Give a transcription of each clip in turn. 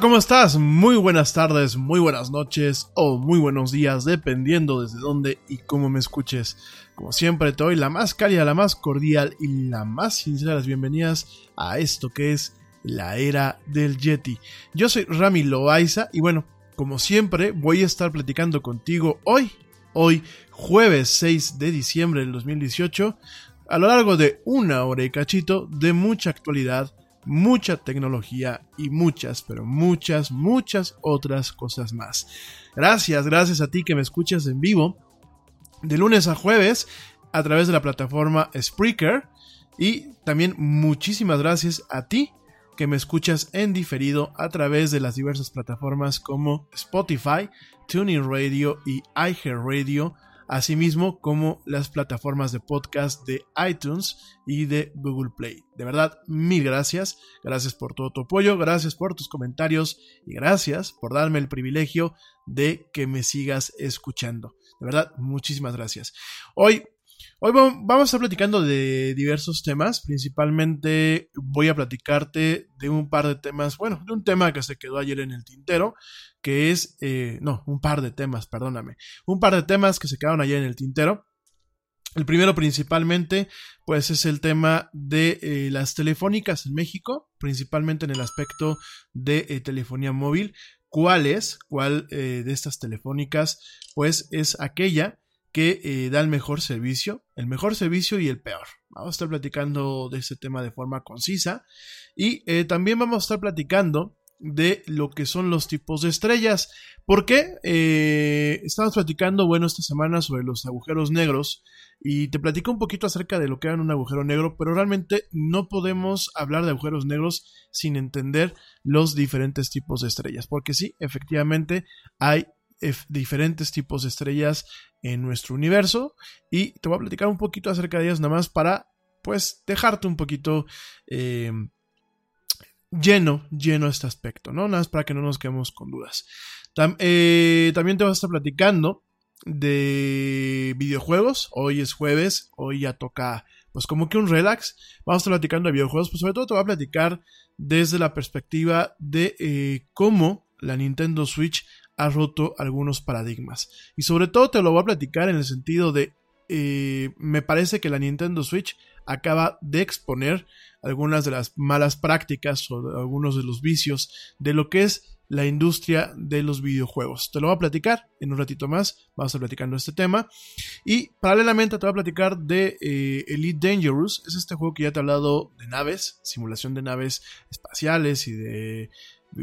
¿Cómo estás? Muy buenas tardes, muy buenas noches o muy buenos días, dependiendo desde dónde y cómo me escuches. Como siempre, te doy la más cálida, la más cordial y la más sincera de las bienvenidas a esto que es la era del Yeti. Yo soy Rami Loaiza y bueno, como siempre, voy a estar platicando contigo hoy, hoy, jueves 6 de diciembre del 2018, a lo largo de una hora y cachito de mucha actualidad mucha tecnología y muchas, pero muchas, muchas otras cosas más. Gracias, gracias a ti que me escuchas en vivo de lunes a jueves a través de la plataforma Spreaker y también muchísimas gracias a ti que me escuchas en diferido a través de las diversas plataformas como Spotify, Tuning Radio y iHeartRadio asimismo como las plataformas de podcast de iTunes y de Google Play. De verdad, mil gracias. Gracias por todo tu apoyo, gracias por tus comentarios y gracias por darme el privilegio de que me sigas escuchando. De verdad, muchísimas gracias. Hoy Hoy vamos a estar platicando de diversos temas, principalmente voy a platicarte de un par de temas, bueno, de un tema que se quedó ayer en el tintero, que es, eh, no, un par de temas, perdóname, un par de temas que se quedaron ayer en el tintero. El primero principalmente, pues es el tema de eh, las telefónicas en México, principalmente en el aspecto de eh, telefonía móvil. ¿Cuál es? ¿Cuál de estas telefónicas? Pues es aquella que da el mejor servicio, el mejor servicio y el peor. Vamos a estar platicando de este tema de forma concisa y también vamos a estar platicando de lo que son los tipos de estrellas. ¿Por qué? Eh, estamos platicando, bueno, esta semana sobre los agujeros negros y te platico un poquito acerca de lo que era un agujero negro, pero realmente no podemos hablar de agujeros negros sin entender los diferentes tipos de estrellas, porque sí, efectivamente hay diferentes tipos de estrellas en nuestro universo y te voy a platicar un poquito acerca de ellas nada más para pues dejarte un poquito eh, lleno, lleno este aspecto, ¿no? Nada más para que no nos quedemos con dudas. Eh, también te voy a estar platicando de videojuegos. Hoy es jueves, hoy ya toca, pues como que un relax. Vamos a estar platicando de videojuegos, pues sobre todo te voy a platicar desde la perspectiva de eh, cómo la Nintendo Switch ha roto algunos paradigmas. Y sobre todo te lo voy a platicar en el sentido de, eh, me parece que la Nintendo Switch acaba de exponer algunas de las malas prácticas o algunos de los vicios de lo que es la industria de los videojuegos. Te lo voy a platicar en un ratito más, vamos a estar platicando este tema. Y paralelamente te voy a platicar de eh, Elite Dangerous, es este juego que ya te he hablado de naves, simulación de naves espaciales y de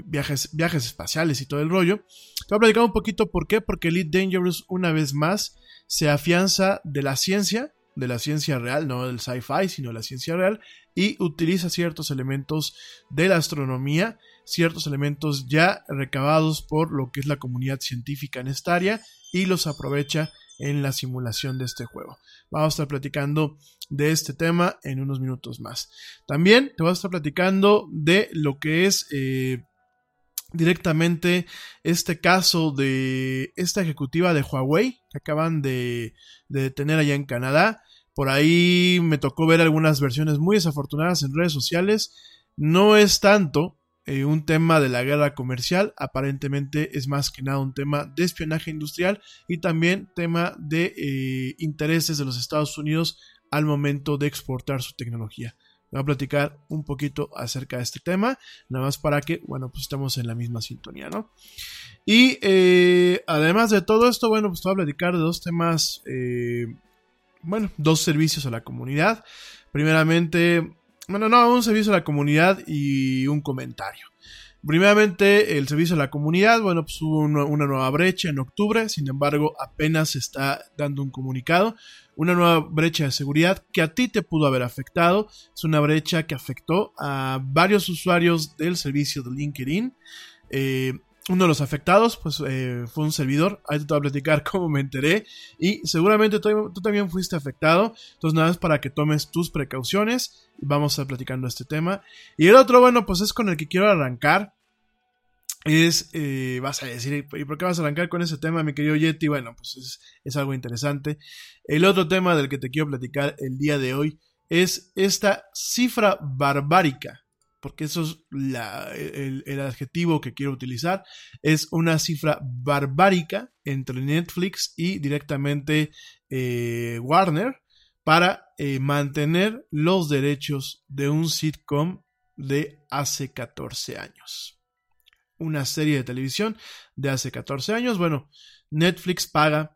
viajes, viajes espaciales y todo el rollo. Te voy a platicar un poquito por qué, porque Elite Dangerous una vez más se afianza de la ciencia de la ciencia real, no del sci-fi, sino de la ciencia real, y utiliza ciertos elementos de la astronomía, ciertos elementos ya recabados por lo que es la comunidad científica en esta área, y los aprovecha en la simulación de este juego. Vamos a estar platicando de este tema en unos minutos más. También te voy a estar platicando de lo que es eh, directamente este caso de esta ejecutiva de Huawei que acaban de, de tener allá en Canadá. Por ahí me tocó ver algunas versiones muy desafortunadas en redes sociales. No es tanto eh, un tema de la guerra comercial, aparentemente es más que nada un tema de espionaje industrial y también tema de eh, intereses de los Estados Unidos al momento de exportar su tecnología voy a platicar un poquito acerca de este tema, nada más para que, bueno, pues estemos en la misma sintonía, ¿no? Y eh, además de todo esto, bueno, pues voy a platicar de dos temas, eh, bueno, dos servicios a la comunidad. Primeramente, bueno, no, un servicio a la comunidad y un comentario. Primeramente, el servicio a la comunidad, bueno, pues hubo una, nueva brecha en octubre, sin embargo, apenas se está dando un comunicado, una nueva brecha de seguridad que a ti te pudo haber afectado, es una brecha que afectó a varios usuarios del servicio de LinkedIn. Eh, uno de los afectados, pues eh, fue un servidor. Ahí te voy a platicar cómo me enteré. Y seguramente tú, también fuiste afectado. Entonces, nada más para que tomes tus precauciones. Vamos a estar platicando este tema. Y el otro, bueno, pues es con el que quiero arrancar es, eh, vas a decir, ¿y por qué vas a arrancar con ese tema, mi querido Yeti? Bueno, pues es, es, algo interesante. El otro tema del que te quiero platicar el día de hoy es esta cifra barbárica, porque eso es el, adjetivo que quiero utilizar, es una cifra barbárica entre Netflix y directamente eh, Warner para eh, mantener los derechos de un sitcom de hace 14 años. Una serie de televisión de hace 14 años. Bueno, Netflix paga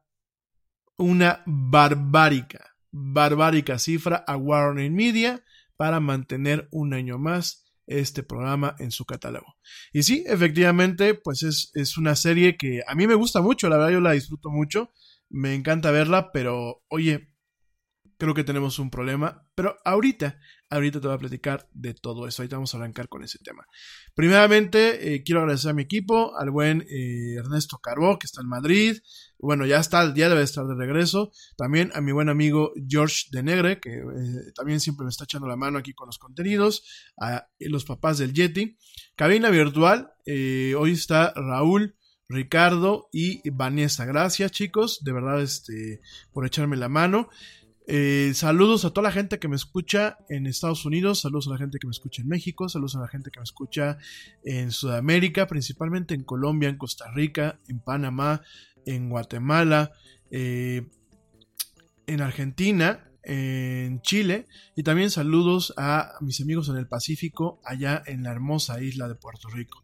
una barbárica, barbárica cifra a Warner Media para mantener un año más este programa en su catálogo. Y sí, efectivamente, pues es, es, una serie que a mí me gusta mucho, la verdad yo la disfruto mucho, me encanta verla, pero oye, creo que tenemos un problema, pero ahorita, ahorita te voy a platicar de todo eso, ahorita vamos a arrancar con ese tema. Primeramente, eh, quiero agradecer a mi equipo, al buen eh, Ernesto Carbó, que está en Madrid, bueno, ya está, ya debe estar de regreso, también a mi buen amigo George de Negre, que eh, también siempre me está echando la mano aquí con los contenidos, a los papás del Yeti, cabina virtual, hoy está Raúl, Ricardo y Vanessa. Gracias, chicos, de verdad, este, por echarme la mano. Eh, saludos a toda la gente que me escucha en Estados Unidos, saludos a la gente que me escucha en México, saludos a la gente que me escucha en Sudamérica, principalmente en Colombia, en Costa Rica, en Panamá, en Guatemala, eh, en Argentina, en Chile y también saludos a mis amigos en el Pacífico, allá en la hermosa isla de Puerto Rico.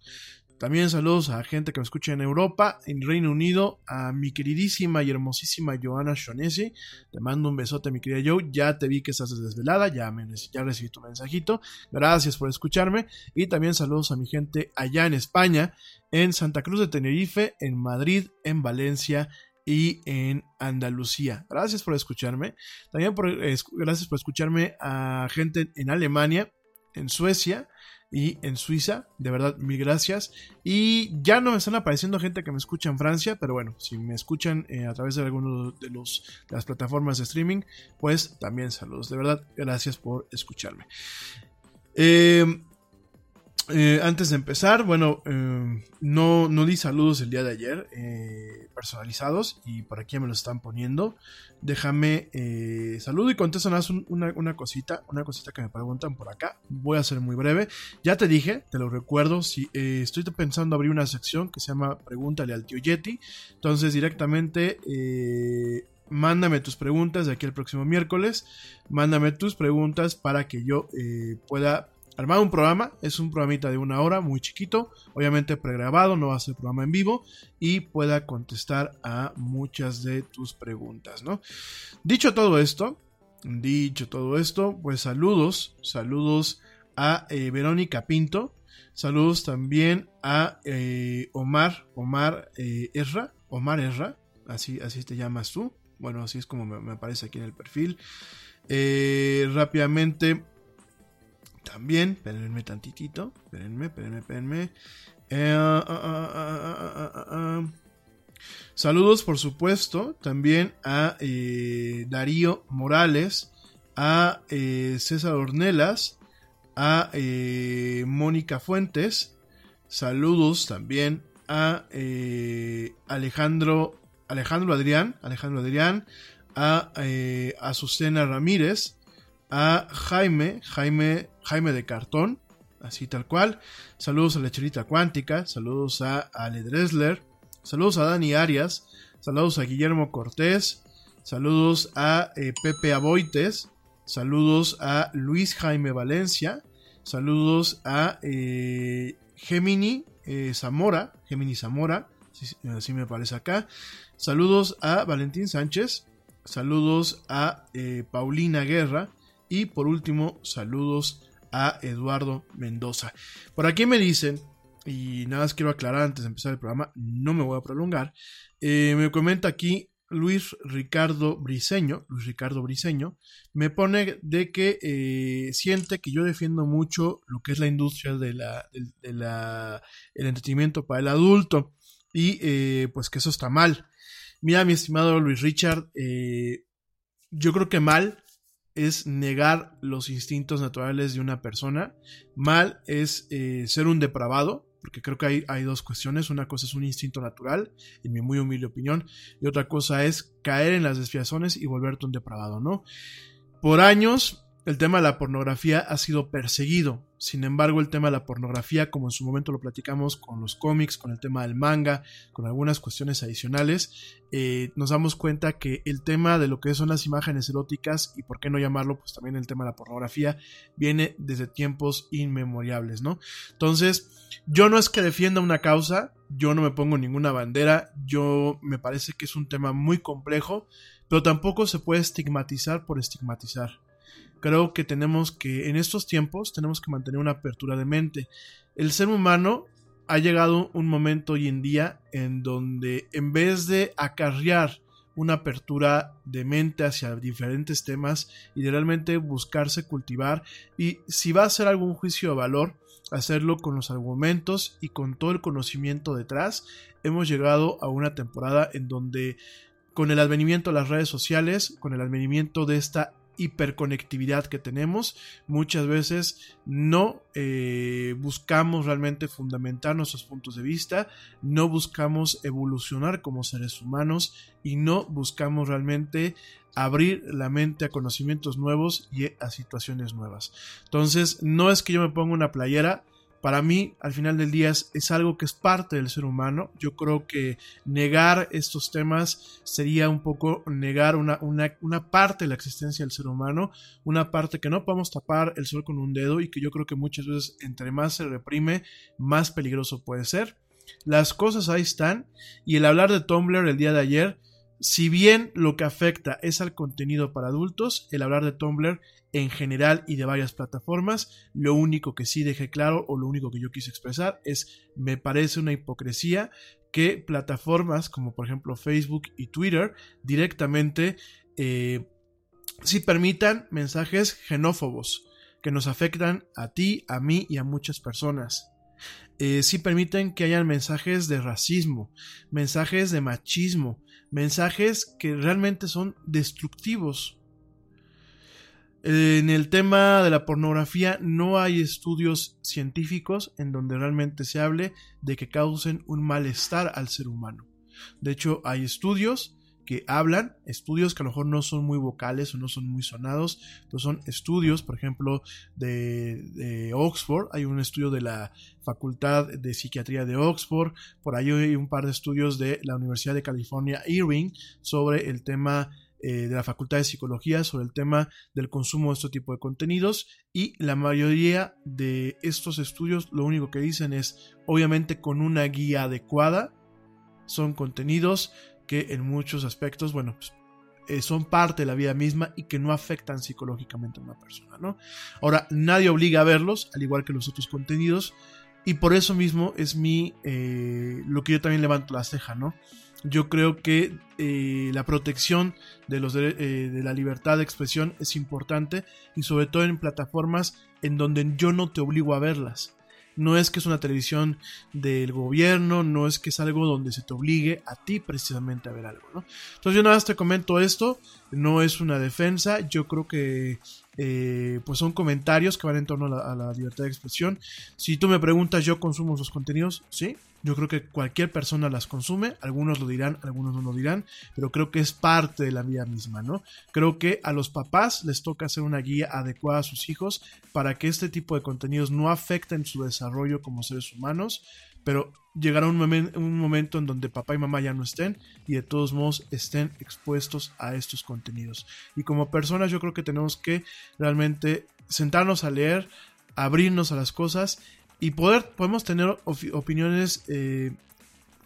También saludos a gente que me escucha en Europa, en Reino Unido, a mi queridísima y hermosísima Joana Shonesi. Te mando un besote, mi querida Joe. Ya te vi que estás desvelada, ya, me, recibí tu mensajito. Gracias por escucharme. Y también saludos a mi gente allá en España, en Santa Cruz de Tenerife, en Madrid, en Valencia y en Andalucía. Gracias por escucharme. También eh, gracias por escucharme a gente en Alemania, en Suecia y en Suiza. De verdad, mil gracias. Y ya no me están apareciendo gente que me escucha en Francia, pero bueno, si me escuchan eh, a través de alguno de, los, de las plataformas de streaming, pues también saludos. De verdad, gracias por escucharme. Eh, eh, antes de empezar, bueno, eh, no, no di saludos el día de ayer eh, personalizados y por aquí me los están poniendo. Déjame eh, saludo y contesto una, una cosita, una cosita que me preguntan por acá. Voy a ser muy breve. Ya te dije, te lo recuerdo, si estoy pensando abrir una sección que se llama Pregúntale al tío Yeti. Entonces directamente mándame tus preguntas de aquí al próximo miércoles. Mándame tus preguntas para que yo eh, pueda armar un programa. Es un programita de una hora, muy chiquito, obviamente pregrabado, no va a ser programa en vivo y pueda contestar a muchas de tus preguntas, ¿no? Dicho todo esto, dicho todo esto, pues saludos, saludos a eh, Verónica Pinto, saludos también a eh, Omar, Omar eh, Erra, Omar Erra, así, así te llamas tú. Bueno, así es como me, me aparece aquí en el perfil. Eh, rápidamente también, espérenme tantitito, espérenme, espérenme, espérenme. Saludos, por supuesto, también a eh, Darío Morales, a eh, César Ornelas, a eh, Mónica Fuentes. Saludos también a Alejandro, Alejandro Adrián, Alejandro Adrián, a Azucena Ramírez, a Jaime, Jaime, Jaime de Cartón, así tal cual. Saludos a la Cherita Cuántica, saludos a Ale Dressler, saludos a Dani Arias, saludos a Guillermo Cortés, saludos a eh, Pepe Aboites, saludos a Luis Jaime Valencia, saludos a eh, Gemini eh, Zamora, Gemini Zamora, así, me parece acá, saludos a Valentín Sánchez, saludos a Paulina Guerra, y por último, saludos a Eduardo Mendoza. Por aquí me dicen, y nada más quiero aclarar antes de empezar el programa, no me voy a prolongar. Eh, me comenta aquí Luis Ricardo Briseño, Luis Ricardo Briseño, me pone de que eh, siente que yo defiendo mucho lo que es la industria de la, de, la entretenimiento para el adulto y eh, pues que eso está mal. Mira, mi estimado Luis Richard, yo creo que mal es negar los instintos naturales de una persona. Mal es eh, ser un depravado. porque creo que hay, hay dos cuestiones. Una cosa es un instinto natural, en mi muy humilde opinión, y otra cosa es caer en las desviaciones y volverte un depravado, ¿no? Por años el tema de la pornografía ha sido perseguido. Sin embargo, el tema de la pornografía, como en su momento lo platicamos con los cómics, con el tema del manga, con algunas cuestiones adicionales, eh, nos damos cuenta que el tema de lo que son las imágenes eróticas y por qué no llamarlo, pues también el tema de la pornografía, viene desde tiempos inmemoriales, ¿no? Entonces, yo no es que defienda una causa, yo no me pongo ninguna bandera, yo me parece que es un tema muy complejo, pero tampoco se puede estigmatizar por estigmatizar creo que tenemos que, en estos tiempos, tenemos que mantener una apertura de mente. El ser humano ha llegado un momento hoy en día en donde en vez de acarrear una apertura de mente hacia diferentes temas y de realmente buscarse cultivar y si va a hacer algún juicio de valor, hacerlo con los argumentos y con todo el conocimiento detrás, hemos llegado a una temporada en donde con el advenimiento de las redes sociales, con el advenimiento de esta hiperconectividad que tenemos, muchas veces no eh, buscamos realmente fundamentar nuestros puntos de vista, no buscamos evolucionar como seres humanos y no buscamos realmente abrir la mente a conocimientos nuevos y a situaciones nuevas. Entonces, no es que yo me ponga una playera, para mí, al final del día, es, algo que es parte del ser humano. Yo creo que negar estos temas sería un poco negar una, una, parte de la existencia del ser humano, una parte que no podemos tapar el sol con un dedo y que yo creo que muchas veces entre más se reprime, más peligroso puede ser. Las cosas ahí están y el hablar de Tumblr el día de ayer, si bien lo que afecta es al contenido para adultos, el hablar de Tumblr en general y de varias plataformas. Lo único que sí dejé claro o lo único que yo quise expresar es me parece una hipocresía que plataformas como por ejemplo Facebook y Twitter directamente eh, sí permitan mensajes xenófobos que nos afectan a ti, a mí y a muchas personas. Eh, sí permiten que hayan mensajes de racismo, mensajes de machismo, mensajes que realmente son destructivos en el tema de la pornografía no hay estudios científicos en donde realmente se hable de que causen un malestar al ser humano. De hecho, hay estudios que hablan, estudios que a lo mejor no son muy vocales o no son muy sonados, pero son estudios, por ejemplo, de, Oxford, hay un estudio de la Facultad de Psiquiatría de Oxford, por ahí hay un par de estudios de la Universidad de California, Irving, sobre el tema eh, de la Facultad de Psicología sobre el tema del consumo de este tipo de contenidos. Y la mayoría de estos estudios lo único que dicen es obviamente con una guía adecuada son contenidos que en muchos aspectos bueno pues, eh, son parte de la vida misma y que no afectan psicológicamente a una persona ¿no? ahora nadie obliga a verlos al igual que los otros contenidos y por eso mismo es mi eh, lo que yo también levanto la ceja no yo creo que eh, la protección de, los de la libertad de expresión es importante y sobre todo en plataformas en donde yo no te obligo a verlas. No es que es una televisión del gobierno, no es que es algo donde se te obligue a ti precisamente a ver algo, ¿no? Entonces yo nada más te comento esto, no es una defensa, yo creo que eh, pues son comentarios que van en torno a la, a la, libertad de expresión. Si tú me preguntas, yo consumo esos contenidos, sí, yo creo que cualquier persona las consume, algunos lo dirán, algunos no lo dirán, pero creo que es parte de la vida misma, ¿no? Creo que a los papás les toca hacer una guía adecuada a sus hijos para que este tipo de contenidos no afecten su desarrollo como seres humanos, pero llegará un, un momento en donde papá y mamá ya no estén y de todos modos estén expuestos a estos contenidos. Y como personas yo creo que tenemos que realmente sentarnos a leer, abrirnos a las cosas y poder, podemos tener opiniones eh,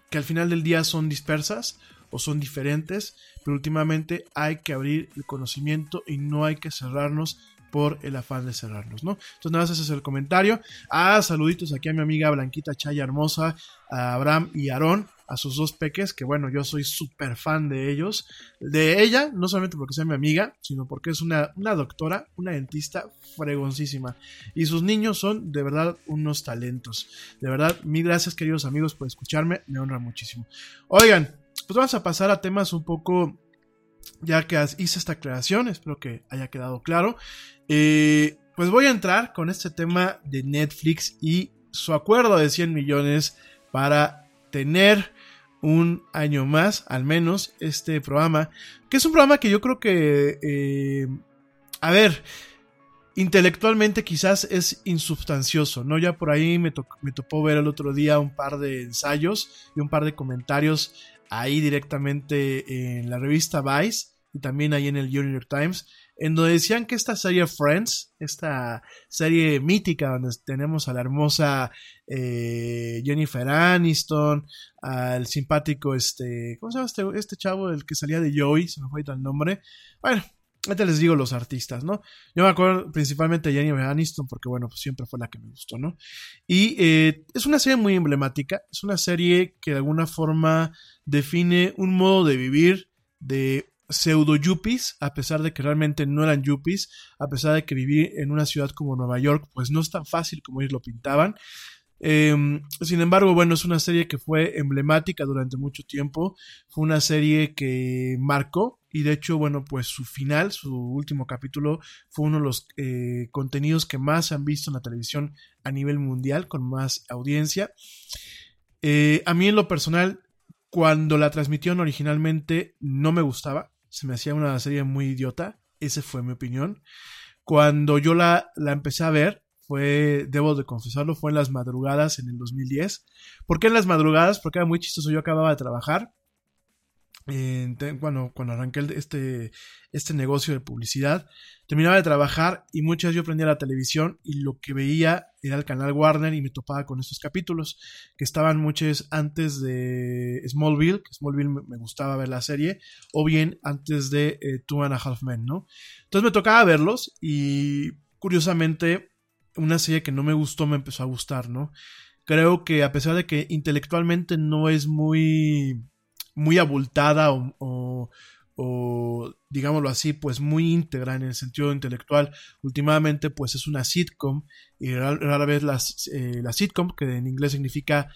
que al final del día son dispersas o son diferentes, pero últimamente hay que abrir el conocimiento y no hay que cerrarnos por el afán de cerrarnos, ¿no? Entonces nada más ese es el comentario. Ah, saluditos aquí a mi amiga Blanquita Chaya Hermosa, a Abraham y Aarón a sus dos peques, que bueno, yo soy súper fan de ellos, de ella, no solamente porque sea mi amiga, sino porque es una, una doctora, una dentista fregoncísima. Y sus niños son de verdad unos talentos. De verdad, mil gracias queridos amigos por escucharme, me honra muchísimo. Oigan, pues vamos a pasar a temas un poco, ya que hice esta aclaración, espero que haya quedado claro. Eh, pues voy a entrar con este tema de Netflix y su acuerdo de 100 millones para tener un año más, al menos, este programa, que es un programa que yo creo que, eh, a ver, intelectualmente quizás es insubstancioso, ¿no? Ya por ahí me, me topó ver el otro día un par de ensayos y un par de comentarios ahí directamente en la revista Vice y también ahí en el New York Times, en donde decían que esta serie Friends, esta serie mítica donde tenemos a la hermosa eh, Jennifer Aniston, al simpático este, ¿cómo se llama este, este chavo, el que salía de Joey, se me fue el nombre, bueno, Ahorita les digo los artistas, ¿no? Yo me acuerdo principalmente de Jennifer Aniston porque, bueno, pues siempre fue la que me gustó, ¿no? Y eh, es una serie muy emblemática, es una serie que de alguna forma define un modo de vivir de pseudo yuppies, a pesar de que realmente no eran yuppies, a pesar de que vivir en una ciudad como Nueva York, pues no es tan fácil como ellos lo pintaban. Em, sin embargo, bueno, es una serie que fue emblemática durante mucho tiempo, fue una serie que marcó y de hecho, bueno, pues su final, su último capítulo fue uno de los eh, contenidos que más se han visto en la televisión a nivel mundial, con más audiencia. Eh, a mí en lo personal, cuando la transmitieron originalmente, no me gustaba, se me hacía una serie muy idiota, esa fue mi opinión. Cuando yo la, la empecé a ver, fue, debo de confesarlo, fue en las madrugadas en el 2010. ¿Por qué en las madrugadas? Porque era muy chistoso, yo acababa de trabajar. Cuando, cuando arranqué este, este negocio de publicidad, terminaba de trabajar y muchas veces yo prendía la televisión y lo que veía era el canal Warner y me topaba con estos capítulos que estaban muchos antes de Smallville, que Smallville me, gustaba ver la serie, o bien antes de eh, Two and a Half Men, ¿no? Entonces me tocaba verlos y curiosamente una serie que no me gustó me empezó a gustar, ¿no? Creo que a pesar de que intelectualmente no es muy, muy abultada o, o, digámoslo así, pues muy íntegra en el sentido intelectual, últimamente pues es una sitcom y rara, vez las, eh, la sitcom, que en inglés significa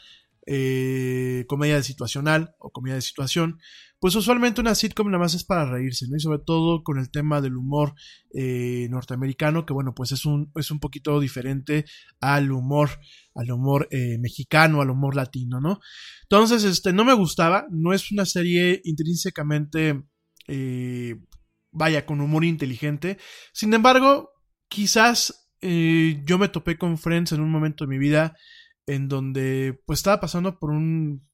eh, comedia situacional o comedia de situación, pues usualmente una sitcom nada más es para reírse, ¿no? Y sobre todo con el tema del humor eh, norteamericano, que bueno, pues es un, es un poquito diferente al humor, al humor eh, mexicano, al humor latino, ¿no? Entonces, este, no me gustaba, no es una serie intrínsecamente, eh, vaya, con humor inteligente. Sin embargo, quizás yo me topé con Friends en un momento de mi vida en donde pues estaba pasando por un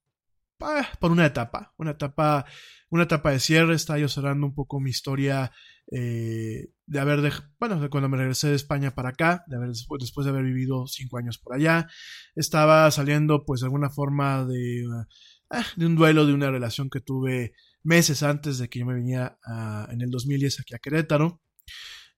ah, por una etapa, una etapa, una etapa de cierre, estaba yo cerrando un poco mi historia eh, de haber, de, bueno, cuando me regresé de España para acá, después, de haber vivido cinco años por allá, estaba saliendo pues de alguna forma de, ah, de un duelo de una relación que tuve meses antes de que yo me venía en el 2010 aquí a Querétaro.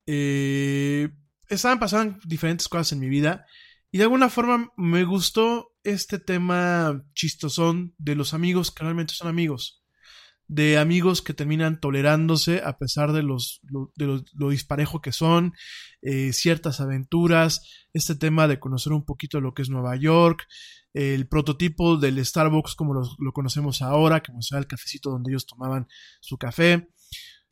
Eh, estaban pasando diferentes cosas en mi vida y de alguna forma me gustó este tema chistosón de los amigos que realmente son amigos. De amigos que terminan tolerándose a pesar de, los, lo, de lo, disparejo que son, eh, ciertas aventuras, este tema de conocer un poquito lo que es Nueva York, el prototipo del Starbucks como lo, lo conocemos ahora, como sea el cafecito donde ellos tomaban su café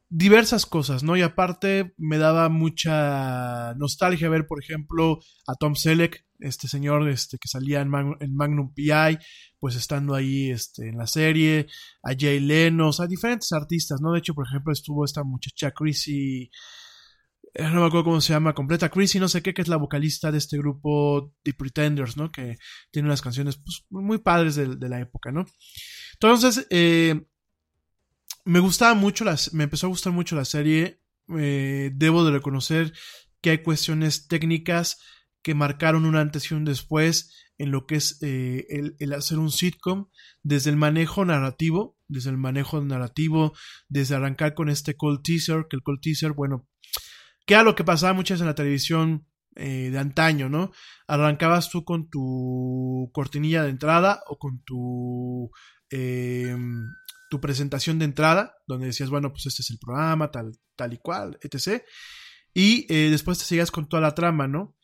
diversas cosas, ¿no? Y aparte me daba mucha nostalgia ver, por ejemplo, a Tom Selleck, este señor este, que salía en, Magnum PI, pues estando ahí este, en la serie, a Jay Leno, a diferentes artistas, ¿no? De hecho, por ejemplo, estuvo esta muchacha Chrissy, eh, no me acuerdo cómo se llama, completa Chrissy, no sé qué, que es la vocalista de este grupo The Pretenders, ¿no? Que tiene unas canciones pues, muy padres de, de la época, ¿no? Entonces, eh, me gustaba mucho, las, me empezó a gustar mucho la serie. Eh, debo de reconocer que hay cuestiones técnicas que marcaron un antes y un después en lo que es eh, el, hacer un sitcom, desde el manejo narrativo, desde el manejo narrativo, desde arrancar con este cold teaser, que el cold teaser, bueno, que era lo que pasaba muchas en la televisión eh, de antaño, ¿no? Arrancabas tú con tu cortinilla de entrada o con tu tu presentación de entrada, donde decías, bueno, pues este es el programa, tal, tal y cual, etc. Y eh, después te sigas con toda la trama, ¿no?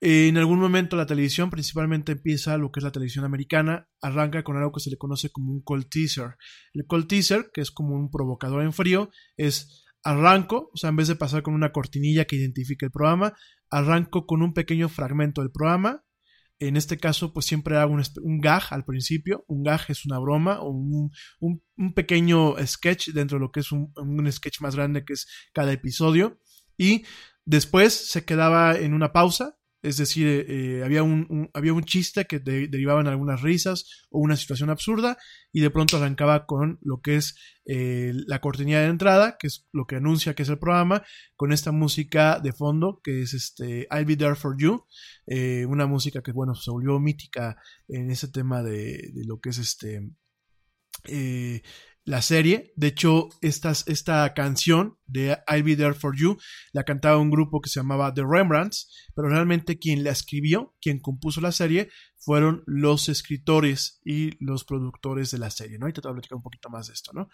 En algún momento la televisión principalmente empieza lo que es la televisión americana, arranca con algo que se le conoce como un cold teaser. El cold teaser, que es como un provocador en frío, es arranco, o sea, en vez de pasar con una cortinilla que identifique el programa, arranco con un pequeño fragmento del programa, En este caso, pues siempre hago un, un gag al principio. Un gag es una broma o un, un, pequeño sketch dentro de lo que es un sketch más grande que es cada episodio. Y después se quedaba en una pausa es decir, eh, había, un, había un chiste que derivaba en algunas risas o una situación absurda y de pronto arrancaba con lo que es eh, la cortinilla de entrada, que es lo que anuncia que es el programa, con esta música de fondo que es este I'll Be There For You, eh, una música que bueno, se volvió mítica en ese tema de, de lo que es este la serie. De hecho, esta, esta canción de I'll Be There For You la cantaba un grupo que se llamaba The Rembrandts, pero realmente quien la escribió, quien compuso la serie, fueron los escritores y los productores de la serie, ¿no? Y te voy a platicar un poquito más de esto, ¿no?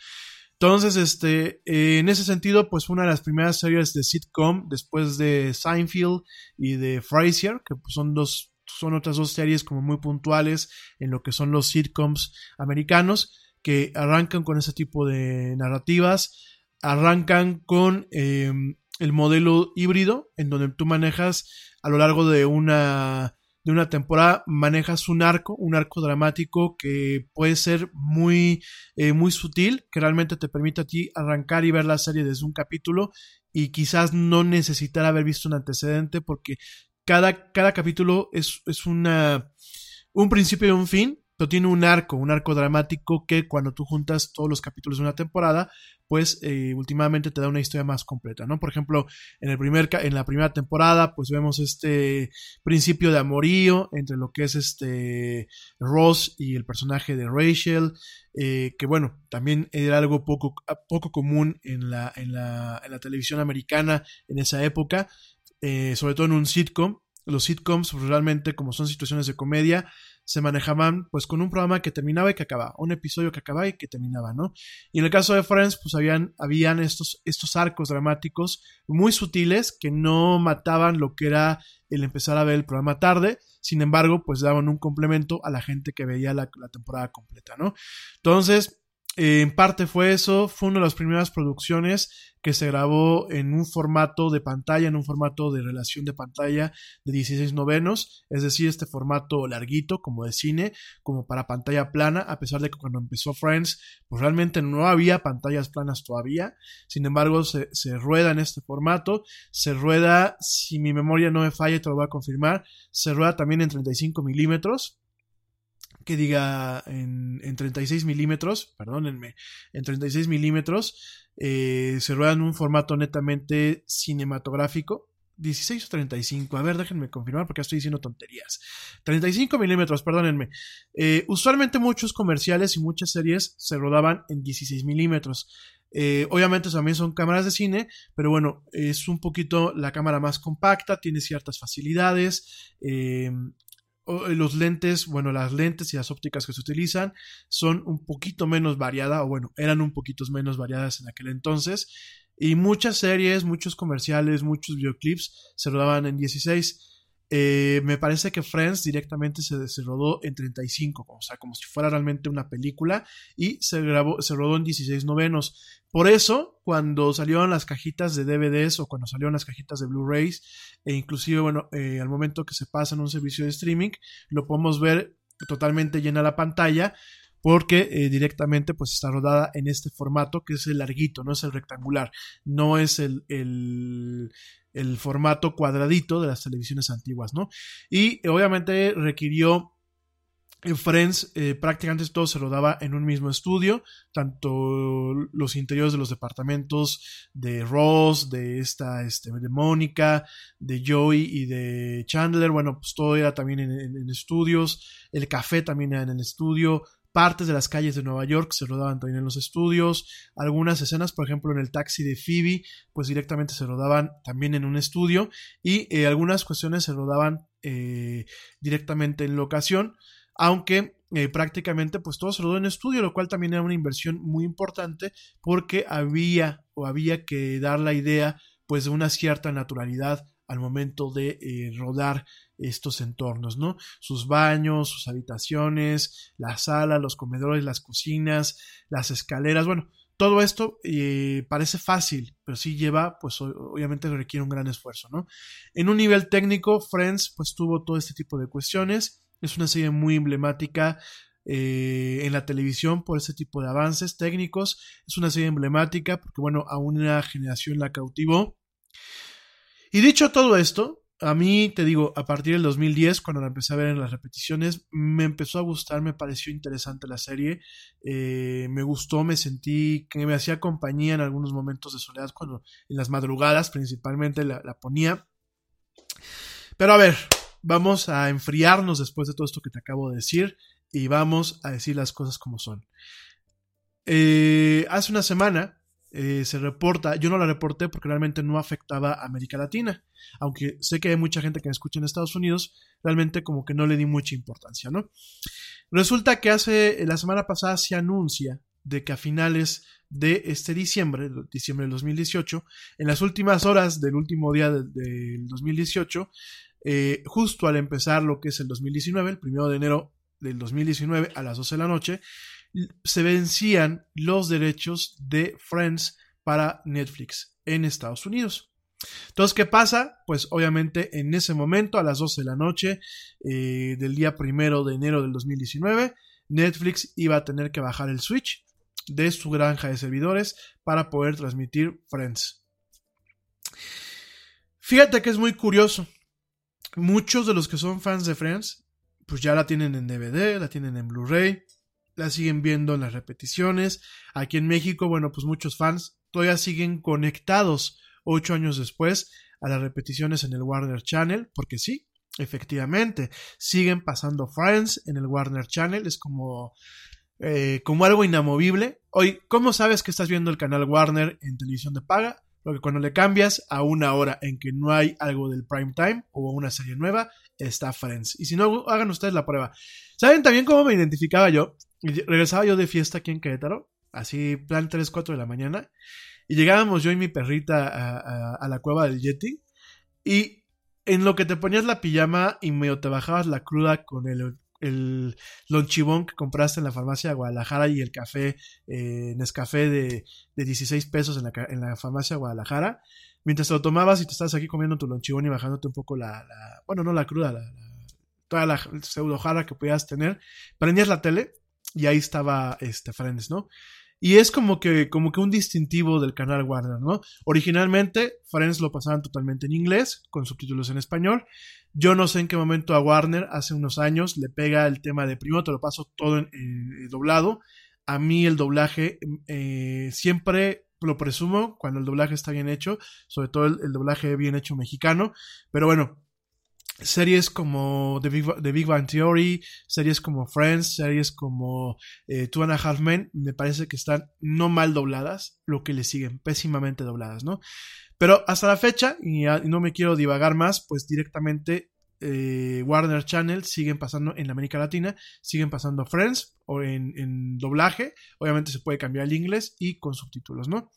Entonces, este, en ese sentido, pues fue una de las primeras series de sitcom después de Seinfeld y de Frasier, que pues, son dos son otras dos series como muy puntuales en lo que son los sitcoms americanos que arrancan con ese tipo de narrativas, arrancan con em, el modelo híbrido, en donde tú manejas a lo largo de una, de una temporada, manejas un arco, un arco dramático que puede ser muy, eh, muy sutil, que realmente te permite a ti arrancar y ver la serie desde un capítulo y quizás no necesitar haber visto un antecedente porque cada, cada capítulo es, es una, un principio y un fin tiene un arco, un arco dramático que cuando tú juntas todos los capítulos de una temporada, pues eh, últimamente te da una historia más completa, ¿no? Por ejemplo, en, el primer, en la primera temporada, pues vemos este principio de amorío entre lo que es este Ross y el personaje de Rachel, eh, que bueno, también era algo poco, poco común en la, en, la, en la televisión americana en esa época, eh, sobre todo en un sitcom. Los sitcoms pues, realmente como son situaciones de comedia, se manejaban pues con un programa que terminaba y que acababa, un episodio que acababa y que terminaba, ¿no? Y en el caso de Friends pues habían, habían estos, estos arcos dramáticos muy sutiles que no mataban lo que era el empezar a ver el programa tarde, sin embargo pues daban un complemento a la gente que veía la, la temporada completa, ¿no? Entonces, en parte fue eso, fue una de las primeras producciones que se grabó en un formato de pantalla, en un formato de relación de pantalla de 16 novenos, es decir, este formato larguito como de cine, como para pantalla plana, a pesar de que cuando empezó Friends, pues realmente no había pantallas planas todavía, sin embargo se, se rueda en este formato, se rueda, si mi memoria no me falla, te lo voy a confirmar, se rueda también en 35 milímetros, que diga en, en 36 milímetros, perdónenme, en 36 milímetros, eh, se rueda en un formato netamente cinematográfico. 16 o 35, a ver, déjenme confirmar porque estoy diciendo tonterías. 35 milímetros, perdónenme. Eh, usualmente muchos comerciales y muchas series se rodaban en 16 milímetros. Eh, obviamente también son cámaras de cine, pero bueno, es un poquito la cámara más compacta, tiene ciertas facilidades. Eh, los lentes, bueno, las lentes y las ópticas que se utilizan son un poquito menos variadas, o bueno, eran un poquito menos variadas en aquel entonces. Y muchas series, muchos comerciales, muchos videoclips se rodaban en 16. Eh, me parece que Friends directamente se, rodó en 35, o sea, como si fuera realmente una película, y se grabó, se rodó en 16 novenos. Por eso, cuando salieron las cajitas de DVDs o cuando salieron las cajitas de Blu-rays, e inclusive, bueno, eh, al momento que se pasa en un servicio de streaming, lo podemos ver totalmente llena la pantalla, porque eh, directamente pues está rodada en este formato que es el larguito, no es el rectangular, no es el, el, el formato cuadradito de las televisiones antiguas, ¿no? Y obviamente requirió en Friends eh, prácticamente todo se rodaba en un mismo estudio, tanto los interiores de los departamentos de Ross, de esta, este, de Mónica, de Joey y de Chandler, bueno, pues todo era también en, estudios, el café también era en el estudio, partes de las calles de Nueva York se rodaban también en los estudios, algunas escenas, por ejemplo, en el taxi de Phoebe, pues directamente se rodaban también en un estudio y eh, algunas cuestiones se rodaban eh, directamente en locación, aunque eh, prácticamente pues todo se rodó en estudio, lo cual también era una inversión muy importante porque había o había que dar la idea pues de una cierta naturalidad al momento de eh, rodar estos entornos, ¿no? Sus baños, sus habitaciones, la sala, los comedores, las cocinas, las escaleras, bueno, todo esto eh, parece fácil, pero sí lleva, pues obviamente requiere un gran esfuerzo, ¿no? En un nivel técnico, Friends, pues tuvo todo este tipo de cuestiones. Es una serie muy emblemática eh, en la televisión por ese tipo de avances técnicos. Es una serie emblemática porque, bueno, a una generación la cautivó. Y dicho todo esto, a mí, te digo, a partir del 2010, cuando la empecé a ver en las repeticiones, me empezó a gustar, me pareció interesante la serie, eh, me gustó, me sentí que me hacía compañía en algunos momentos de soledad, cuando en las madrugadas principalmente la, ponía. Pero a ver, vamos a enfriarnos después de todo esto que te acabo de decir y vamos a decir las cosas como son. Eh, hace una semana eh, se reporta, yo no la reporté porque realmente no afectaba a América Latina, aunque sé que hay mucha gente que me escucha en Estados Unidos, realmente como que no le di mucha importancia, ¿no? Resulta que hace, la semana pasada se anuncia de que a finales de este diciembre, diciembre del 2018, en las últimas horas del último día del 2018, eh, justo al empezar lo que es el 2019, el primero de enero del 2019 a las 12 de la noche, se vencían los derechos de Friends para Netflix en Estados Unidos. Entonces, ¿qué pasa? Pues obviamente en ese momento, a las 12 de la noche eh, del día primero de enero del 2019, Netflix iba a tener que bajar el switch de su granja de servidores para poder transmitir Friends. Fíjate que es muy curioso. Muchos de los que son fans de Friends, pues ya la tienen en DVD, la tienen en Blu-ray, la siguen viendo en las repeticiones. Aquí en México, bueno, pues muchos fans todavía siguen conectados ocho años después a las repeticiones en el Warner Channel, porque sí, efectivamente, siguen pasando Friends en el Warner Channel, es como, eh, como algo inamovible. Hoy, ¿cómo sabes que estás viendo el canal Warner en televisión de paga? Porque cuando le cambias a una hora en que no hay algo del prime time o una serie nueva, está Friends. Y si no, hagan ustedes la prueba. ¿Saben también cómo me identificaba yo? regresaba yo de fiesta aquí en Querétaro, así plan 3, 4 de la mañana, y llegábamos yo y mi perrita a, la cueva del Yeti, y en lo que te ponías la pijama y medio te bajabas la cruda con el, el lonchibón que compraste en la farmacia de Guadalajara y el café eh, Nescafé de, de 16 pesos en la, en la farmacia de Guadalajara, mientras te lo tomabas y te estabas aquí comiendo tu lonchibón y bajándote un poco la, bueno, no la cruda, la, toda la pseudo jara que pudieras tener, prendías la tele y ahí estaba este Friends, ¿no? Y es como que, como que un distintivo del canal Warner, ¿no? Originalmente, Friends lo pasaban totalmente en inglés, con subtítulos en español. Yo no sé en qué momento a Warner, hace unos años, le pega el tema de primero te lo paso todo en, eh, doblado. A mí el doblaje eh, siempre lo presumo cuando el doblaje está bien hecho, sobre todo el doblaje bien hecho mexicano. Pero bueno, series como The Big, Bang Theory, series como Friends, series como eh, Two and a Half Men, me parece que están no mal dobladas, lo que le siguen, pésimamente dobladas, ¿no? Pero hasta la fecha, y, no me quiero divagar más, pues directamente eh, Warner Channel siguen pasando en América Latina, siguen pasando Friends o en, en doblaje, obviamente se puede cambiar el inglés y con subtítulos, ¿no?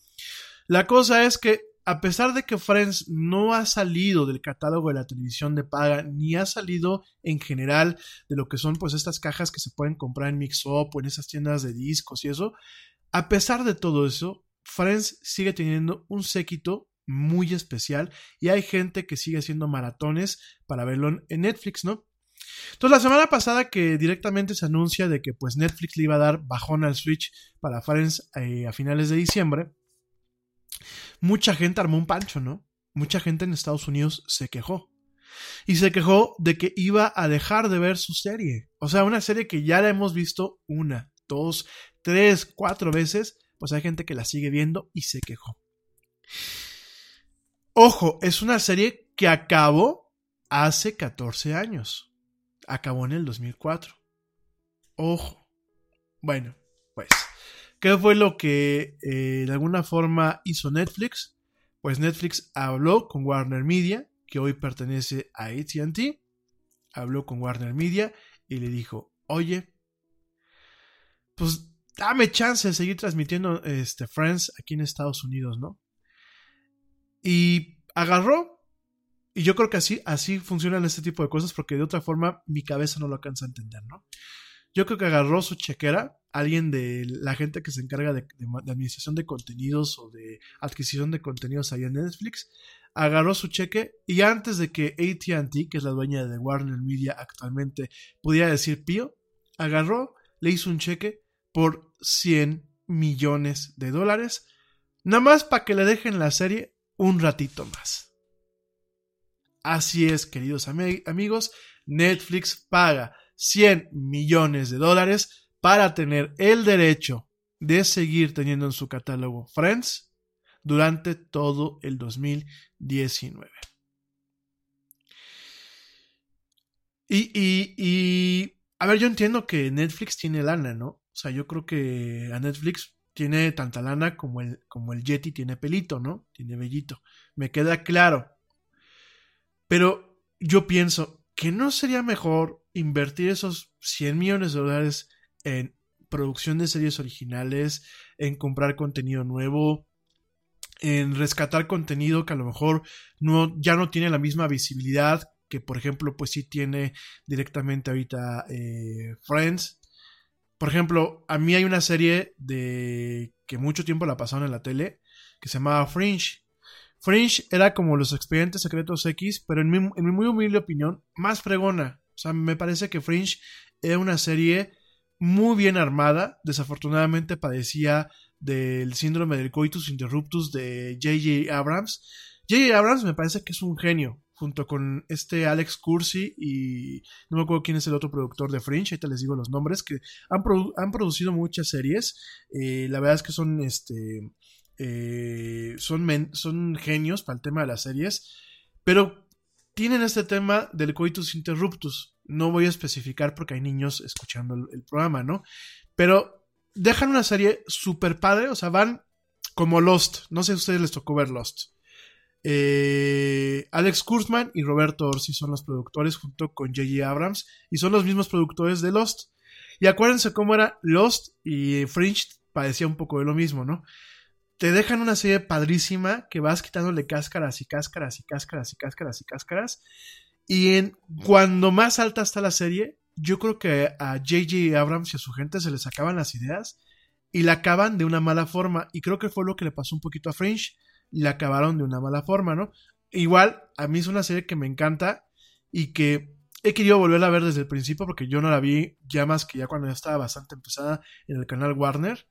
La cosa es que a pesar de que Friends no ha salido del catálogo de la televisión de paga, ni ha salido en general de lo que son pues estas cajas que se pueden comprar en Mixup o en esas tiendas de discos y eso, a pesar de todo eso, Friends sigue teniendo un séquito muy especial y hay gente que sigue haciendo maratones para verlo en Netflix, ¿no? Entonces la semana pasada que directamente se anuncia de que pues Netflix le iba a dar bajón al Switch para Friends eh, a finales de diciembre, mucha gente armó un pancho, ¿no? Mucha gente en Estados Unidos se quejó. Y se quejó de que iba a dejar de ver su serie. O sea, una serie que ya la hemos visto una, dos, tres, cuatro veces. Pues hay gente que la sigue viendo y se quejó. Ojo, es una serie que acabó hace 14 años. Acabó en el 2004. Ojo. Bueno, pues ¿Qué fue lo que eh, de alguna forma hizo Netflix? Pues Netflix habló con Warner Media, que hoy pertenece a ATT, habló con Warner Media y le dijo, oye, pues dame chance de seguir transmitiendo este, Friends aquí en Estados Unidos, ¿no? Y agarró, y yo creo que así, así funcionan este tipo de cosas, porque de otra forma mi cabeza no lo alcanza a entender, ¿no? Yo creo que agarró su chequera, alguien de la gente que se encarga de, administración de contenidos o de adquisición de contenidos ahí en Netflix, agarró su cheque y antes de que ATT, que es la dueña de Warner Media actualmente, pudiera decir pío, agarró, le hizo un cheque por 100 millones de dólares, nada más para que le dejen la serie un ratito más. Así es, queridos ami- amigos, Netflix paga 100 millones de dólares para tener el derecho de seguir teniendo en su catálogo Friends durante todo el 2019. Y, y, y, a ver, yo entiendo que Netflix tiene lana, ¿no? O sea, yo creo que a Netflix tiene tanta lana como el, como el Yeti tiene pelito, ¿no? Tiene bellito. Me queda claro. Pero yo pienso que no sería mejor invertir esos 100 millones de dólares en producción de series originales, en comprar contenido nuevo, en rescatar contenido que a lo mejor no, ya no tiene la misma visibilidad que por ejemplo pues sí tiene directamente ahorita eh, Friends. Por ejemplo, a mí hay una serie de que mucho tiempo la pasaron en la tele que se llamaba Fringe. Fringe era como los expedientes secretos X, pero en mi, en mi muy humilde opinión, más fregona. O sea, me parece que Fringe era una serie muy bien armada. Desafortunadamente padecía del síndrome del coitus interruptus de J.J. Abrams. J.J. Abrams me parece que es un genio, junto con este Alex Cursi y no me acuerdo quién es el otro productor de Fringe, ahorita les digo los nombres, que han, han producido muchas series. Eh, la verdad es que son este. Eh, son, son genios para el tema de las series, pero tienen este tema del coitus interruptus. No voy a especificar porque hay niños escuchando el, programa, ¿no? Pero dejan una serie súper padre, o sea, van como Lost. No sé si a ustedes les tocó ver Lost. Eh, Alex Kurzman y Roberto Orsi son los productores junto con J.J. Abrams y son los mismos productores de Lost. Y acuérdense cómo era Lost y Fringe parecía un poco de lo mismo, ¿no? Te dejan una serie padrísima que vas quitándole cáscaras y cáscaras y cáscaras y cáscaras y cáscaras. En, cuando más alta está la serie, yo creo que a J.J. Abrams y a su gente se les acaban las ideas y la acaban de una mala forma. Y creo que fue lo que le pasó un poquito a Fringe. La acabaron de una mala forma, ¿no? Igual, a mí es una serie que me encanta y que he querido volver a ver desde el principio porque yo no la vi ya más que ya cuando ya estaba bastante empezada en el canal Warner.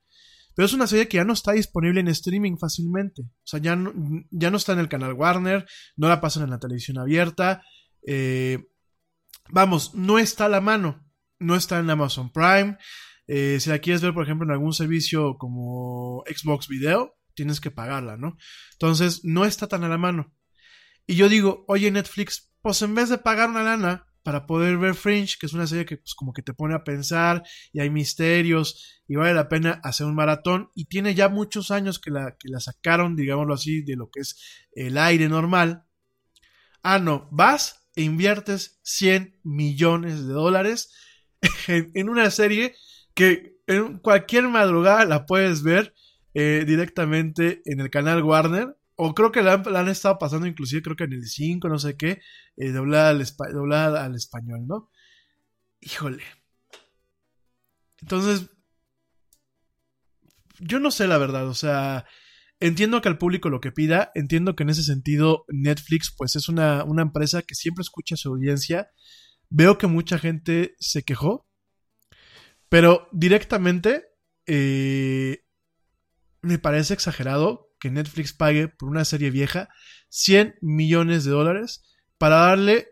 Pero es una serie que ya no está disponible en streaming fácilmente. O sea, ya no, ya no está en el canal Warner, no la pasan en la televisión abierta. Eh, vamos, no está a la mano. No está en Amazon Prime. Eh, si la quieres ver, por ejemplo, en algún servicio como Xbox Video, tienes que pagarla, ¿no? Entonces, no está tan a la mano. Y yo digo, oye Netflix, pues en vez de pagar una lana para poder ver Fringe, que es una serie que pues como que te pone a pensar y hay misterios y vale la pena hacer un maratón y tiene ya muchos años que la, que la sacaron, digámoslo así, de lo que es el aire normal. Ah, no, vas e inviertes 100 millones de dólares en, una serie que en cualquier madrugada la puedes ver eh, directamente en el canal Warner. O creo que la han, la han, estado pasando inclusive, creo que en el 5, no sé qué, eh, doblada, al doblada al español, ¿no? Híjole. Entonces, yo no sé la verdad, o sea, entiendo que al público lo que pida, entiendo que en ese sentido Netflix pues es una, una empresa que siempre escucha a su audiencia. Veo que mucha gente se quejó, pero directamente eh, me parece exagerado que Netflix pague por una serie vieja 100 millones de dólares para darle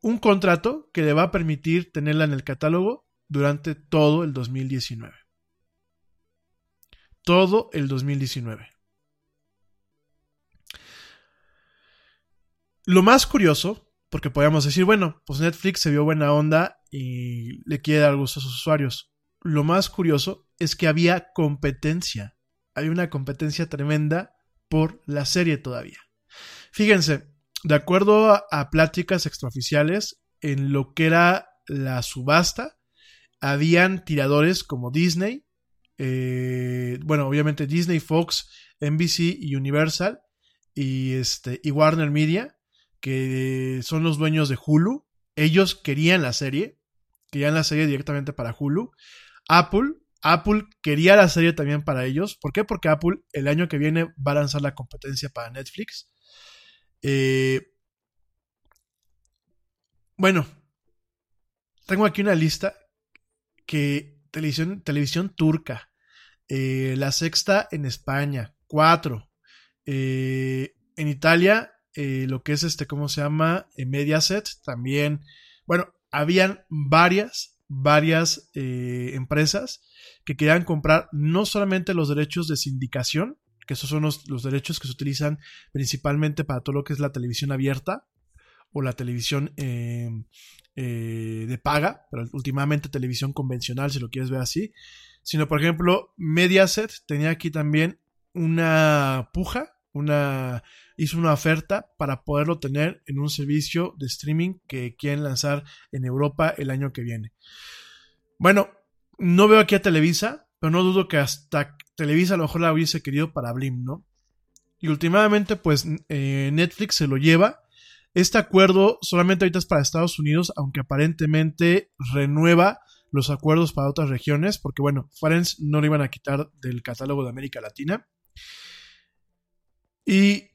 un contrato que le va a permitir tenerla en el catálogo durante todo el 2019. Todo el 2019. Lo más curioso, porque podríamos decir, bueno, pues Netflix se vio buena onda y le quiere dar gusto a sus usuarios. Lo más curioso es que había competencia hay una competencia tremenda por la serie todavía. Fíjense, de acuerdo a, a, pláticas extraoficiales, en lo que era la subasta, habían tiradores como Disney, eh, bueno, obviamente Disney, Fox, NBC y Universal, y, este, y Warner Media, son los dueños de Hulu. Ellos querían la serie, querían la serie directamente para Hulu. Apple Apple quería la serie también para ellos. ¿Por qué? Porque Apple el año que viene va a lanzar la competencia para Netflix. Eh, bueno, tengo aquí una lista que televisión, televisión turca, eh, la sexta en España, cuatro. Eh, en Italia, lo que es este, ¿cómo se llama? Mediaset, también. Bueno, habían varias, varias empresas que querían comprar no solamente los derechos de sindicación, que esos son los, derechos que se utilizan principalmente para todo lo que es la televisión abierta o la televisión eh, de paga, pero últimamente televisión convencional, si lo quieres ver así, sino por ejemplo, Mediaset tenía aquí también una puja, una hizo una oferta para poderlo tener en un servicio de streaming que quieren lanzar en Europa el año que viene. Bueno, no veo aquí a Televisa, pero no dudo que hasta Televisa a lo mejor la hubiese querido para Blim, ¿no? Y últimamente, pues eh, Netflix se lo lleva. Este acuerdo solamente ahorita es para Estados Unidos, aunque aparentemente renueva los acuerdos para otras regiones, porque bueno, Friends no lo iban a quitar del catálogo de América Latina. Y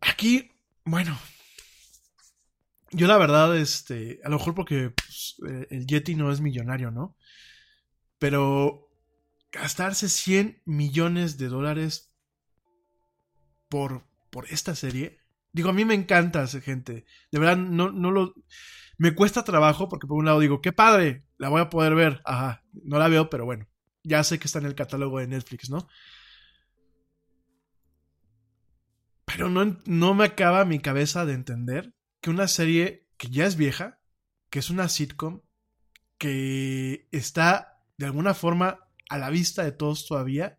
aquí, bueno, yo la verdad, este, a lo mejor porque pues, eh, el Yeti no es millonario, ¿no? Pero gastarse 100 millones de dólares por, por esta serie. Digo, a mí me encanta esa gente. De verdad, no, no lo... Me cuesta trabajo porque por un lado digo, qué padre, la voy a poder ver. Ajá, no la veo, pero bueno, ya sé que está en el catálogo de Netflix, ¿no? Pero no, no me acaba mi cabeza de entender que una serie que ya es vieja, que es una sitcom, que está de alguna forma a la vista de todos todavía,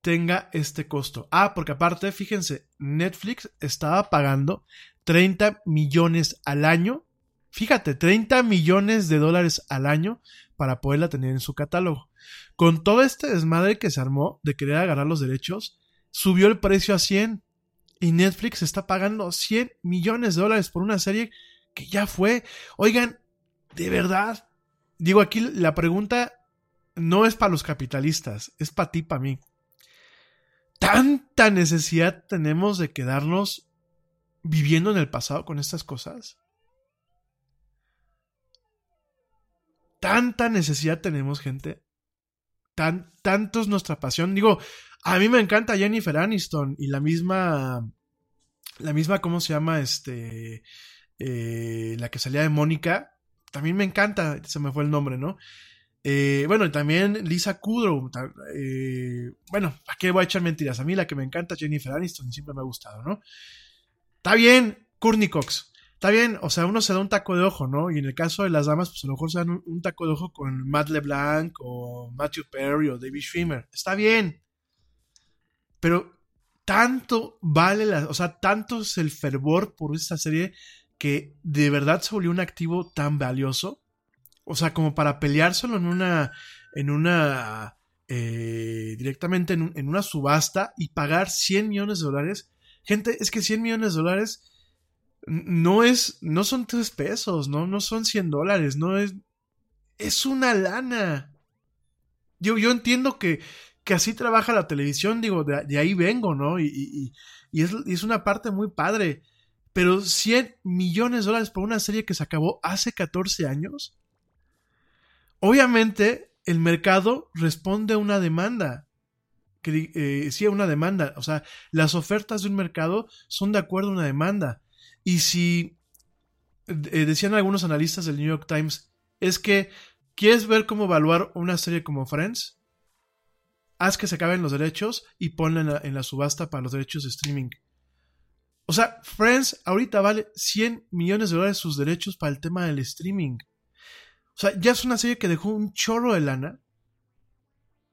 tenga este costo. Ah, porque aparte, fíjense, Netflix estaba pagando 30 millones al año. Fíjate, 30 millones de dólares al año para poderla tener en su catálogo. Con todo este desmadre que se armó de querer agarrar los derechos, subió el precio a 100. Y Netflix está pagando 100 millones de dólares por una serie que ya fue. Oigan, de verdad. Digo, aquí la pregunta no es para los capitalistas, es para ti, para mí. ¿Tanta necesidad tenemos de quedarnos viviendo en el pasado con estas cosas? ¿Tanta necesidad tenemos, gente? Tan, tanto es nuestra pasión. Digo, a mí me encanta Jennifer Aniston y la misma. La misma, ¿cómo se llama? Este. Eh, la que salía de Mónica. También me encanta. Se me fue el nombre, ¿no? Eh, bueno, y también Lisa Kudrow. Eh, bueno, ¿a qué voy a echar mentiras? A mí la que me encanta es Jennifer Aniston y siempre me ha gustado, ¿no? Está bien, Courtney Cox. Está bien, o sea, uno se da un taco de ojo, ¿no? Y en el caso de las damas, pues a lo mejor se dan un, un taco de ojo con Matt LeBlanc o Matthew Perry o David Schwimmer. Está bien. Pero tanto vale la, o sea, tanto es el fervor por esta serie que de verdad se volvió un activo tan valioso. O sea, como para peleárselo en una, en una, eh, directamente en, una subasta y pagar 100 millones de dólares. Gente, es que 100 millones de dólares no es, no son 3 pesos, no, no son 100 dólares, no es, es una lana. Yo, yo entiendo que, que así trabaja la televisión, digo, de, ahí vengo, ¿no? Y, es, una parte muy padre. Pero 100 millones de dólares por una serie que se acabó hace 14 años. Obviamente, el mercado responde a una demanda. Que, eh, sí, a una demanda. O sea, las ofertas de un mercado son de acuerdo a una demanda. Y si eh, decían algunos analistas del New York Times, es que quieres ver cómo evaluar una serie como Friends, haz que se acaben los derechos y ponla en la, subasta para los derechos de streaming. O sea, Friends ahorita vale 100 millones de dólares sus derechos para el tema del streaming. O sea, ya es una serie que dejó un chorro de lana.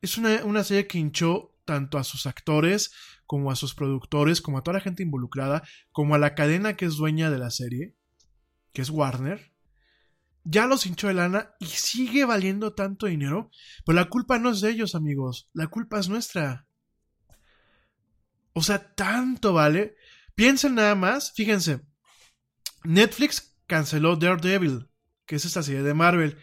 Es una, una serie que hinchó tanto a sus actores, como a sus productores, como a toda la gente involucrada, como a la cadena que es dueña de la serie, que es Warner ya los hinchó de lana y sigue valiendo tanto dinero. Pero la culpa no es de ellos, amigos. La culpa es nuestra. O sea, tanto vale. Piensen nada más, fíjense. Netflix canceló Daredevil, que es esta serie de Marvel.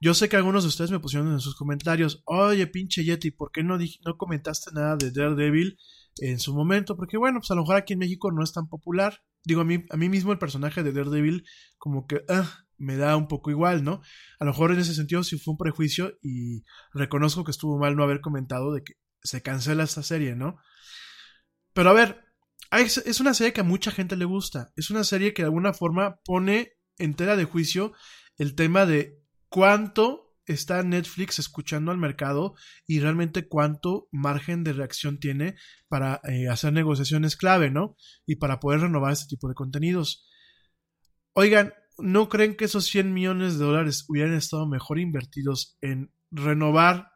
Yo sé que algunos de ustedes me pusieron en sus comentarios, oye, pinche Yeti, ¿por qué no, no comentaste nada de Daredevil en su momento? Porque bueno, pues a lo mejor aquí en México no es tan popular. Digo, a mí, a mí mismo el personaje de Daredevil como que ah, me da un poco igual, ¿no? A lo mejor en ese sentido sí fue un prejuicio y reconozco que estuvo mal no haber comentado de que se cancela esta serie, ¿no? Pero a ver, es una serie que a mucha gente le gusta. Es una serie que de alguna forma pone entera de juicio el tema de cuánto está Netflix escuchando al mercado y realmente cuánto margen de reacción tiene para eh, hacer negociaciones clave, ¿no? Y para poder renovar este tipo de contenidos. Oigan, ¿no creen que esos 100 millones de dólares hubieran estado mejor invertidos en renovar,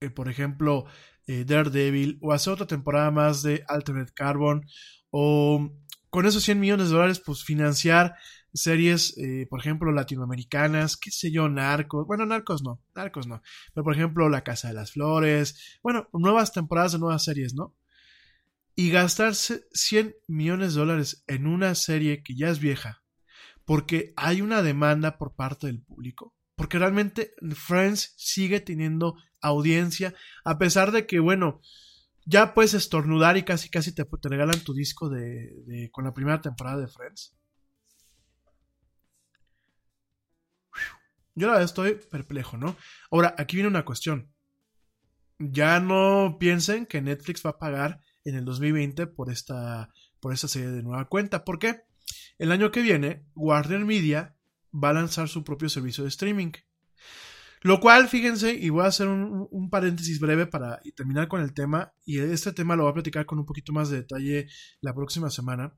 eh, por ejemplo, eh, Daredevil o hacer otra temporada más de Alternate Carbon o con esos 100 millones de dólares pues financiar series, eh, por ejemplo, latinoamericanas, qué sé yo, Narcos, bueno, Narcos no, Narcos no, pero por ejemplo, La Casa de las Flores, bueno, nuevas temporadas de nuevas series, ¿no? Y gastarse 100 millones de dólares en una serie que ya es vieja, porque hay una demanda por parte del público, porque realmente Friends sigue teniendo audiencia, a pesar de que, bueno, ya puedes estornudar y casi casi te, regalan tu disco de, con la primera temporada de Friends. Yo la verdad estoy perplejo, ¿no? Ahora, aquí viene una cuestión. Ya no piensen que Netflix va a pagar en el 2020 por esta, por esta serie de nueva cuenta. ¿Por qué? El año que viene, Warner Media va a lanzar su propio servicio de streaming. Lo cual, fíjense, y voy a hacer un, paréntesis breve para terminar con el tema, y este tema lo voy a platicar con un poquito más de detalle la próxima semana.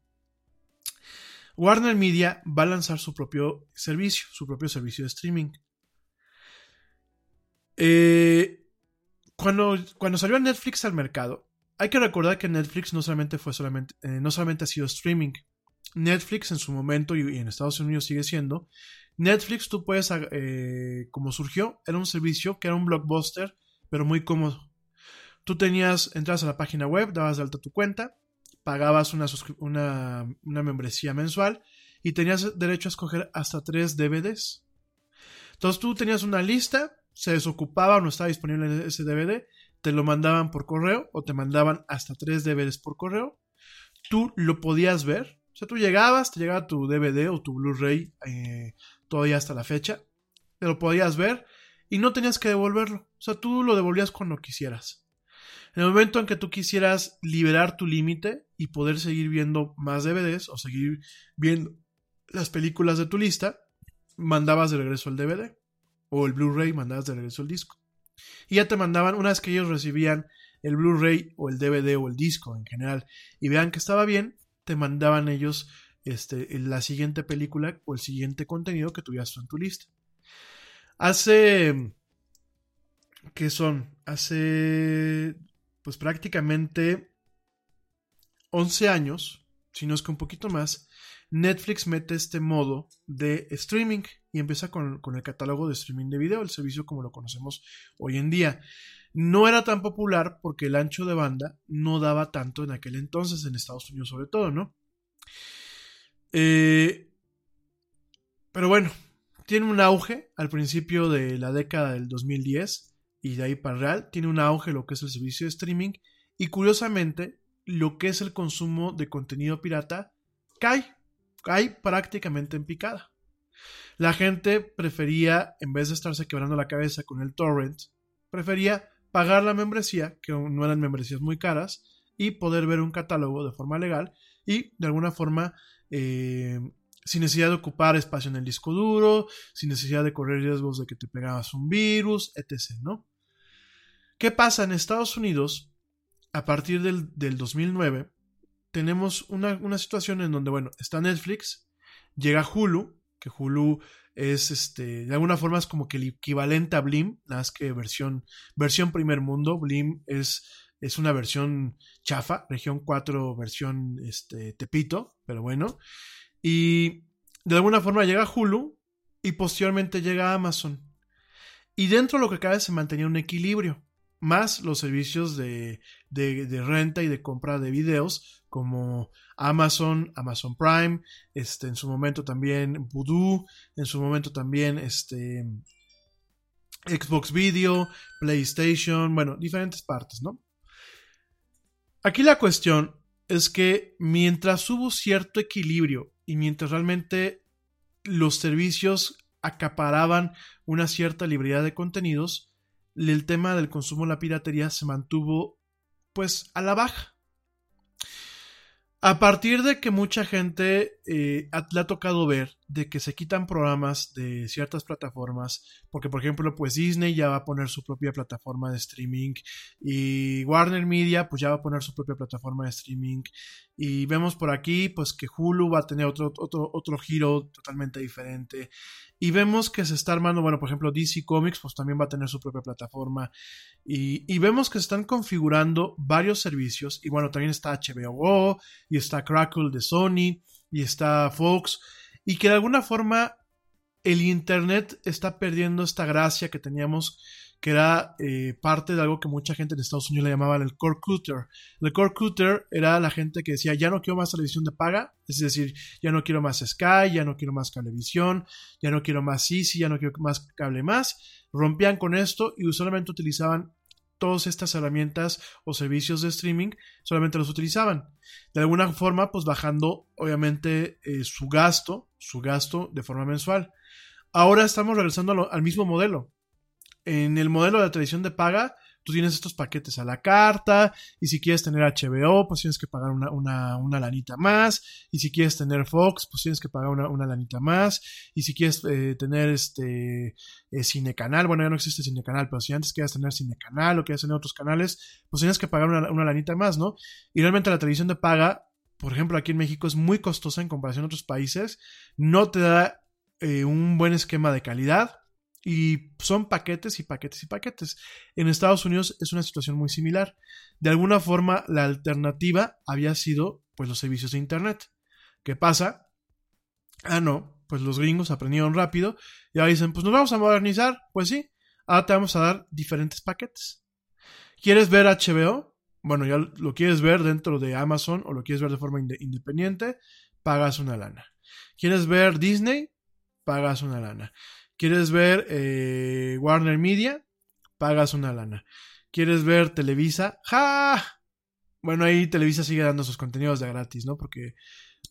Warner Media va a lanzar su propio servicio, su propio servicio de streaming. Eh, cuando, cuando salió Netflix al mercado, hay que recordar que Netflix no solamente fue solamente, eh, no solamente ha sido streaming. Netflix en su momento y en Estados Unidos sigue siendo Netflix, tú puedes, eh, como surgió, era un servicio que era un blockbuster, pero muy cómodo. Tú tenías, entras a la página web, dabas de alta tu cuenta, pagabas una, una, una membresía mensual y tenías derecho a escoger hasta tres DVDs. Entonces tú tenías una lista, se desocupaba o no estaba disponible ese DVD, te lo mandaban por correo o te mandaban hasta tres DVDs por correo. Tú lo podías ver, o sea, tú llegabas, te llegaba tu DVD o tu Blu-ray eh, todavía hasta la fecha, te lo podías ver y no tenías que devolverlo. O sea, tú lo devolvías cuando quisieras. En el momento en que tú quisieras liberar tu límite y poder seguir viendo más DVDs o seguir viendo las películas de tu lista, mandabas de regreso el DVD o el Blu-ray, mandabas de regreso el disco. Y ya te mandaban, una vez que ellos recibían el Blu-ray o el DVD o el disco en general y vean que estaba bien, te mandaban ellos este, la siguiente película o el siguiente contenido que tuvieras en tu lista. Hace. ¿Qué son? Hace. Pues prácticamente 11 años, si no es que un poquito más, Netflix mete este modo de streaming y empieza con, con, el catálogo de streaming de video, el servicio como lo conocemos hoy en día. No era tan popular porque el ancho de banda no daba tanto en aquel entonces, en Estados Unidos sobre todo, ¿no? Eh, pero bueno, tiene un auge al principio de la década del 2010 y de ahí para real. Tiene un auge lo que es el servicio de streaming y curiosamente lo que es el consumo de contenido pirata cae, cae prácticamente en picada. La gente prefería, en vez de estarse quebrando la cabeza con el torrent, prefería pagar la membresía, que no eran membresías muy caras, y poder ver un catálogo de forma legal y de alguna forma eh, sin necesidad de ocupar espacio en el disco duro, sin necesidad de correr riesgos de que te pegabas un virus, etc. ¿no? ¿Qué pasa en Estados Unidos? A partir del, 2009, tenemos una, una, situación en donde, bueno, está Netflix, llega Hulu, que Hulu es, este, de alguna forma es como que el equivalente a Blim, nada más que versión, versión primer mundo, Blim es es una versión chafa, región 4, versión este, Tepito, pero bueno. Y de alguna forma llega Hulu y posteriormente llega Amazon. Y dentro de lo que cabe se mantenía un equilibrio, más los servicios de, de, renta y de compra de videos como Amazon, Amazon Prime, este, en su momento también Voodoo, en su momento también este, Xbox Video, PlayStation, bueno, diferentes partes, ¿no? Aquí la cuestión es que mientras hubo cierto equilibrio y mientras realmente los servicios acaparaban una cierta librería de contenidos, el tema del consumo de la piratería se mantuvo pues a la baja. A partir de que mucha gente eh, le ha tocado ver de que se quitan programas de ciertas plataformas, porque por ejemplo, pues Disney ya va a poner su propia plataforma de streaming y Warner Media pues ya va a poner su propia plataforma de streaming. Y vemos por aquí pues que Hulu va a tener otro, otro, otro giro totalmente diferente. Y vemos que se está armando, bueno, por ejemplo, DC Comics pues también va a tener su propia plataforma. Y, y vemos que se están configurando varios servicios y bueno, también está HBO y está Crackle de Sony y está Fox y que de alguna forma el Internet está perdiendo esta gracia que teníamos, que era eh, parte de algo que mucha gente en Estados Unidos le llamaba el core cutter. El core cutter era la gente que decía, ya no quiero más televisión de paga, es decir, ya no quiero más Sky, ya no quiero más Cablevisión, ya no quiero más Easy, ya no quiero más cable más. Rompían con esto y usualmente utilizaban todas estas herramientas o servicios de streaming solamente los utilizaban. De alguna forma, pues bajando obviamente eh, su gasto, su gasto de forma mensual. Ahora estamos regresando al mismo modelo. En el modelo de la televisión de paga, tú tienes estos paquetes a la carta, y si quieres tener HBO, pues tienes que pagar una, una, una lanita más, y si quieres tener Fox, pues tienes que pagar una, una lanita más, y si quieres eh, tener este eh, Cinecanal, bueno, ya no existe Cinecanal, pero si antes quieres tener Cinecanal o quieres tener otros canales, pues tienes que pagar una, una lanita más, ¿no? Y realmente la televisión de paga, por ejemplo, aquí en México es muy costosa en comparación a otros países, no te da eh, un buen esquema de calidad, y son paquetes y paquetes y paquetes. En Estados Unidos es una situación muy similar. De alguna forma, la alternativa había sido pues los servicios de Internet. ¿Qué pasa? Ah, no, pues los gringos aprendieron rápido y ahora dicen, pues nos vamos a modernizar. Pues sí, ahora te vamos a dar diferentes paquetes. ¿Quieres ver HBO? Bueno, ya lo quieres ver dentro de Amazon o lo quieres ver de forma independiente, pagas una lana. ¿Quieres ver Disney? Pagas una lana. ¿Quieres ver eh, Warner Media? Pagas una lana. ¿Quieres ver Televisa? ¡Ja! Bueno, ahí Televisa sigue dando sus contenidos de gratis, ¿no? Porque,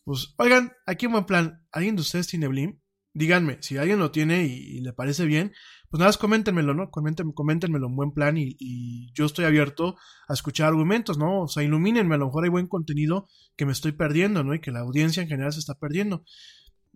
pues, oigan, aquí un buen plan. ¿Alguien de ustedes tiene Blim? Díganme, si alguien lo tiene y, le parece bien, pues nada más coméntenmelo, ¿no? Coméntenme, coméntenmelo en buen plan y, y, yo estoy abierto a escuchar argumentos, ¿no? O sea, ilumínenme, a lo mejor hay buen contenido que me estoy perdiendo, ¿no? Y que la audiencia en general se está perdiendo.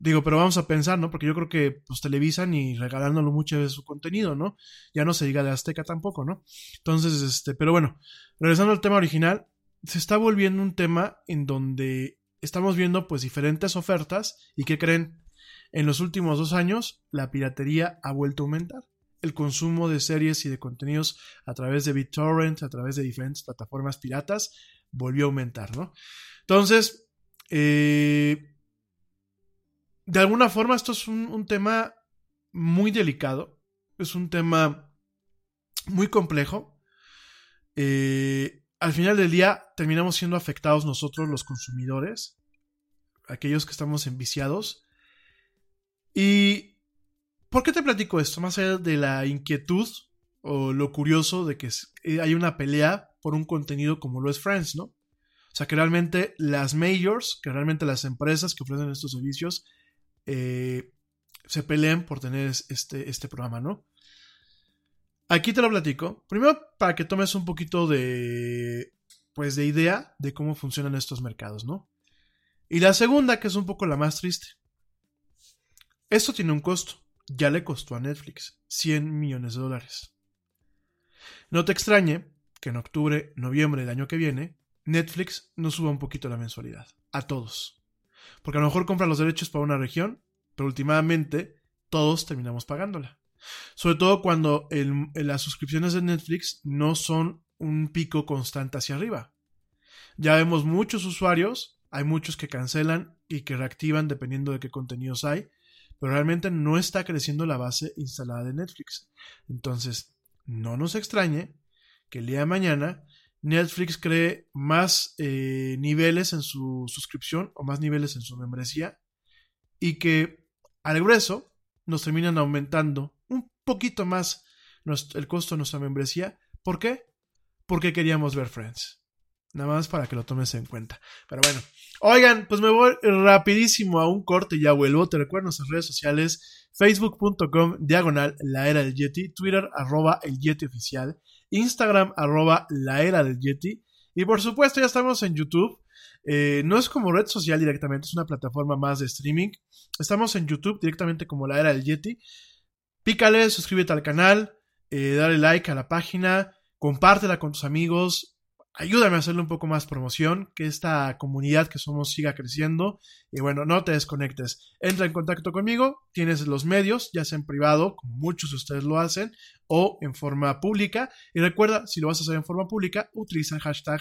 Digo, pero vamos a pensar, ¿no? Porque yo creo que pues televisan y regalándolo mucho de su contenido, ¿no? Ya no se diga de Azteca tampoco, ¿no? Entonces, este, pero bueno, regresando al tema original, se está volviendo un tema en donde estamos viendo pues diferentes ofertas y ¿qué creen? En los últimos dos años, la piratería ha vuelto a aumentar. El consumo de series y de contenidos a través de BitTorrent, a través de diferentes plataformas piratas, volvió a aumentar, ¿no? Entonces, eh, de alguna forma esto es un, tema muy delicado, es un tema muy complejo. Eh, al final del día terminamos siendo afectados nosotros los consumidores, aquellos que estamos enviciados. ¿Y por qué te platico esto? Más allá de la inquietud o lo curioso de que eh, hay una pelea por un contenido como lo es Friends, ¿no? O sea, que realmente las majors, que realmente las empresas que ofrecen estos servicios, eh, se peleen por tener este, este programa, ¿no? Aquí te lo platico. Primero, para que tomes un poquito de, pues, de idea de cómo funcionan estos mercados, ¿no? Y la segunda, que es un poco la más triste. Esto tiene un costo. Ya le costó a Netflix 100 millones de dólares. No te extrañe que en octubre, noviembre del año que viene, Netflix nos suba un poquito la mensualidad. A todos. Porque a lo mejor compra los derechos para una región, pero últimamente todos terminamos pagándola. Sobre todo cuando las suscripciones de Netflix no son un pico constante hacia arriba. Ya vemos muchos usuarios, hay muchos que cancelan y que reactivan dependiendo de qué contenidos hay, pero realmente no está creciendo la base instalada de Netflix. Entonces, no nos extrañe que el día de mañana Netflix cree más eh, niveles en su suscripción o más niveles en su membresía y que al grueso nos terminan aumentando un poquito más el costo de nuestra membresía. ¿Por qué? Porque queríamos ver Friends. Nada más para que lo tomes en cuenta. Pero bueno. Oigan, pues me voy rapidísimo a un corte y ya vuelvo. Te recuerdo nuestras redes sociales. Facebook.com diagonal la era del Yeti. Twitter arroba el Yeti oficial. Instagram arroba la era del Yeti. Y por supuesto ya estamos en YouTube. Eh, no es como red social directamente, es una plataforma más de streaming. Estamos en YouTube directamente como la era del Yeti. Pícale, suscríbete al canal, eh, dale like a la página, compártela con tus amigos, ayúdame a hacerle un poco más promoción, que esta comunidad que somos siga creciendo. Y bueno, no te desconectes. Entra en contacto conmigo, tienes los medios, ya sea en privado, como muchos de ustedes lo hacen, o en forma pública. Y recuerda, si lo vas a hacer en forma pública, utiliza el hashtag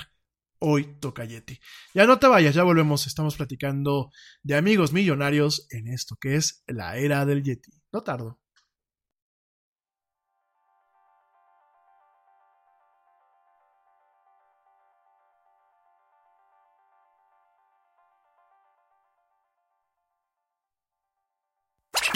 hoy toca Yeti. Ya no te vayas, ya volvemos. Estamos platicando de amigos millonarios en esto que es la era del Yeti. No tardo.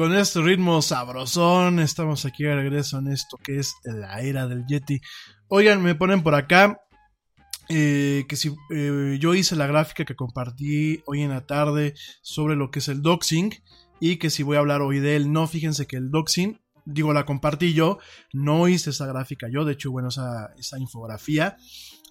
Con este ritmo sabrosón, estamos aquí de regreso en esto que es la era del Yeti. Oigan, me ponen por acá eh, que si eh, yo hice la gráfica que compartí hoy en la tarde sobre lo que es el doxing y que si voy a hablar hoy de él, no, fíjense que el doxing, digo, la compartí yo, no hice esa gráfica yo, de hecho, bueno, esa, infografía.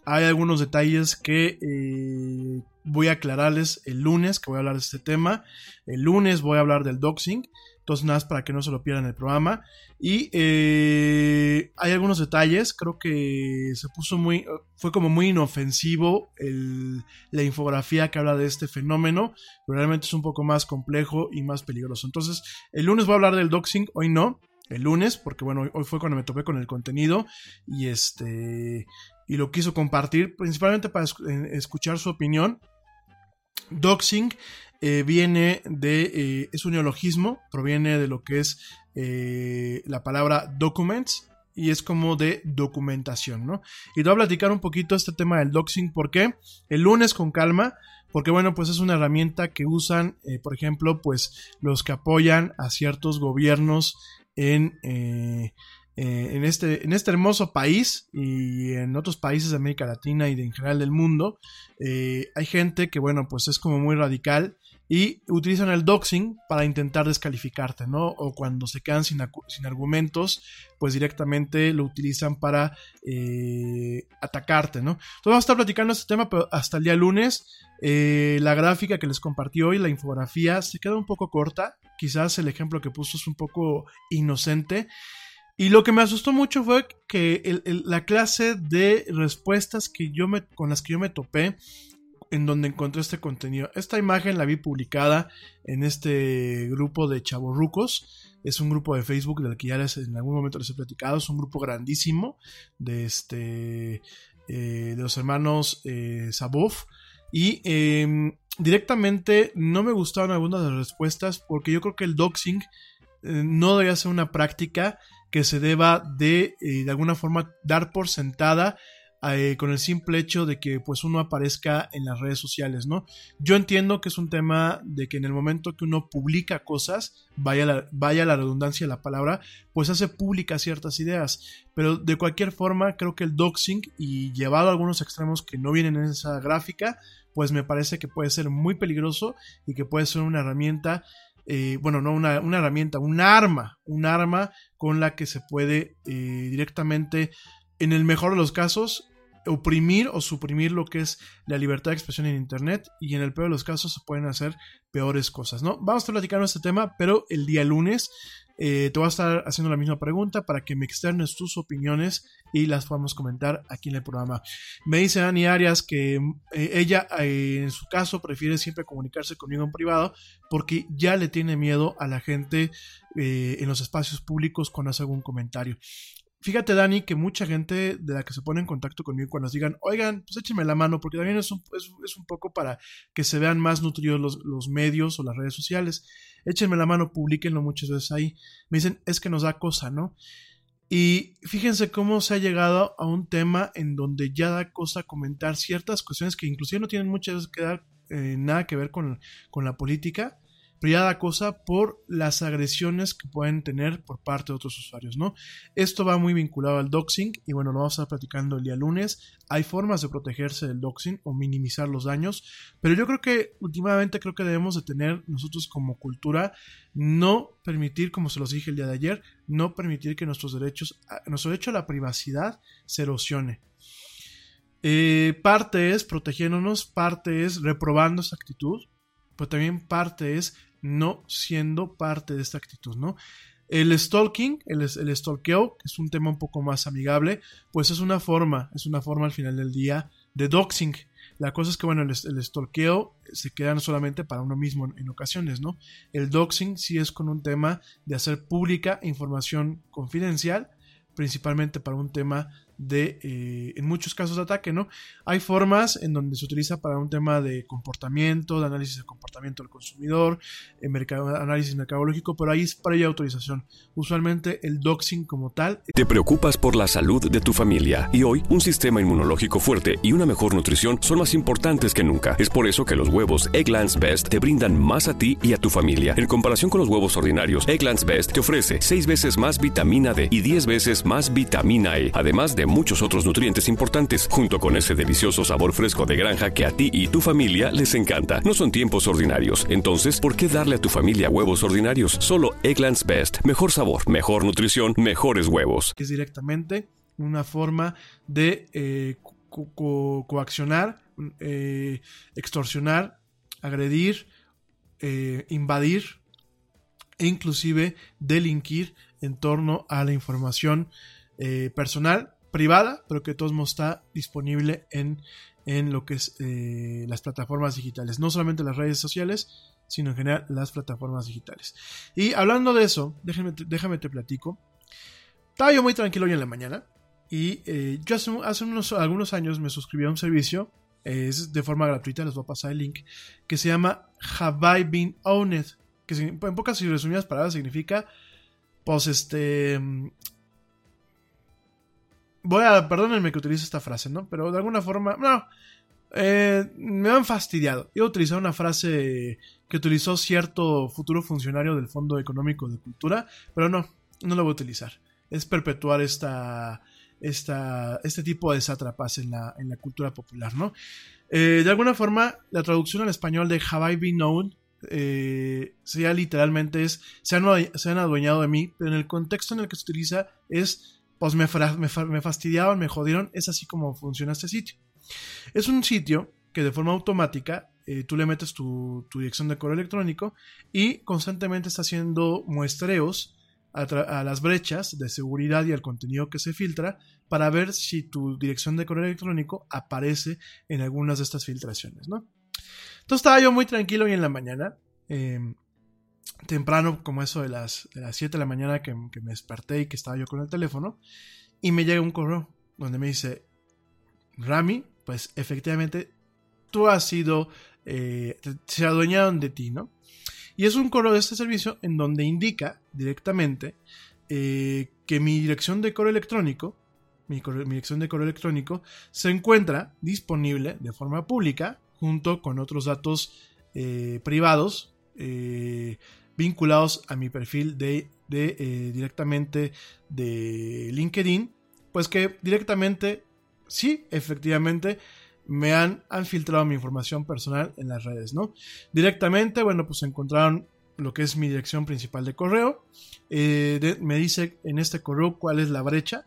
Hay algunos detalles que eh, voy a aclararles el lunes, que voy a hablar de este tema. El lunes voy a hablar del doxing. Entonces, para que no se lo pierdan el programa. Y eh, hay algunos detalles. Creo que se puso muy. Fue como muy inofensivo el, la infografía que habla de este fenómeno. Pero realmente es un poco más complejo y más peligroso. Entonces, el lunes voy a hablar del doxing. Hoy no. El lunes, porque bueno, hoy fue cuando me topé con el contenido. Y este y lo quiso compartir, principalmente para escuchar su opinión. Doxing eh, viene de, eh, es un neologismo, proviene de lo que es eh, la palabra documents y es como de documentación, ¿no? Y te voy a platicar un poquito este tema del doxing, ¿por qué? El lunes con calma, porque bueno, pues es una herramienta que usan, por ejemplo, pues los que apoyan a ciertos gobiernos en eh, en, este, en este hermoso país y en otros países de América Latina y en general del mundo, eh, hay gente que, bueno, pues es como muy radical y utilizan el doxing para intentar descalificarte, ¿no? O cuando se quedan sin, sin argumentos, pues directamente lo utilizan para eh, atacarte, ¿no? Entonces vamos a estar platicando este tema, pero hasta el día lunes. la gráfica que les compartí hoy, la infografía, se queda un poco corta. Quizás el ejemplo que puso es un poco inocente. Y lo que me asustó mucho fue que la clase de respuestas que yo me, con las que yo me topé en donde encontré este contenido. Esta imagen la vi publicada en este grupo de chavorrucos. Es un grupo de Facebook del que ya les, en algún momento les he platicado. Es un grupo grandísimo de, este, eh, de los hermanos eh, Y em, directamente no me gustaron algunas de las respuestas porque yo creo que el doxing eh, no debería ser una práctica que se deba de, eh, de alguna forma, dar por sentada eh, con el simple hecho de que pues uno aparezca en las redes sociales, ¿no? Yo entiendo que es un tema de que en el momento que uno publica cosas, vaya la, vaya la redundancia de la palabra, pues hace públicas ciertas ideas, pero de cualquier forma creo que el doxing y llevado a algunos extremos que no vienen en esa gráfica, pues me parece que puede ser muy peligroso y que puede ser una herramienta eh, bueno, no una, herramienta, un arma, un arma con la que se puede eh, directamente, en el mejor de los casos, oprimir o suprimir lo que es la libertad de expresión en Internet y en el peor de los casos se pueden hacer peores cosas, ¿no? Vamos a platicar este tema, pero el día lunes eh, te voy a estar haciendo la misma pregunta para que me externes tus opiniones y las podamos comentar aquí en el programa. Me dice Dani Arias que eh, ella eh, en su caso prefiere siempre comunicarse conmigo en privado porque ya le tiene miedo a la gente en los espacios públicos cuando hace algún comentario. Fíjate, Dani, que mucha gente de la que se pone en contacto conmigo cuando nos digan, oigan, pues échenme la mano, porque también es un, es, un poco para que se vean más nutridos los, los, medios o las redes sociales. Échenme la mano, publiquenlo muchas veces ahí. Me dicen, es que nos da cosa, ¿no? Y fíjense cómo se ha llegado a un tema en donde ya da cosa comentar ciertas cuestiones que inclusive no tienen muchas que dar, eh, nada que ver con, con la política, privada cosa por las agresiones que pueden tener por parte de otros usuarios, ¿no? Esto va muy vinculado al doxing y bueno, lo vamos a estar platicando el día lunes. Hay formas de protegerse del doxing o minimizar los daños, pero yo creo que últimamente creo que debemos de tener nosotros como cultura no permitir, como se los dije el día de ayer, no permitir que nuestros derechos, nuestro derecho a la privacidad se erosione. Eh, parte es protegiéndonos, parte es reprobando esa actitud, pero también parte es no siendo parte de esta actitud, ¿no? El stalking, el, el stalkeo, que es un tema un poco más amigable, pues es una forma, es una forma al final del día de doxing. La cosa es que, bueno, el, el stalkeo se queda no solamente para uno mismo en, en, ocasiones, ¿no? El doxing sí es con un tema de hacer pública información confidencial, principalmente para un tema de, eh, en muchos casos de ataque, ¿no? Hay formas en donde se utiliza para un tema de comportamiento, de análisis de comportamiento del consumidor, en mercado, análisis mercadológico, pero ahí es para ella autorización. Usualmente el doxing como tal. Te preocupas por la salud de tu familia y hoy un sistema inmunológico fuerte y una mejor nutrición son más importantes que nunca. Es por eso que los huevos Egglands Best te brindan más a ti y a tu familia. En comparación con los huevos ordinarios, Egglands Best te ofrece 6 veces más vitamina D y 10 veces más vitamina E, además de muchos otros nutrientes importantes, junto con ese delicioso sabor fresco de granja que a ti y tu familia les encanta. No son tiempos ordinarios, entonces, ¿por qué darle a tu familia huevos ordinarios? Solo Egglands Best. Mejor sabor, mejor nutrición, mejores huevos. Es directamente una forma de eh, co co coaccionar, eh, extorsionar, agredir, eh, invadir e inclusive delinquir en torno a la información personal, privada, pero que de todos modos está disponible en, en lo que es eh, las plataformas digitales. No solamente las redes sociales, sino en general las plataformas digitales. Y hablando de eso, déjame, déjame te platico. Estaba yo muy tranquilo hoy en la mañana. Y eh, yo hace, unos, algunos años me suscribí a un servicio, es de forma gratuita, les voy a pasar el link, que se llama Have I Been Owned, que en pocas y resumidas palabras significa, pues este, voy a, perdónenme que utilice esta frase, ¿no? Pero de alguna forma, no, eh, me han fastidiado. Iba a utilizar una frase que utilizó cierto futuro funcionario del Fondo Económico de Cultura, pero no, no la voy a utilizar. Es perpetuar esta, esta, este tipo de sátrapas en la, en la cultura popular, ¿no? Eh, de alguna forma, la traducción al español de Have I Been Known eh, sea literalmente es se han, se han adueñado de mí, pero en el contexto en el que se utiliza es pues me, me, me fastidiaban, me jodieron, es así como funciona este sitio. Es un sitio que de forma automática eh, tú le metes tu, dirección de correo electrónico y constantemente está haciendo muestreos a, las brechas de seguridad y al contenido que se filtra para ver si tu dirección de correo electrónico aparece en algunas de estas filtraciones, ¿no? Entonces estaba yo muy tranquilo hoy en la mañana, eh, temprano, como eso de las, de las 7 de la mañana que, que, me desperté y que estaba yo con el teléfono, y me llega un correo donde me dice, Rami, pues efectivamente tú has sido, eh, se adueñaron de ti, ¿no? Y es un correo de este servicio en donde indica directamente eh, que mi dirección de correo electrónico, mi, dirección de correo electrónico, se encuentra disponible de forma pública junto con otros datos eh, privados eh, vinculados a mi perfil de, eh, directamente de LinkedIn, pues que directamente, sí, efectivamente, me han, han filtrado mi información personal en las redes, ¿no? Directamente, bueno, pues encontraron lo que es mi dirección principal de correo. Eh, me dice en este correo cuál es la brecha.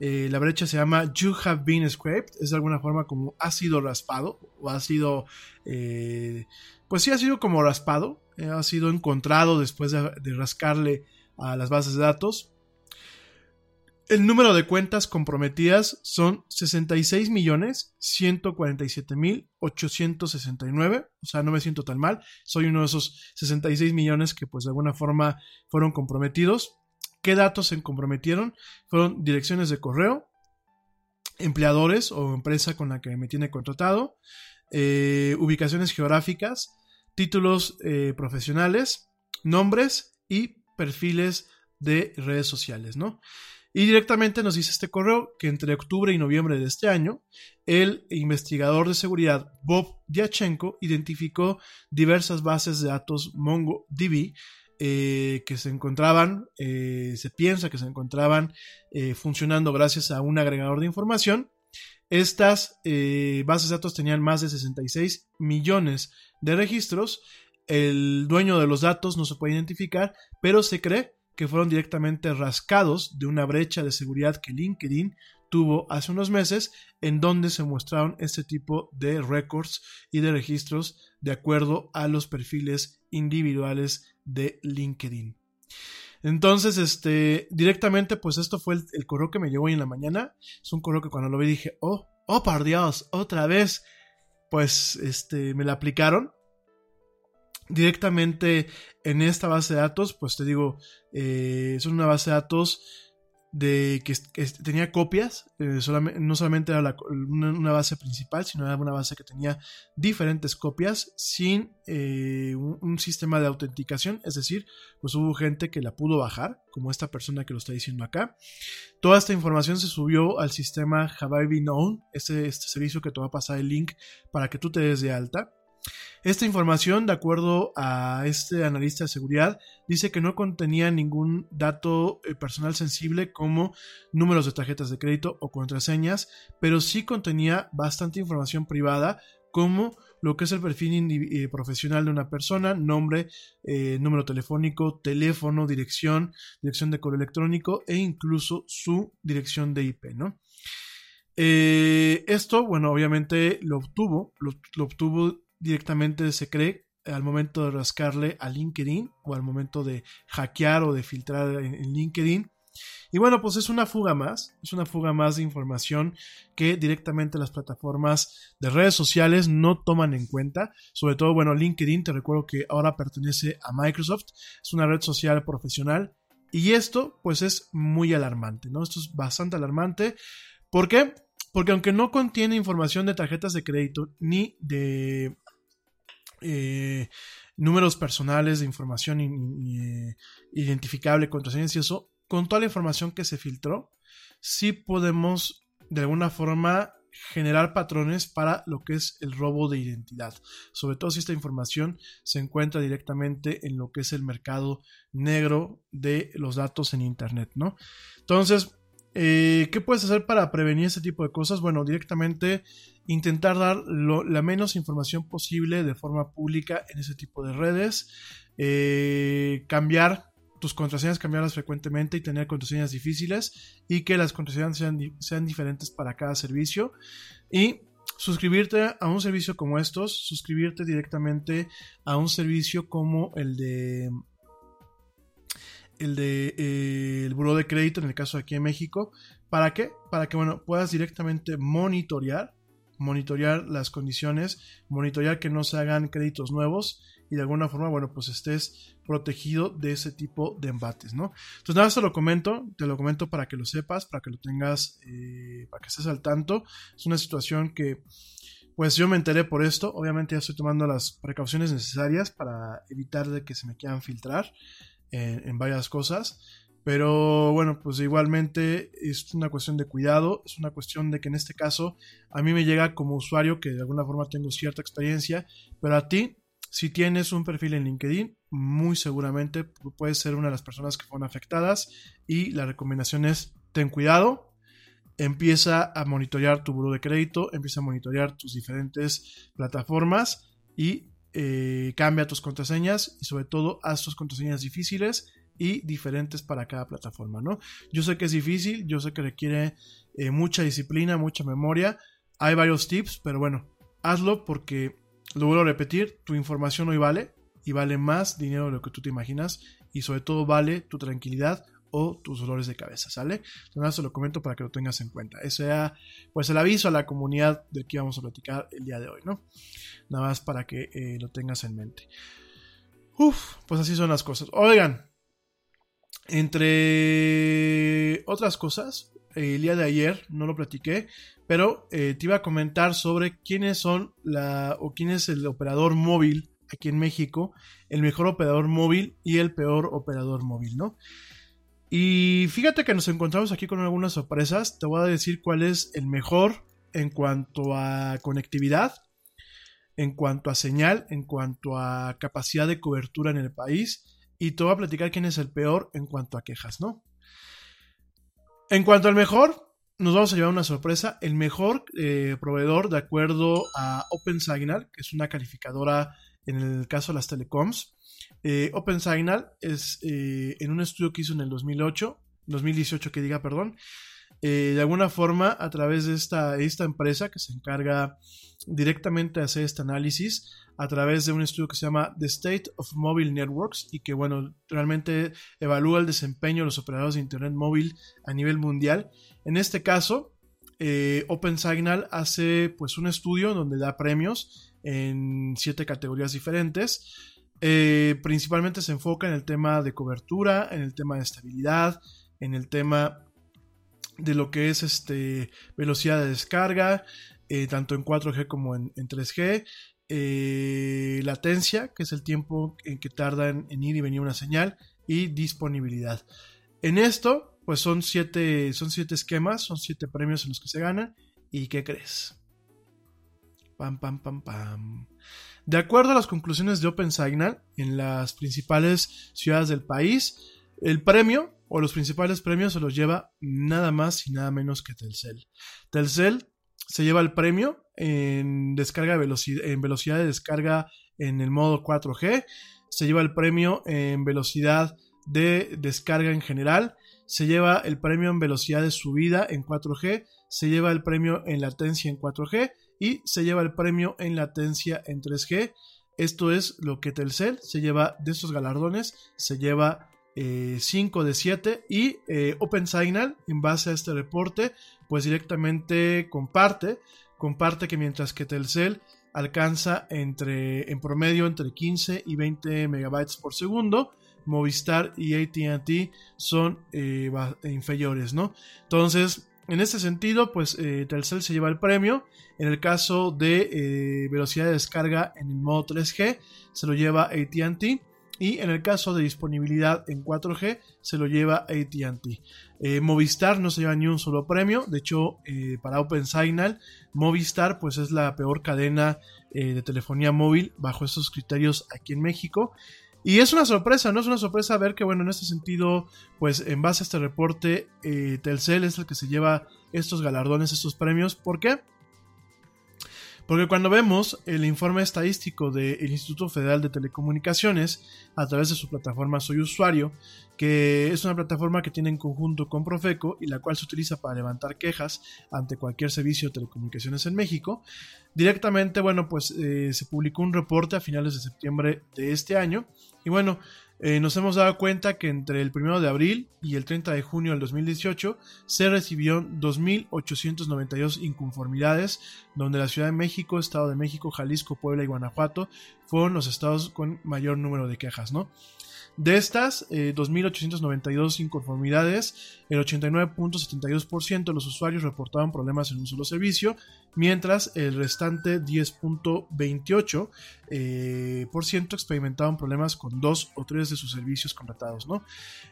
Eh, la brecha se llama You have been scraped. Es de alguna forma como ha sido raspado o ha sido, eh, pues sí ha sido como raspado. Eh, ha sido encontrado después de, de rascarle a las bases de datos. El número de cuentas comprometidas son 66 millones 147 mil 869. O sea, no me siento tan mal. Soy uno de esos 66 millones que pues de alguna forma fueron comprometidos. ¿Qué datos se comprometieron? Fueron direcciones de correo, empleadores o empresa con la que me tiene contratado, eh, ubicaciones geográficas, títulos eh, profesionales, nombres y perfiles de redes sociales, ¿no? Y directamente nos dice este correo que entre octubre y noviembre de este año, el investigador de seguridad Bob Diachenko identificó diversas bases de datos MongoDB eh, que se encontraban, eh, se piensa que se encontraban eh, funcionando gracias a un agregador de información. Estas bases de datos tenían más de 66 millones de registros. El dueño de los datos no se puede identificar, pero se cree que fueron directamente rascados de una brecha de seguridad que LinkedIn tuvo hace unos meses en donde se mostraron este tipo de récords y de registros de acuerdo a los perfiles individuales de LinkedIn. Entonces, este, directamente, pues esto fue el, correo que me llegó hoy en la mañana. Es un correo que cuando lo vi dije, oh, oh, por Dios, otra vez. Pues, este, me la aplicaron directamente en esta base de datos, pues te digo, eh, es una base de datos de que, tenía copias, eh, no solamente era una, base principal, sino era una base que tenía diferentes copias sin eh, un, sistema de autenticación, es decir, pues hubo gente que la pudo bajar, como esta persona que lo está diciendo acá. Toda esta información se subió al sistema Have I Known, este, este servicio que te va a pasar el link para que tú te des de alta. Esta información, de acuerdo a este analista de seguridad, dice que no contenía ningún dato eh, personal sensible como números de tarjetas de crédito o contraseñas, pero sí contenía bastante información privada como lo que es el perfil eh, profesional de una persona, nombre, eh, número telefónico, teléfono, dirección, dirección de correo electrónico e incluso su dirección de IP, esto, bueno, obviamente lo obtuvo, lo obtuvo directamente se cree al momento de rascarle a LinkedIn o al momento de hackear o de filtrar en, LinkedIn. Y bueno, pues es una fuga más, es una fuga más de información que directamente las plataformas de redes sociales no toman en cuenta. Sobre todo, bueno, LinkedIn, te recuerdo que ahora pertenece a Microsoft, es una red social profesional. Y esto, pues es muy alarmante, ¿no? Esto es bastante alarmante. ¿Por qué? Porque aunque no contiene información de tarjetas de crédito ni de eh, números personales de información eh, identificable, contraseñas eso, con toda la información que se filtró, sí podemos de alguna forma generar patrones para lo que es el robo de identidad. Sobre todo si esta información se encuentra directamente en lo que es el mercado negro de los datos en Internet, ¿no? Entonces, eh, ¿qué puedes hacer para prevenir este tipo de cosas? Bueno, directamente intentar dar la menos información posible de forma pública en ese tipo de redes, eh, cambiar tus contraseñas, cambiarlas frecuentemente y tener contraseñas difíciles y que las contraseñas sean, sean diferentes para cada servicio y suscribirte a un servicio como estos, suscribirte directamente a un servicio como el de el de eh, el buró de crédito en el caso de aquí en México. ¿Para qué? Para que bueno, puedas directamente monitorear monitorear las condiciones, monitorear que no se hagan créditos nuevos y de alguna forma, bueno, pues estés protegido de ese tipo de embates, ¿no? Entonces nada, te lo comento, te lo comento para que lo sepas, para que lo tengas, eh, para que estés al tanto. Es una situación que, pues yo me enteré por esto, obviamente ya estoy tomando las precauciones necesarias para evitar de que se me quieran filtrar en varias cosas. Pero bueno, pues igualmente es una cuestión de cuidado, es una cuestión de que en este caso a mí me llega como usuario que de alguna forma tengo cierta experiencia, pero a ti, si tienes un perfil en LinkedIn, muy seguramente puedes ser una de las personas que fueron afectadas y la recomendación es ten cuidado, empieza a monitorear tu buro de crédito, empieza a monitorear tus diferentes plataformas y eh, cambia tus contraseñas y sobre todo haz tus contraseñas difíciles y diferentes para cada plataforma, ¿no? Yo sé que es difícil, yo sé que requiere eh, mucha disciplina, mucha memoria. Hay varios tips, pero bueno, hazlo porque, lo vuelvo a repetir, tu información hoy vale y vale más dinero de lo que tú te imaginas y sobre todo vale tu tranquilidad o tus dolores de cabeza, ¿sale? Entonces se lo comento para que lo tengas en cuenta. Ese era pues el aviso a la comunidad del que íbamos a platicar el día de hoy, ¿no? Nada más para que eh, lo tengas en mente. Uf, pues así son las cosas. Oigan, entre otras cosas, el día de ayer no lo platiqué, pero eh, te iba a comentar sobre quiénes son la o quién es el operador móvil aquí en México, el mejor operador móvil y el peor operador móvil, ¿no? Y fíjate que nos encontramos aquí con algunas sorpresas. Te voy a decir cuál es el mejor en cuanto a conectividad, en cuanto a señal, en cuanto a capacidad de cobertura en el país. Y te voy a platicar quién es el peor en cuanto a quejas, ¿no? En cuanto al mejor, nos vamos a llevar una sorpresa. El mejor eh, proveedor, de acuerdo a OpenSignal, que es una calificadora en el caso de las telecoms, eh, OpenSignal es eh, en un estudio que hizo en el 2008, 2018 que diga, perdón, eh, de alguna forma a través de esta, esta empresa que se encarga directamente de hacer este análisis, a través de un estudio que se llama The State of Mobile Networks y que bueno, realmente evalúa el desempeño de los operadores de Internet móvil a nivel mundial. En este caso, eh, OpenSignal hace pues un estudio donde da premios en siete categorías diferentes. Eh, principalmente se enfoca en el tema de cobertura, en el tema de estabilidad, en el tema de lo que es este, velocidad de descarga, eh, tanto en 4G como en, 3G, eh, latencia, que es el tiempo en que tarda en, ir y venir una señal, y disponibilidad. En esto, pues son siete, son siete esquemas, son siete premios en los que se ganan. ¿Y qué crees? Pam, pam, pam, pam. De acuerdo a las conclusiones de OpenSignal, en las principales ciudades del país, el premio o los principales premios se los lleva nada más y nada menos que Telcel. Telcel se lleva el premio en descarga velocidad, en velocidad de descarga en el modo 4G, se lleva el premio en velocidad de descarga en general, se lleva el premio en velocidad de subida en 4G, se lleva el premio en latencia en 4G y se lleva el premio en latencia en 3G. Esto es lo que Telcel se lleva de estos galardones, se lleva 5 eh, de 7 y eh, OpenSignal en base a este reporte pues directamente comparte, comparte que mientras que Telcel alcanza entre, en promedio entre 15 y 20 megabytes por segundo, Movistar y ATT son eh, inferiores, ¿no? Entonces, en este sentido, pues eh, Telcel se lleva el premio. En el caso de eh, velocidad de descarga en el modo 3G, se lo lleva ATT. Y en el caso de disponibilidad en 4G, se lo lleva ATT. Eh, Movistar no se lleva ni un solo premio. De hecho, para OpenSignal, Movistar pues es la peor cadena de telefonía móvil bajo estos criterios aquí en México. Y es una sorpresa, ¿no? Es una sorpresa ver que, bueno, en este sentido, pues en base a este reporte, eh, Telcel es el que se lleva estos galardones, estos premios. ¿Por qué? Porque cuando vemos el informe estadístico del Instituto Federal de Telecomunicaciones a través de su plataforma Soy Usuario, que es una plataforma que tiene en conjunto con Profeco y la cual se utiliza para levantar quejas ante cualquier servicio de telecomunicaciones en México, directamente, bueno, pues eh, se publicó un reporte a finales de septiembre de este año. Y bueno, eh, nos hemos dado cuenta que entre el 1 de abril y el 30 de junio del 2018 se recibió 2.892 inconformidades, donde la Ciudad de México, Estado de México, Jalisco, Puebla y Guanajuato fueron los estados con mayor número de quejas, ¿no? De estas 2.892 eh, inconformidades, el 89.72% de los usuarios reportaban problemas en un solo servicio, mientras el restante 10.28% eh, experimentaban problemas con dos o tres de sus servicios contratados.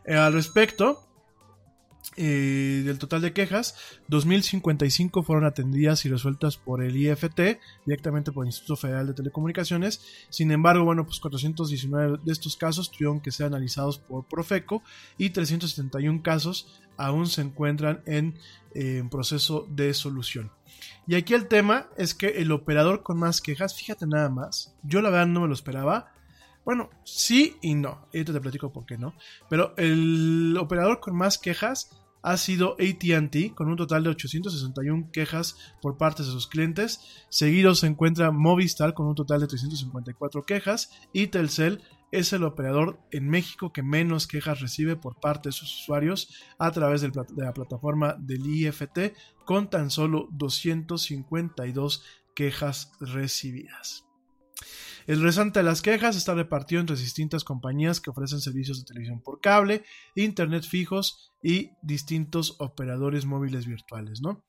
Eh, al respecto, eh, del total de quejas, 2.055 fueron atendidas y resueltas por el IFT, directamente por el Instituto Federal de Telecomunicaciones. Sin embargo, bueno, pues 419 de estos casos tuvieron que ser analizados por Profeco y 371 casos aún se encuentran en, en proceso de solución. Y aquí el tema es que el operador con más quejas, fíjate nada más, yo la verdad no me lo esperaba. Bueno, sí y no. Ahorita te platico por qué no. Pero el operador con más quejas ha sido ATT con un total de 861 quejas por parte de sus clientes. Seguido se encuentra Movistar con un total de 354 quejas y Telcel es el operador en México que menos quejas recibe por parte de sus usuarios a través de la plataforma del IFT con tan solo 252 quejas recibidas. El restante de las quejas está repartido entre distintas compañías que ofrecen servicios de televisión por cable, internet fijos y distintos operadores móviles virtuales, ¿no?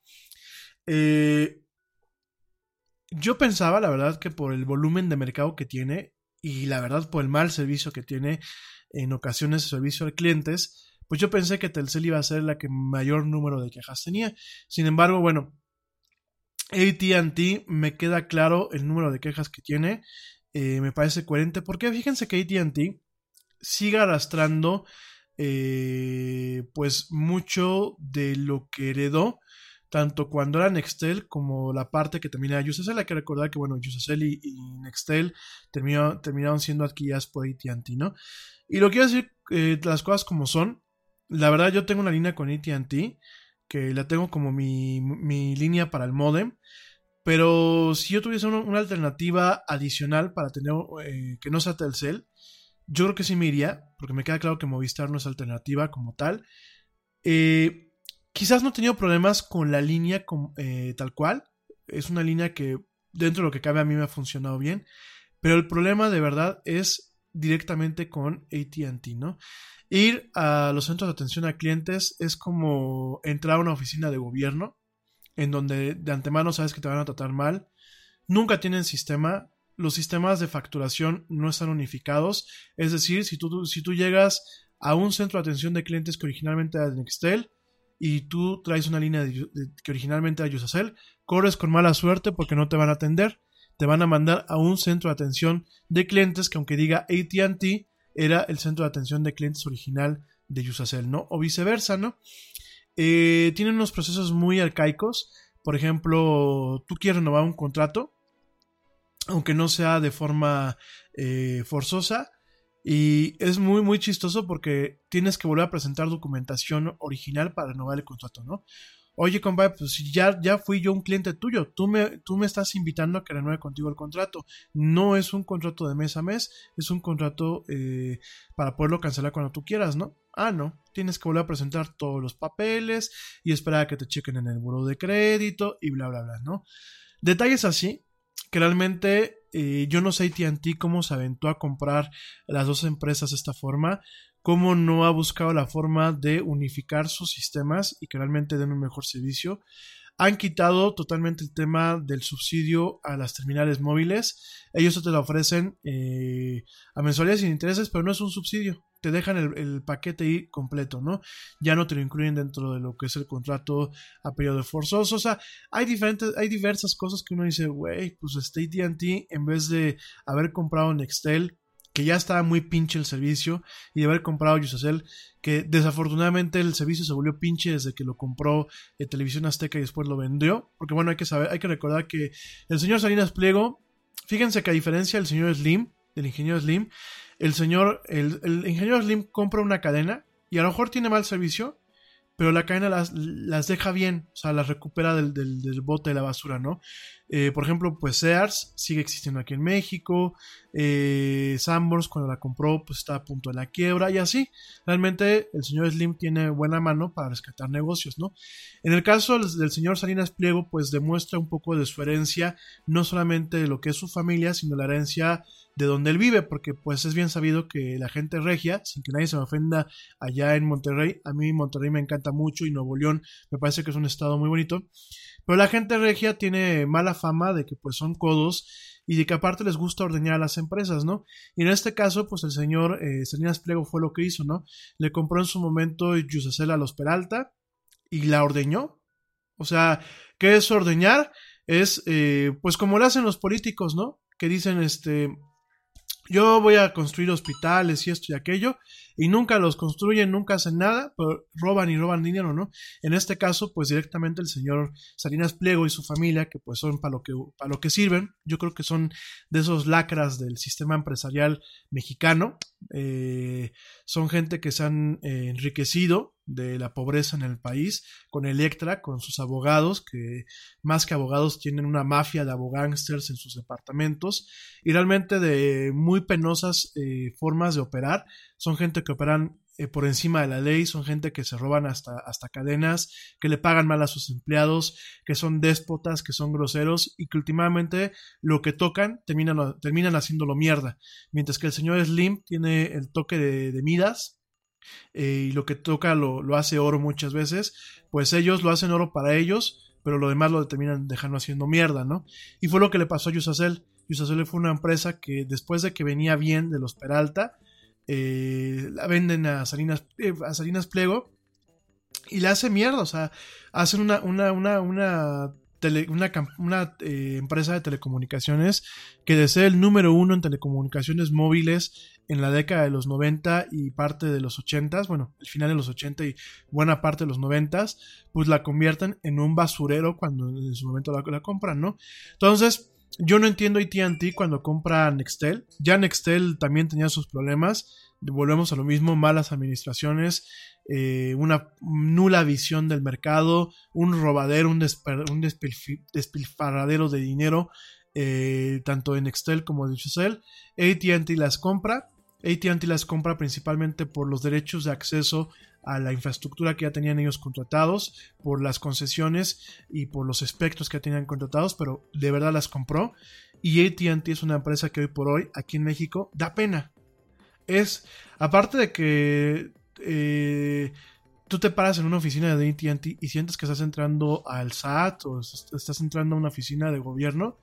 Eh, yo pensaba, la verdad, que por el volumen de mercado que tiene y la verdad por el mal servicio que tiene en ocasiones servicio a clientes, pues yo pensé que Telcel iba a ser la que mayor número de quejas tenía. Sin embargo, bueno, ATT me queda claro el número de quejas que tiene. Eh, me parece coherente porque fíjense que ATT sigue arrastrando eh, pues mucho de lo que heredó tanto cuando era Nextel como la parte que también era Usacell. Hay que recordar que, bueno, Usacell y, y Nextel terminaron siendo adquiridas por AT&T, ¿no? Y lo quiero decir, eh, las cosas como son. La verdad, yo tengo una línea con AT&T, que la tengo como mi, mi línea para el modem. Pero si yo tuviese una, alternativa adicional para tener eh, que no sea Telcel, yo creo que sí me iría, porque me queda claro que Movistar no es alternativa como tal. Eh, quizás no he tenido problemas con la línea eh, tal cual. Es una línea que dentro de lo que cabe a mí me ha funcionado bien. Pero el problema de verdad es directamente con ATT, ¿no? Ir a los centros de atención a clientes es como entrar a una oficina de gobierno en donde de antemano sabes que te van a tratar mal. Nunca tienen sistema. Los sistemas de facturación no están unificados. Es decir, si tú, si tú llegas a un centro de atención de clientes que originalmente era de Nextel, y tú traes una línea que originalmente era Usacell, corres con mala suerte porque no te van a atender. Te van a mandar a un centro de atención de clientes que aunque diga AT&T, era el centro de atención de clientes original de Usacell, ¿no? O viceversa, ¿no? Eh, tienen unos procesos muy arcaicos. Por ejemplo, tú quieres renovar un contrato, aunque no sea de forma eh, forzosa, y es muy, muy chistoso porque tienes que volver a presentar documentación original para renovar el contrato, ¿no? Oye, compadre, pues ya, ya fui yo un cliente tuyo, tú me, tú me estás invitando a que renueve contigo el contrato. No es un contrato de mes a mes, es un contrato eh, para poderlo cancelar cuando tú quieras, ¿no? Ah, no, tienes que volver a presentar todos los papeles y esperar a que te chequen en el buro de crédito y bla, bla, bla, ¿no? Detalles así que realmente eh, yo no sé AT&T cómo se aventó a comprar las dos empresas de esta forma, cómo no ha buscado la forma de unificar sus sistemas y que realmente den un mejor servicio. Han quitado totalmente el tema del subsidio a las terminales móviles. Ellos te lo ofrecen eh, a mensualidades sin intereses, pero no es un subsidio. Te dejan el, paquete ahí completo, ¿no? Ya no te lo incluyen dentro de lo que es el contrato a periodo forzoso. O sea, hay diferentes, hay diversas cosas que uno dice, güey, pues este AT&T en vez de haber comprado Nextel, que ya estaba muy pinche el servicio, y de haber comprado Usacell, que desafortunadamente el servicio se volvió pinche desde que lo compró eh, Televisión Azteca y después lo vendió, porque bueno, hay que saber, hay que recordar que el señor Salinas Pliego, fíjense que a diferencia del señor Slim, del ingeniero Slim, el señor, el, el ingeniero Slim compra una cadena y a lo mejor tiene mal servicio, pero la cadena las, las deja bien, o sea, las recupera del, del, del bote de la basura, ¿no? Eh, por ejemplo, pues Sears sigue existiendo aquí en México, eh, Sanborns cuando la compró pues está a punto de la quiebra y así, realmente el señor Slim tiene buena mano para rescatar negocios, ¿no? En el caso del, del señor Salinas Pliego pues demuestra un poco de su herencia, no solamente de lo que es su familia, sino la herencia de donde él vive, porque pues es bien sabido que la gente regia, sin que nadie se me ofenda allá en Monterrey, a mí Monterrey me encanta mucho y Nuevo León me parece que es un estado muy bonito, pero la gente regia tiene mala fama de que pues son codos y de que aparte les gusta ordeñar a las empresas, ¿no? Y en este caso, pues el señor eh, Salinas Pliego fue lo que hizo, ¿no? Le compró en su momento Yusacel a los Peralta y la ordeñó. O sea, ¿qué es ordeñar? Es, eh, pues como lo hacen los políticos, ¿no? Que dicen, este, yo voy a construir hospitales y esto y aquello, y nunca los construyen, nunca hacen nada, pero roban y roban dinero, ¿no? En este caso, pues directamente el señor Salinas Pliego y su familia, que pues son para lo que, para lo que sirven, yo creo que son de esos lacras del sistema empresarial mexicano, eh, son gente que se han eh, enriquecido de la pobreza en el país, con Electra, con sus abogados, que más que abogados tienen una mafia de abogánsters en sus departamentos, y realmente de muy penosas eh, formas de operar. Son gente que operan eh, por encima de la ley, son gente que se roban hasta, hasta cadenas, que le pagan mal a sus empleados, que son déspotas, que son groseros, y que últimamente lo que tocan terminan, terminan haciéndolo mierda. Mientras que el señor Slim tiene el toque de, de Midas, eh, y lo que toca lo, lo, hace oro muchas veces, pues ellos lo hacen oro para ellos, pero lo demás lo terminan dejando haciendo mierda, ¿no? Y fue lo que le pasó a Yusacel. Yusacel fue una empresa que después de que venía bien de los Peralta, eh, la venden a Salinas, eh, a Salinas Pliego y la hace mierda, o sea, hacen una, una, una, una, una, eh, empresa de telecomunicaciones que de ser el número uno en telecomunicaciones móviles en la década de los 90 y parte de los 80, bueno, el final de los 80 y buena parte de los 90, pues la convierten en un basurero cuando en su momento la, la compran, ¿no? Entonces, yo no entiendo AT&T cuando compra Nextel. Ya Nextel también tenía sus problemas. Volvemos a lo mismo, malas administraciones, eh, una nula visión del mercado, un robadero, un, despilfarradero de dinero, eh, tanto en Nextel como en Digicel. AT&T las compra. AT&T las compra principalmente por los derechos de acceso a la infraestructura que ya tenían ellos contratados, por las concesiones y por los espectros que tenían contratados, pero de verdad las compró. Y ATT es una empresa que hoy por hoy, aquí en México, da pena. Es, aparte de que eh, tú te paras en una oficina de ATT y sientes que estás entrando al SAT o est- estás entrando a una oficina de gobierno,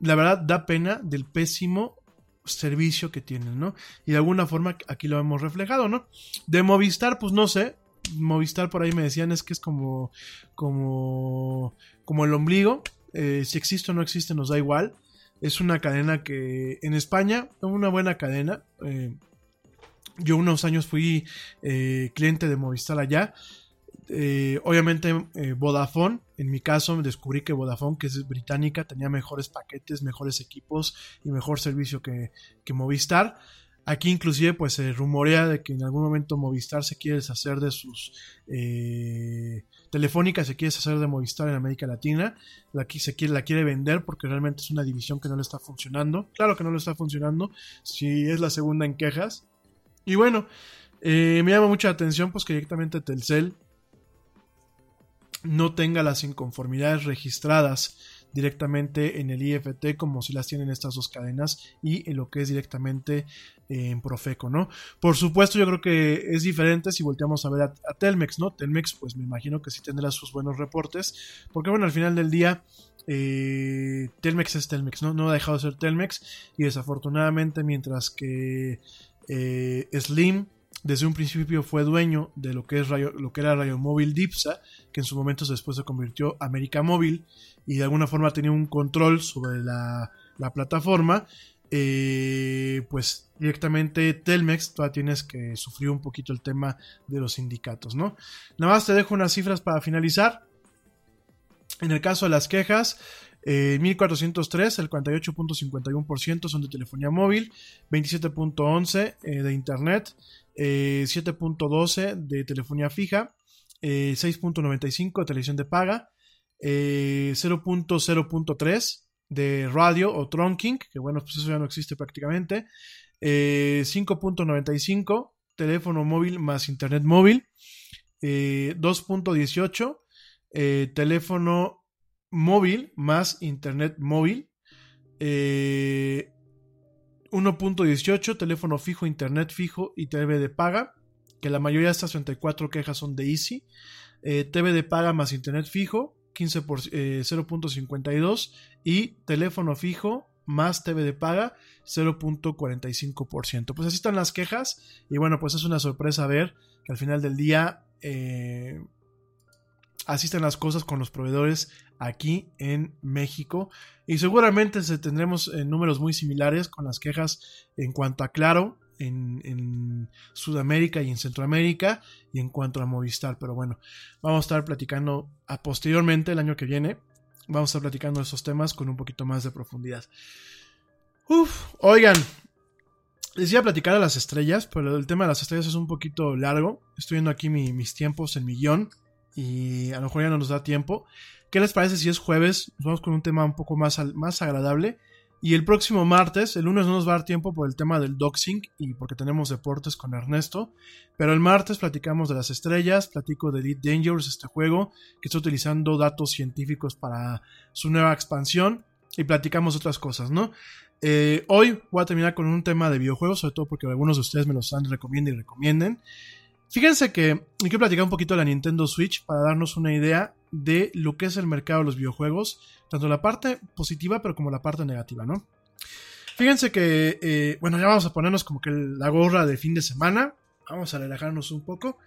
la verdad da pena del pésimo servicio que tienen, ¿no? Y de alguna forma aquí lo hemos reflejado, ¿no? De Movistar, pues no sé. Movistar por ahí me decían es que es como, como, como el ombligo. Eh, si existe o no existe nos da igual. Es una cadena que en España, una buena cadena. eh, yo unos años fui eh, cliente de Movistar allá. Eh, obviamente eh, Vodafone, en mi caso descubrí que Vodafone, que es británica, tenía mejores paquetes, mejores equipos y mejor servicio que, que Movistar. Aquí inclusive pues se rumorea de que en algún momento Movistar se quiere deshacer de sus eh, se quiere deshacer de Movistar en América Latina, la, se quiere, la quiere vender porque realmente es una división que no le está funcionando. Claro que no le está funcionando, si es la segunda en quejas. Y bueno, eh, me llama mucha atención pues que directamente Telcel no tenga las inconformidades registradas directamente en el IFT como si las tienen estas dos cadenas y en lo que es directamente en Profeco, ¿no? Por supuesto yo creo que es diferente si volteamos a ver a, a Telmex, ¿no? Telmex pues me imagino que sí tendrá sus buenos reportes porque bueno, al final del día eh, Telmex es Telmex, ¿no? No ha dejado de ser Telmex y desafortunadamente mientras que eh, Slim desde un principio fue dueño de lo que es lo que era Radio Móvil Dipsa, que en su momento después se convirtió América Móvil y de alguna forma tenía un control sobre la, la plataforma. eh, pues directamente Telmex todavía tienes que sufrir un poquito el tema de los sindicatos, ¿no? Nada más te dejo unas cifras para finalizar. En el caso de las quejas, eh, 1403, el 48.51% son de telefonía móvil, 27.11 eh, de internet, eh, 7.12 de telefonía fija, eh, 6.95 de televisión de paga, eh, 0.0.3 de radio o trunking, que bueno, pues eso ya no existe prácticamente, eh, 5.95 teléfono móvil más internet móvil, eh, 2.18 eh, teléfono móvil más internet móvil, eh, 1.18 teléfono fijo, internet fijo y TV de paga, que la mayoría de estas 34 quejas son de Easy, eh, TV de paga más internet fijo, 15 por, eh, 0.52 y teléfono fijo más TV de paga 0.45%. Pues así están las quejas y bueno, pues es una sorpresa ver que al final del día eh, así están las cosas con los proveedores aquí en México y seguramente se tendremos eh, números muy similares con las quejas en cuanto a Claro en, Sudamérica y en Centroamérica y en cuanto a Movistar, pero bueno, vamos a estar platicando a posteriormente el año que viene, vamos a estar platicando esos temas con un poquito más de profundidad. Uf, oigan, les iba a platicar a las estrellas, pero el tema de las estrellas es un poquito largo. Estoy viendo aquí mi- mis tiempos en millón y a lo mejor ya no nos da tiempo. ¿Qué les parece si es jueves? Nos vamos con un tema un poco más, más agradable. Y el próximo martes, el lunes no nos va a dar tiempo por el tema del doxing y porque tenemos deportes con Ernesto. Pero el martes platicamos de las estrellas, platico de Elite Dangerous, este juego que está utilizando datos científicos para su nueva expansión y platicamos otras cosas, ¿no? Eh, hoy voy a terminar con un tema de videojuegos, sobre todo porque algunos de ustedes me los han recomienden y recomienden. Fíjense que quiero platicar un poquito de la Nintendo Switch para darnos una idea de lo que es el mercado de los videojuegos, tanto la parte positiva pero como la parte negativa, ¿no? Fíjense que, eh, bueno, ya vamos a ponernos como que la gorra de fin de semana. Vamos a relajarnos un poco.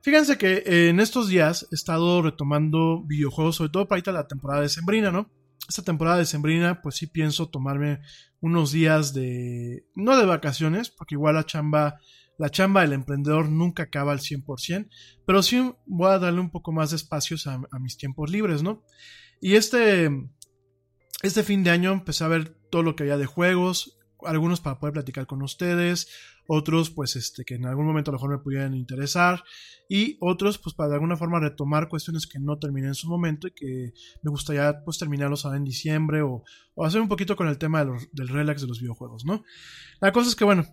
Fíjense que eh, en estos días he estado retomando videojuegos, sobre todo para ahorita la temporada de Sembrina, ¿no? Esta temporada de Sembrina, pues sí pienso tomarme unos días de, no de vacaciones, porque igual la chamba, la chamba del emprendedor nunca acaba al 100%, pero sí voy a darle un poco más de espacios a, a mis tiempos libres, ¿no? Y este, este fin de año empecé a ver todo lo que había de juegos, algunos para poder platicar con ustedes, otros pues este que en algún momento a lo mejor me pudieran interesar y otros pues para de alguna forma retomar cuestiones que no terminé en su momento y que me gustaría pues terminarlos ahora en diciembre o, o hacer un poquito con el tema del relax de los videojuegos, ¿no? La cosa es que bueno,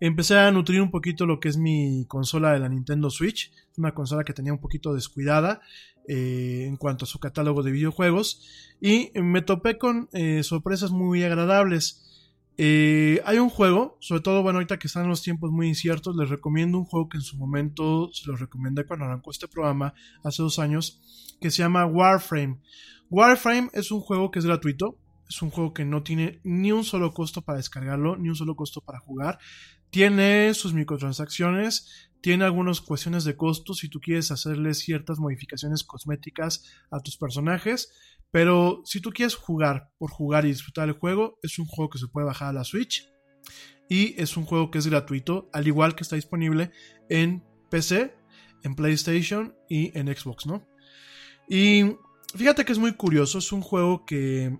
empecé a nutrir un poquito lo que es mi consola de la Nintendo Switch, una consola que tenía un poquito descuidada eh, en cuanto a su catálogo de videojuegos y me topé con eh, sorpresas muy agradables. Eh, hay un juego, sobre todo, bueno, ahorita que están los tiempos muy inciertos, les recomiendo un juego que en su momento se los recomendé cuando arrancó este programa hace dos años, que se llama Warframe. Warframe es un juego que es gratuito, es un juego que no tiene ni un solo costo para descargarlo, ni un solo costo para jugar. Tiene sus microtransacciones, tiene algunas cuestiones de costos si tú quieres hacerle ciertas modificaciones cosméticas a tus personajes. Pero si tú quieres jugar por jugar y disfrutar el juego, es un juego que se puede bajar a la Switch. Y es un juego que es gratuito, al igual que está disponible en PC, en PlayStation y en Xbox, ¿no? Y fíjate que es muy curioso, es un juego que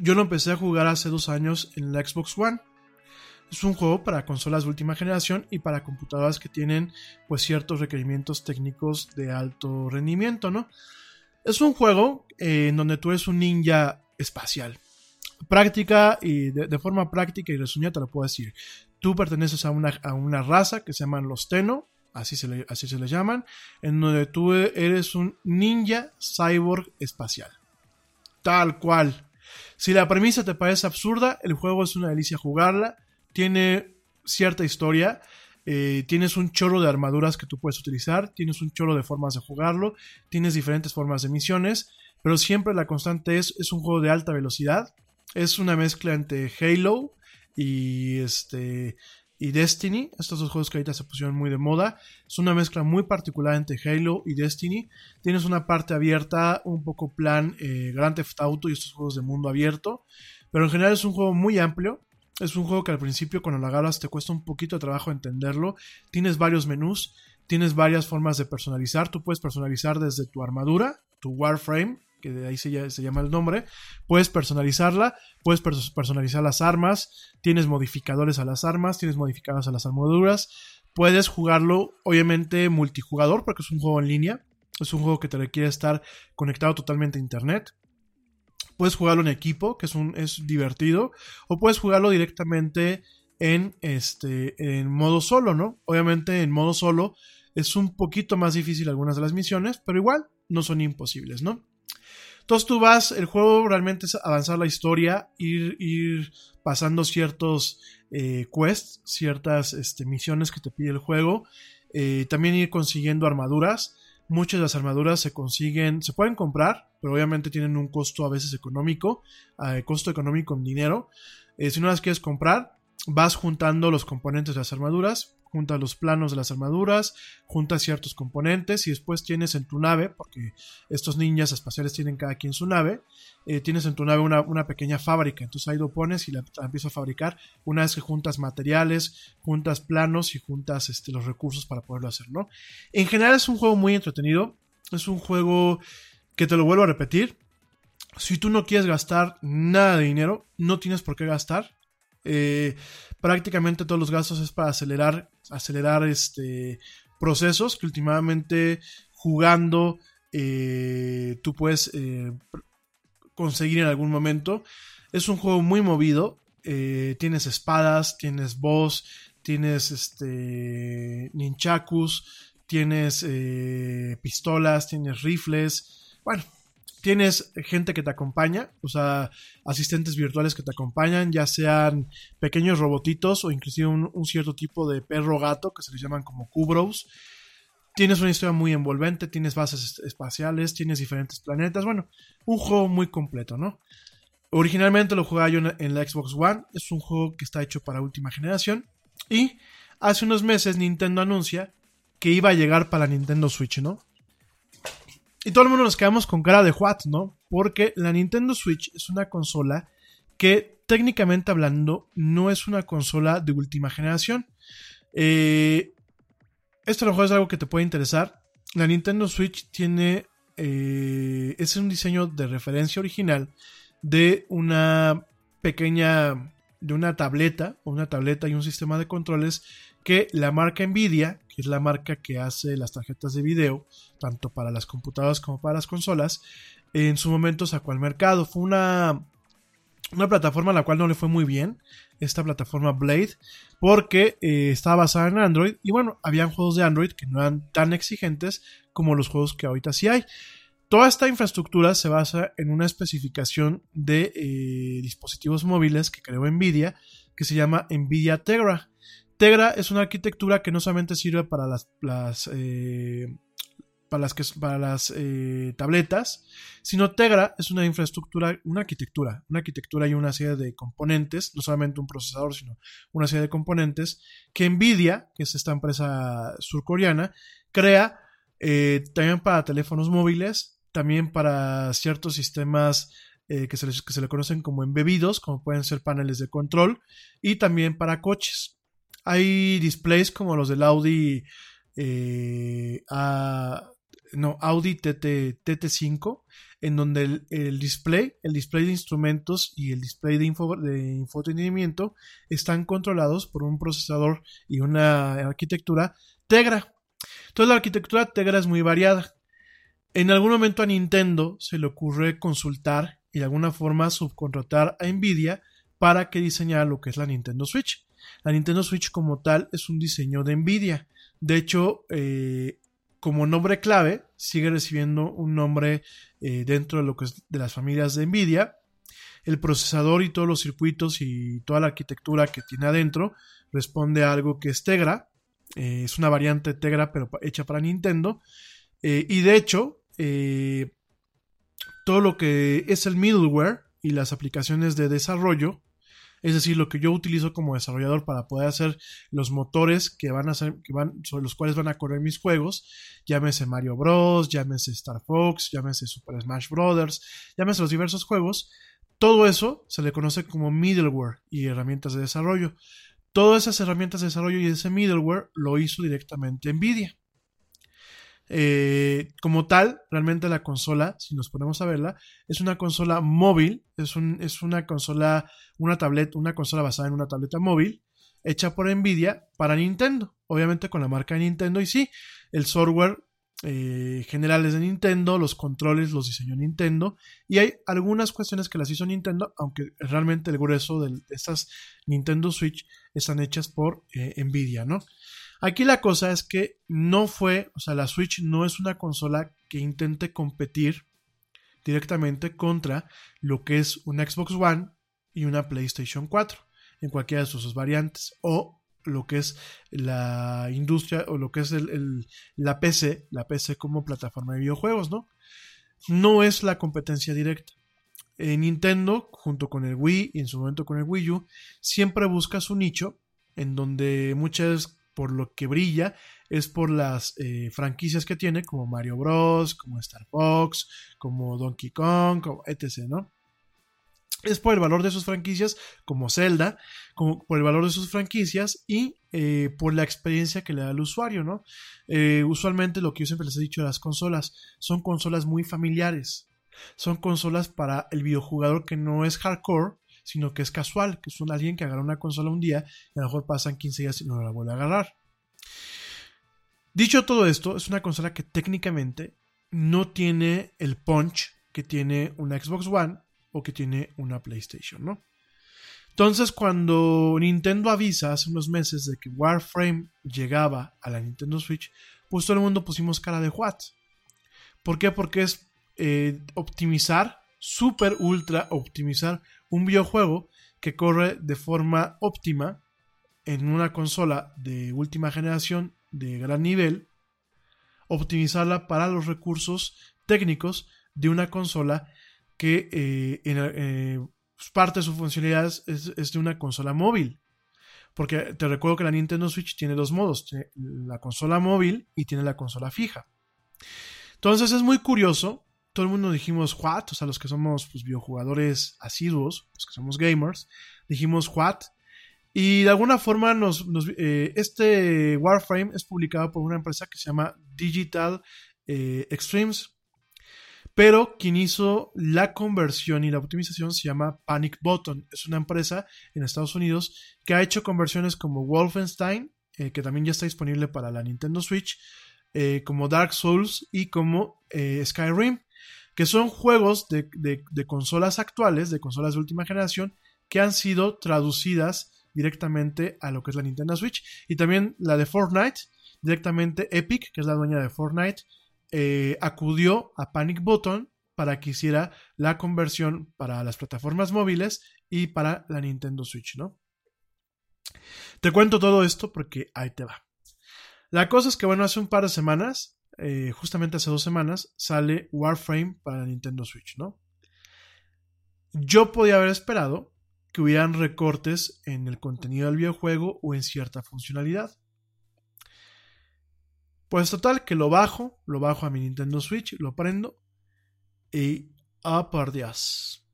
yo lo empecé a jugar hace dos años en la Xbox One. Es un juego para consolas de última generación y para computadoras que tienen pues ciertos requerimientos técnicos de alto rendimiento, ¿no? Es un juego eh, en donde tú eres un ninja espacial. Práctica y de, forma práctica y resumida te lo puedo decir. Tú perteneces a una, a una raza que se llaman los Tenno, así se, le, así se le llaman, en donde tú eres un ninja cyborg espacial. Tal cual. Si la premisa te parece absurda, el juego es una delicia jugarla. Tiene cierta historia. Eh, tienes un chorro de armaduras que tú puedes utilizar. Tienes un chorro de formas de jugarlo. Tienes diferentes formas de misiones. Pero siempre la constante es, es un juego de alta velocidad. Es una mezcla entre Halo y este y Destiny, estos dos juegos que ahorita se pusieron muy de moda, es una mezcla muy particular entre Halo y Destiny. Tienes una parte abierta, un poco plan eh, Grand Theft Auto y estos juegos de mundo abierto, pero en general es un juego muy amplio. Es un juego que al principio cuando lo agarras te cuesta un poquito de trabajo entenderlo. Tienes varios menús, tienes varias formas de personalizar. Tú puedes personalizar desde tu armadura, tu Warframe, que de ahí se, llama el nombre, puedes personalizarla, puedes personalizar las armas, tienes modificadores a las armas, tienes modificadores a las armaduras, puedes jugarlo obviamente multijugador porque es un juego en línea, es un juego que te requiere estar conectado totalmente a internet. Puedes jugarlo en equipo, que es, un, es divertido, o puedes jugarlo directamente en, este, en modo solo, ¿no? Obviamente en modo solo es un poquito más difícil algunas de las misiones, pero igual no son imposibles, ¿no? Entonces tú vas, el juego realmente es avanzar la historia, ir, ir pasando ciertos eh, quests, ciertas este, misiones que te pide el juego, eh, también ir consiguiendo armaduras. Muchas de las armaduras se consiguen, se pueden comprar, pero obviamente tienen un costo a veces económico, eh, costo económico en dinero. si no las quieres comprar, vas juntando los componentes de las armaduras, juntas los planos de las armaduras, juntas ciertos componentes y después tienes en tu nave, porque estos ninjas espaciales tienen cada quien su nave, eh, tienes en tu nave una, una, pequeña fábrica, entonces ahí lo pones y la, empiezas a fabricar. Una vez que juntas materiales, juntas planos y juntas este, los recursos para poderlo hacer, ¿no? En general es un juego muy entretenido, es un juego que te lo vuelvo a repetir, si tú no quieres gastar nada de dinero, no tienes por qué gastar, eh, prácticamente todos los gastos es para acelerar, acelerar este, procesos que últimamente jugando eh, tú puedes eh, conseguir en algún momento. Es un juego muy movido. tienes espadas, tienes boss, tienes este, ninchakus, tienes pistolas, tienes rifles. Bueno, tienes gente que te acompaña, o sea, asistentes virtuales que te acompañan, ya sean pequeños robotitos o inclusive un, cierto tipo de perro gato que se les llaman como cubros. Tienes una historia muy envolvente, tienes bases espaciales, tienes diferentes planetas, bueno, un juego muy completo, ¿no? Originalmente lo jugaba yo en la Xbox One. Es un juego que está hecho para última generación. Y hace unos meses Nintendo anuncia que iba a llegar para la Nintendo Switch, ¿no? Y todo el mundo nos quedamos con cara de what, ¿no? Porque la Nintendo Switch es una consola que técnicamente hablando no es una consola de última generación. Eh, esto a lo mejor es algo que te puede interesar. La Nintendo Switch tiene... eh, es un diseño de referencia original de una pequeña... de una tableta, una tableta y un sistema de controles que la marca Nvidia, que es la marca que hace las tarjetas de video, tanto para las computadoras como para las consolas, en su momento sacó al mercado. Fue una, una plataforma a la cual no le fue muy bien, esta plataforma Blade, porque eh, estaba basada en Android y bueno, habían juegos de Android que no eran tan exigentes como los juegos que ahorita sí hay. Toda esta infraestructura se basa en una especificación de eh, dispositivos móviles que creó Nvidia, que se llama Nvidia Tegra. Tegra es una arquitectura que no solamente sirve para las, las, eh, para las, que, para las eh, tabletas, sino Tegra es una infraestructura, una arquitectura, una arquitectura y una serie de componentes, no solamente un procesador, sino una serie de componentes que Nvidia, que es esta empresa surcoreana, crea eh, también para teléfonos móviles, también para ciertos sistemas eh, que, se les, que se le conocen como embebidos, como pueden ser paneles de control, y también para coches. Hay displays como los del Audi eh, no, Audi TT, TT5, en donde el, el display, el display de instrumentos y el display de, info, de infotenimiento están controlados por un procesador y una arquitectura Tegra. Entonces la arquitectura Tegra es muy variada. En algún momento a Nintendo se le ocurre consultar y de alguna forma subcontratar a Nvidia para que diseñara lo que es la Nintendo Switch. La Nintendo Switch como tal es un diseño de Nvidia. De hecho, eh, como nombre clave, sigue recibiendo un nombre eh, dentro de lo que es de las familias de Nvidia. El procesador y todos los circuitos y toda la arquitectura que tiene adentro responde a algo que es Tegra. Eh, es una variante Tegra, pero hecha para Nintendo. Y de hecho, todo lo que es el middleware y las aplicaciones de desarrollo, es decir, lo que yo utilizo como desarrollador para poder hacer los motores que van a hacer, que van, sobre los cuales van a correr mis juegos, llámese Mario Bros, llámese Star Fox, llámese Super Smash Brothers, llámese los diversos juegos, todo eso se le conoce como middleware y herramientas de desarrollo. Todas esas herramientas de desarrollo y ese middleware lo hizo directamente Nvidia. Eh, como tal, realmente la consola, si nos ponemos a verla, es una consola móvil, es, un, es una consola, una tableta, una consola basada en una tableta móvil, hecha por Nvidia para Nintendo, obviamente con la marca de Nintendo y sí, el software eh, general es de Nintendo, los controles los diseñó Nintendo y hay algunas cuestiones que las hizo Nintendo, aunque realmente el grueso de estas Nintendo Switch están hechas por eh, Nvidia, ¿no? Aquí la cosa es que no fue, o sea, la Switch no es una consola que intente competir directamente contra lo que es una Xbox One y una PlayStation 4 en cualquiera de sus variantes o lo que es la industria o lo que es la PC, la PC como plataforma de videojuegos, ¿no? No es la competencia directa. Eh, Nintendo, junto con el Wii y en su momento con el Wii U, siempre busca su nicho en donde muchas por lo que brilla es por las eh, franquicias que tiene, como Mario Bros, como Star Fox, como Donkey Kong, como etc., ¿no? Es por el valor de sus franquicias, como Zelda, como por el valor de sus franquicias y eh, por la experiencia que le da al usuario, ¿no? Eh, usualmente lo que yo siempre les he dicho de las consolas, son consolas muy familiares. Son consolas para el videojugador que no es hardcore, sino que es casual, que es un alguien que agarra una consola un día y a lo mejor pasan 15 días y no la vuelve a agarrar. Dicho todo esto, es una consola que técnicamente no tiene el punch que tiene una Xbox One o que tiene una PlayStation, ¿no? Entonces, cuando Nintendo avisa hace unos meses de que Warframe llegaba a la Nintendo Switch, pues todo el mundo pusimos cara de what. ¿Por qué? Porque es eh, optimizar, super ultra optimizar un videojuego que corre de forma óptima en una consola de última generación de gran nivel, optimizarla para los recursos técnicos de una consola que eh, en, eh, parte de su funcionalidad es, de una consola móvil. Porque te recuerdo que la Nintendo Switch tiene dos modos, la consola móvil y tiene la consola fija. Entonces es muy curioso, todo el mundo dijimos what, o sea, los que somos pues, biojugadores asiduos, los que somos gamers, dijimos what. Y de alguna forma nos, eh, este Warframe es publicado por una empresa que se llama Digital eh, Extremes. Pero quien hizo la conversión y la optimización se llama Panic Button. Es una empresa en Estados Unidos que ha hecho conversiones como Wolfenstein, eh, que también ya está disponible para la Nintendo Switch, como Dark Souls y como Skyrim, que son juegos de, consolas actuales, de consolas de última generación, que han sido traducidas directamente a lo que es la Nintendo Switch. Y también la de Fortnite, directamente Epic, que es la dueña de Fortnite, eh, acudió a Panic Button para que hiciera la conversión para las plataformas móviles y para la Nintendo Switch, ¿no? Te cuento todo esto porque ahí te va. La cosa es que, bueno, hace un par de semanas, eh, justamente hace dos semanas, sale Warframe para Nintendo Switch, ¿no? Yo podía haber esperado que hubieran recortes en el contenido del videojuego o en cierta funcionalidad. Pues total, que lo bajo, lo bajo a mi Nintendo Switch, lo prendo y ¡ah, por Dios!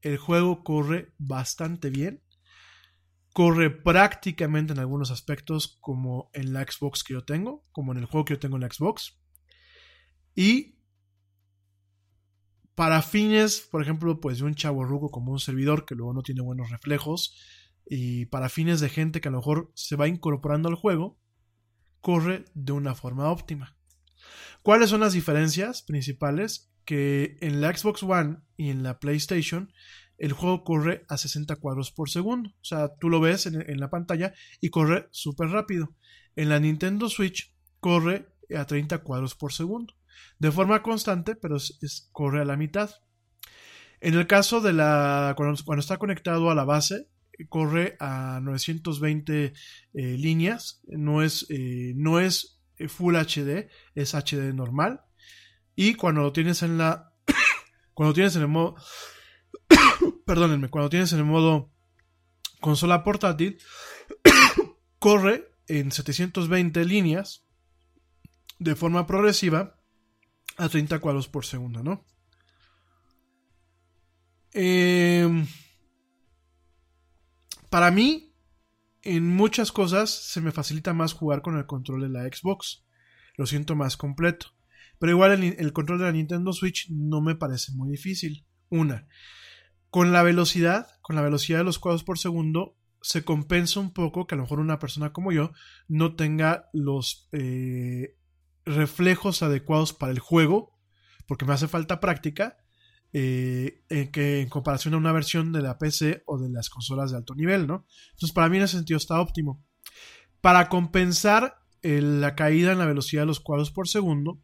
El juego corre bastante bien. Corre prácticamente en algunos aspectos como en la Xbox que yo tengo, como en el juego que yo tengo en la Xbox. Y para fines, por ejemplo, pues de un chavo ruco como un servidor que luego no tiene buenos reflejos, y para fines de gente que a lo mejor se va incorporando al juego, corre de una forma óptima. ¿Cuáles son las diferencias principales? Que en la Xbox One y en la PlayStation el juego corre a 60 cuadros por segundo. O sea, tú lo ves en, la pantalla y corre súper rápido. En la Nintendo Switch corre a 30 cuadros por segundo. De forma constante, pero es, corre a la mitad. En el caso de la. cuando, está conectado a la base, corre a 920 eh, líneas, no es, eh, no es Full HD, es HD normal. Y cuando lo tienes en la. cuando tienes en el modo. perdónenme, cuando tienes en el modo consola portátil, corre en 720 líneas de forma progresiva a 30 cuadros por segundo, ¿no? Eh, para mí, en muchas cosas se me facilita más jugar con el control de la Xbox. Lo siento más completo. Pero igual el, control de la Nintendo Switch no me parece muy difícil. Una, con la velocidad, con la velocidad de los cuadros por segundo, se compensa un poco que a lo mejor una persona como yo no tenga los eh, reflejos adecuados para el juego, porque me hace falta práctica, eh, en, que, en comparación a una versión de la PC o de las consolas de alto nivel, ¿no? Entonces, para mí en ese sentido está óptimo. Para compensar la caída en la velocidad de los cuadros por segundo,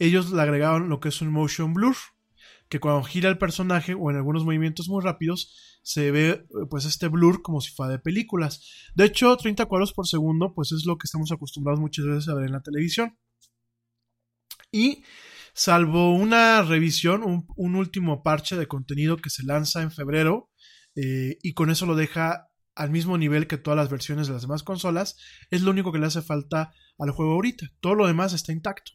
ellos le agregaron lo que es un motion blur, que cuando gira el personaje o en algunos movimientos muy rápidos se ve pues este blur como si fuera de películas. De hecho, 30 cuadros por segundo pues es lo que estamos acostumbrados muchas veces a ver en la televisión. Y salvo una revisión, un, último parche de contenido que se lanza en febrero eh, y con eso lo deja al mismo nivel que todas las versiones de las demás consolas, es lo único que le hace falta al juego ahorita. Todo lo demás está intacto.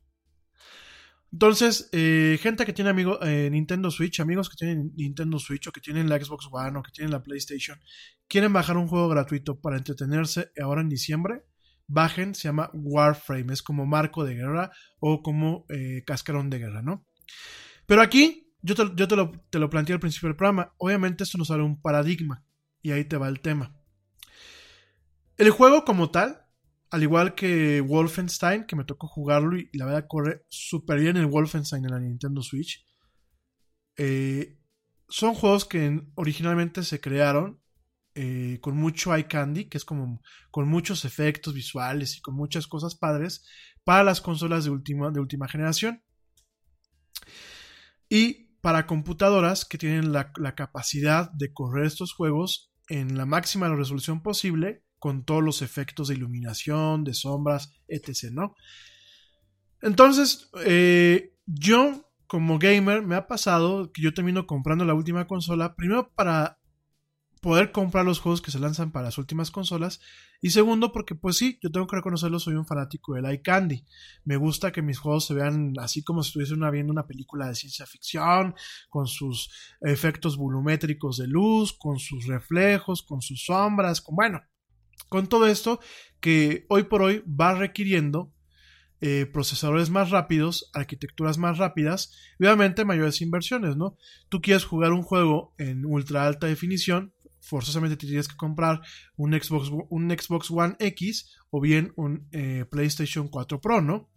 Entonces, eh, gente que tiene amigo, eh, Nintendo Switch, amigos que tienen Nintendo Switch o que tienen la Xbox One o que tienen la PlayStation, quieren bajar un juego gratuito para entretenerse ahora en diciembre, bajen, se llama Warframe, es como marco de guerra o como eh, cascarón de guerra, ¿no? Pero aquí, yo, te, lo, te lo planteé al principio del programa, obviamente esto nos abre un paradigma, y ahí te va el tema. El juego como tal, al igual que Wolfenstein, que me tocó jugarlo y, la verdad corre súper bien el Wolfenstein en la Nintendo Switch, eh, son juegos que originalmente se crearon eh, con mucho eye candy, que es como con muchos efectos visuales y con muchas cosas padres para las consolas de última, de última generación. Y para computadoras que tienen la, capacidad de correr estos juegos en la máxima resolución posible, con todos los efectos de iluminación, de sombras, etc. ¿no? Entonces, eh, yo como gamer me ha pasado que yo termino comprando la última consola, primero para poder comprar los juegos que se lanzan para las últimas consolas y segundo porque pues sí, yo tengo que reconocerlo, soy un fanático del iCandy. Me gusta que mis juegos se vean así como si estuviesen viendo una película de ciencia ficción, con sus efectos volumétricos de luz, con sus reflejos, con sus sombras, con bueno, con todo esto que hoy por hoy va requiriendo eh, procesadores más rápidos, arquitecturas más rápidas obviamente mayores inversiones, ¿no? Tú quieres jugar un juego en ultra alta definición, forzosamente tendrías que comprar un Xbox, un Xbox One X o bien un eh, PlayStation 4 Pro, ¿no?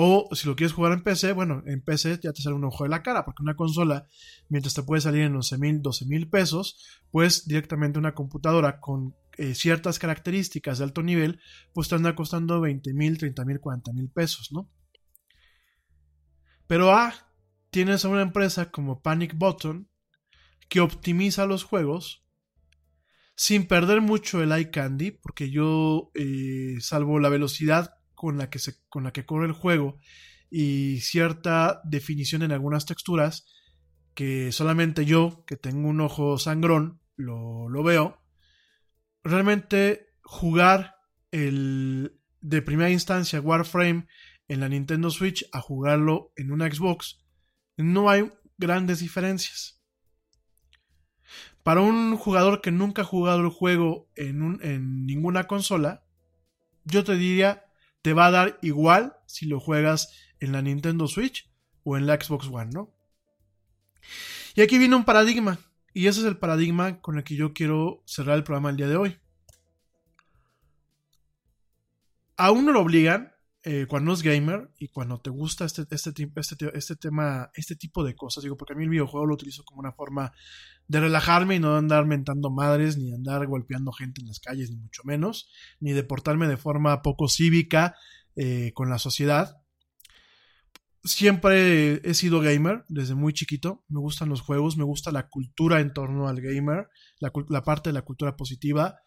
O si lo quieres jugar en PC, bueno, en PC ya te sale un ojo de la cara, porque una consola, mientras te puede salir en 11 mil, 12 mil pesos, pues directamente una computadora con eh, ciertas características de alto nivel, pues te anda costando 20 mil, 30 mil, 40 mil pesos, ¿no? Pero A, ah, tienes a una empresa como Panic Button que optimiza los juegos sin perder mucho el eye candy, porque yo, eh, salvo la velocidad con la, que se, con la que corre el juego y cierta definición en algunas texturas, que solamente yo, que tengo un ojo sangrón, lo, lo veo, realmente jugar el de primera instancia Warframe en la Nintendo Switch a jugarlo en una Xbox, no hay grandes diferencias. Para un jugador que nunca ha jugado el juego en, en ninguna consola, yo te diría, te va a dar igual si lo juegas en la Nintendo Switch o en la Xbox One, ¿no? Y aquí viene un paradigma. Y ese es el paradigma con el que yo quiero cerrar el programa el día de hoy. A uno lo obligan, eh, cuando es gamer y cuando te gusta este, este, este, este, tema, este tipo de cosas, digo, porque a mí el videojuego lo utilizo como una forma de relajarme y no de andar mentando madres, ni andar golpeando gente en las calles, ni mucho menos, ni de portarme de forma poco cívica eh, con la sociedad siempre he sido gamer desde muy chiquito. Me gustan los juegos, me gusta la cultura en torno al gamer, la, parte de la cultura positiva.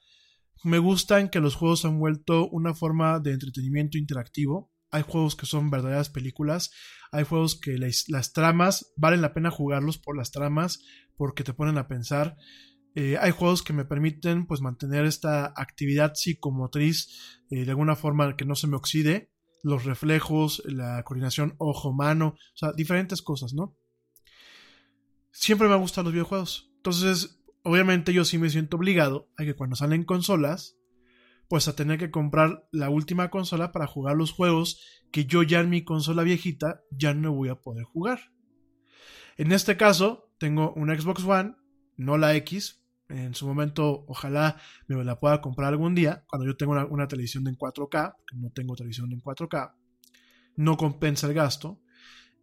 Me gustan que los juegos han vuelto una forma de entretenimiento interactivo. Hay juegos que son verdaderas películas. Hay juegos que las, tramas valen la pena jugarlos por las tramas, porque te ponen a pensar. Eh, hay juegos que me permiten pues mantener esta actividad psicomotriz eh, de alguna forma que no se me oxide los reflejos, la coordinación ojo-mano, o sea, diferentes cosas, ¿no? Siempre me han gustado los videojuegos. Entonces, obviamente yo sí me siento obligado a que cuando salen consolas, pues a tener que comprar la última consola para jugar los juegos que yo ya en mi consola viejita ya no voy a poder jugar. En este caso, tengo una Xbox One, no la X, en su momento, ojalá me la pueda comprar algún día, cuando yo tengo una, televisión en 4K, que no tengo televisión en 4K, no compensa el gasto.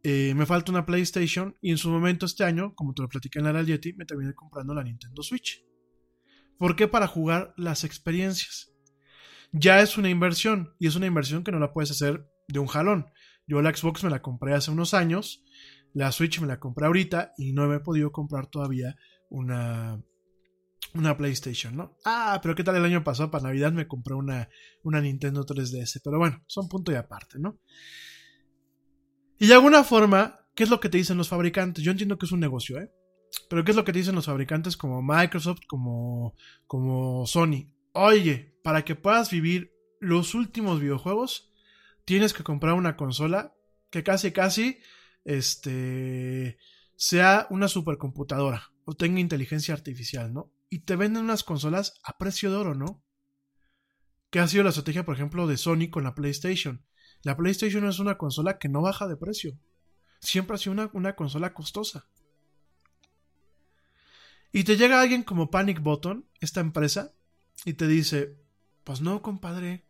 Eh, me falta una PlayStation y en su momento este año, como te lo platiqué en la Yeti, me terminé comprando la Nintendo Switch. ¿Por qué? Para jugar las experiencias. Ya es una inversión y es una inversión que no la puedes hacer de un jalón. Yo la Xbox me la compré hace unos años, la Switch me la compré ahorita y no me he podido comprar todavía una, una PlayStation, ¿no? Ah, pero ¿qué tal el año pasado? Para Navidad me compré una, una Nintendo 3DS. Pero bueno, son punto y aparte, ¿no? Y de alguna forma, ¿qué es lo que te dicen los fabricantes? Yo entiendo que es un negocio, ¿eh? Pero ¿qué es lo que te dicen los fabricantes como Microsoft, como, como Sony? Oye, para que puedas vivir los últimos videojuegos, tienes que comprar una consola que casi, casi, este, sea una supercomputadora o tenga inteligencia artificial, ¿no? y te venden unas consolas a precio de oro, ¿no? ¿Qué ha sido la estrategia, por ejemplo, de Sony con la PlayStation? La PlayStation es una consola que no baja de precio. Siempre ha sido una, consola costosa. Y te llega alguien como Panic Button, esta empresa, y te dice, pues no, compadre,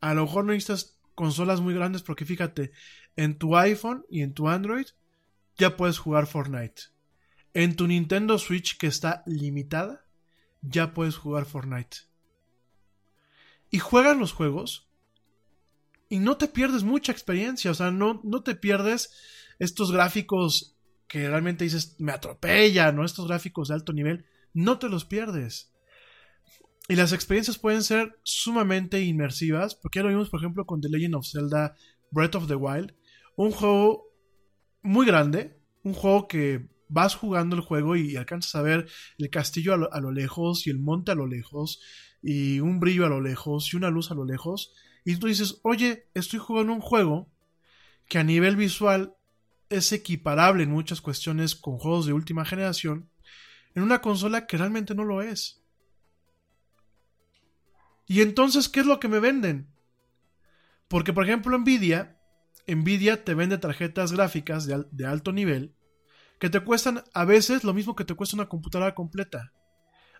a lo mejor no necesitas consolas muy grandes porque fíjate, en tu iPhone y en tu Android ya puedes jugar Fortnite. En tu Nintendo Switch que está limitada, ya puedes jugar Fortnite. Y juegas los juegos y no te pierdes mucha experiencia, o sea, no, no te pierdes estos gráficos que realmente dices, me atropellan, ¿no? Estos gráficos de alto nivel, no te los pierdes. Y las experiencias pueden ser sumamente inmersivas, porque ya lo vimos, por ejemplo, con The Legend of Zelda Breath of the Wild, un juego muy grande, un juego que vas jugando el juego y alcanzas a ver el castillo a lo, a lo lejos y el monte a lo lejos y un brillo a lo lejos y una luz a lo lejos. Y tú dices, oye, estoy jugando un juego que a nivel visual es equiparable en muchas cuestiones con juegos de última generación, en una consola que realmente no lo es. Y entonces, ¿qué es lo que me venden? Porque, por ejemplo, Nvidia, Nvidia te vende tarjetas gráficas de, de alto nivel que te cuestan a veces lo mismo que te cuesta una computadora completa.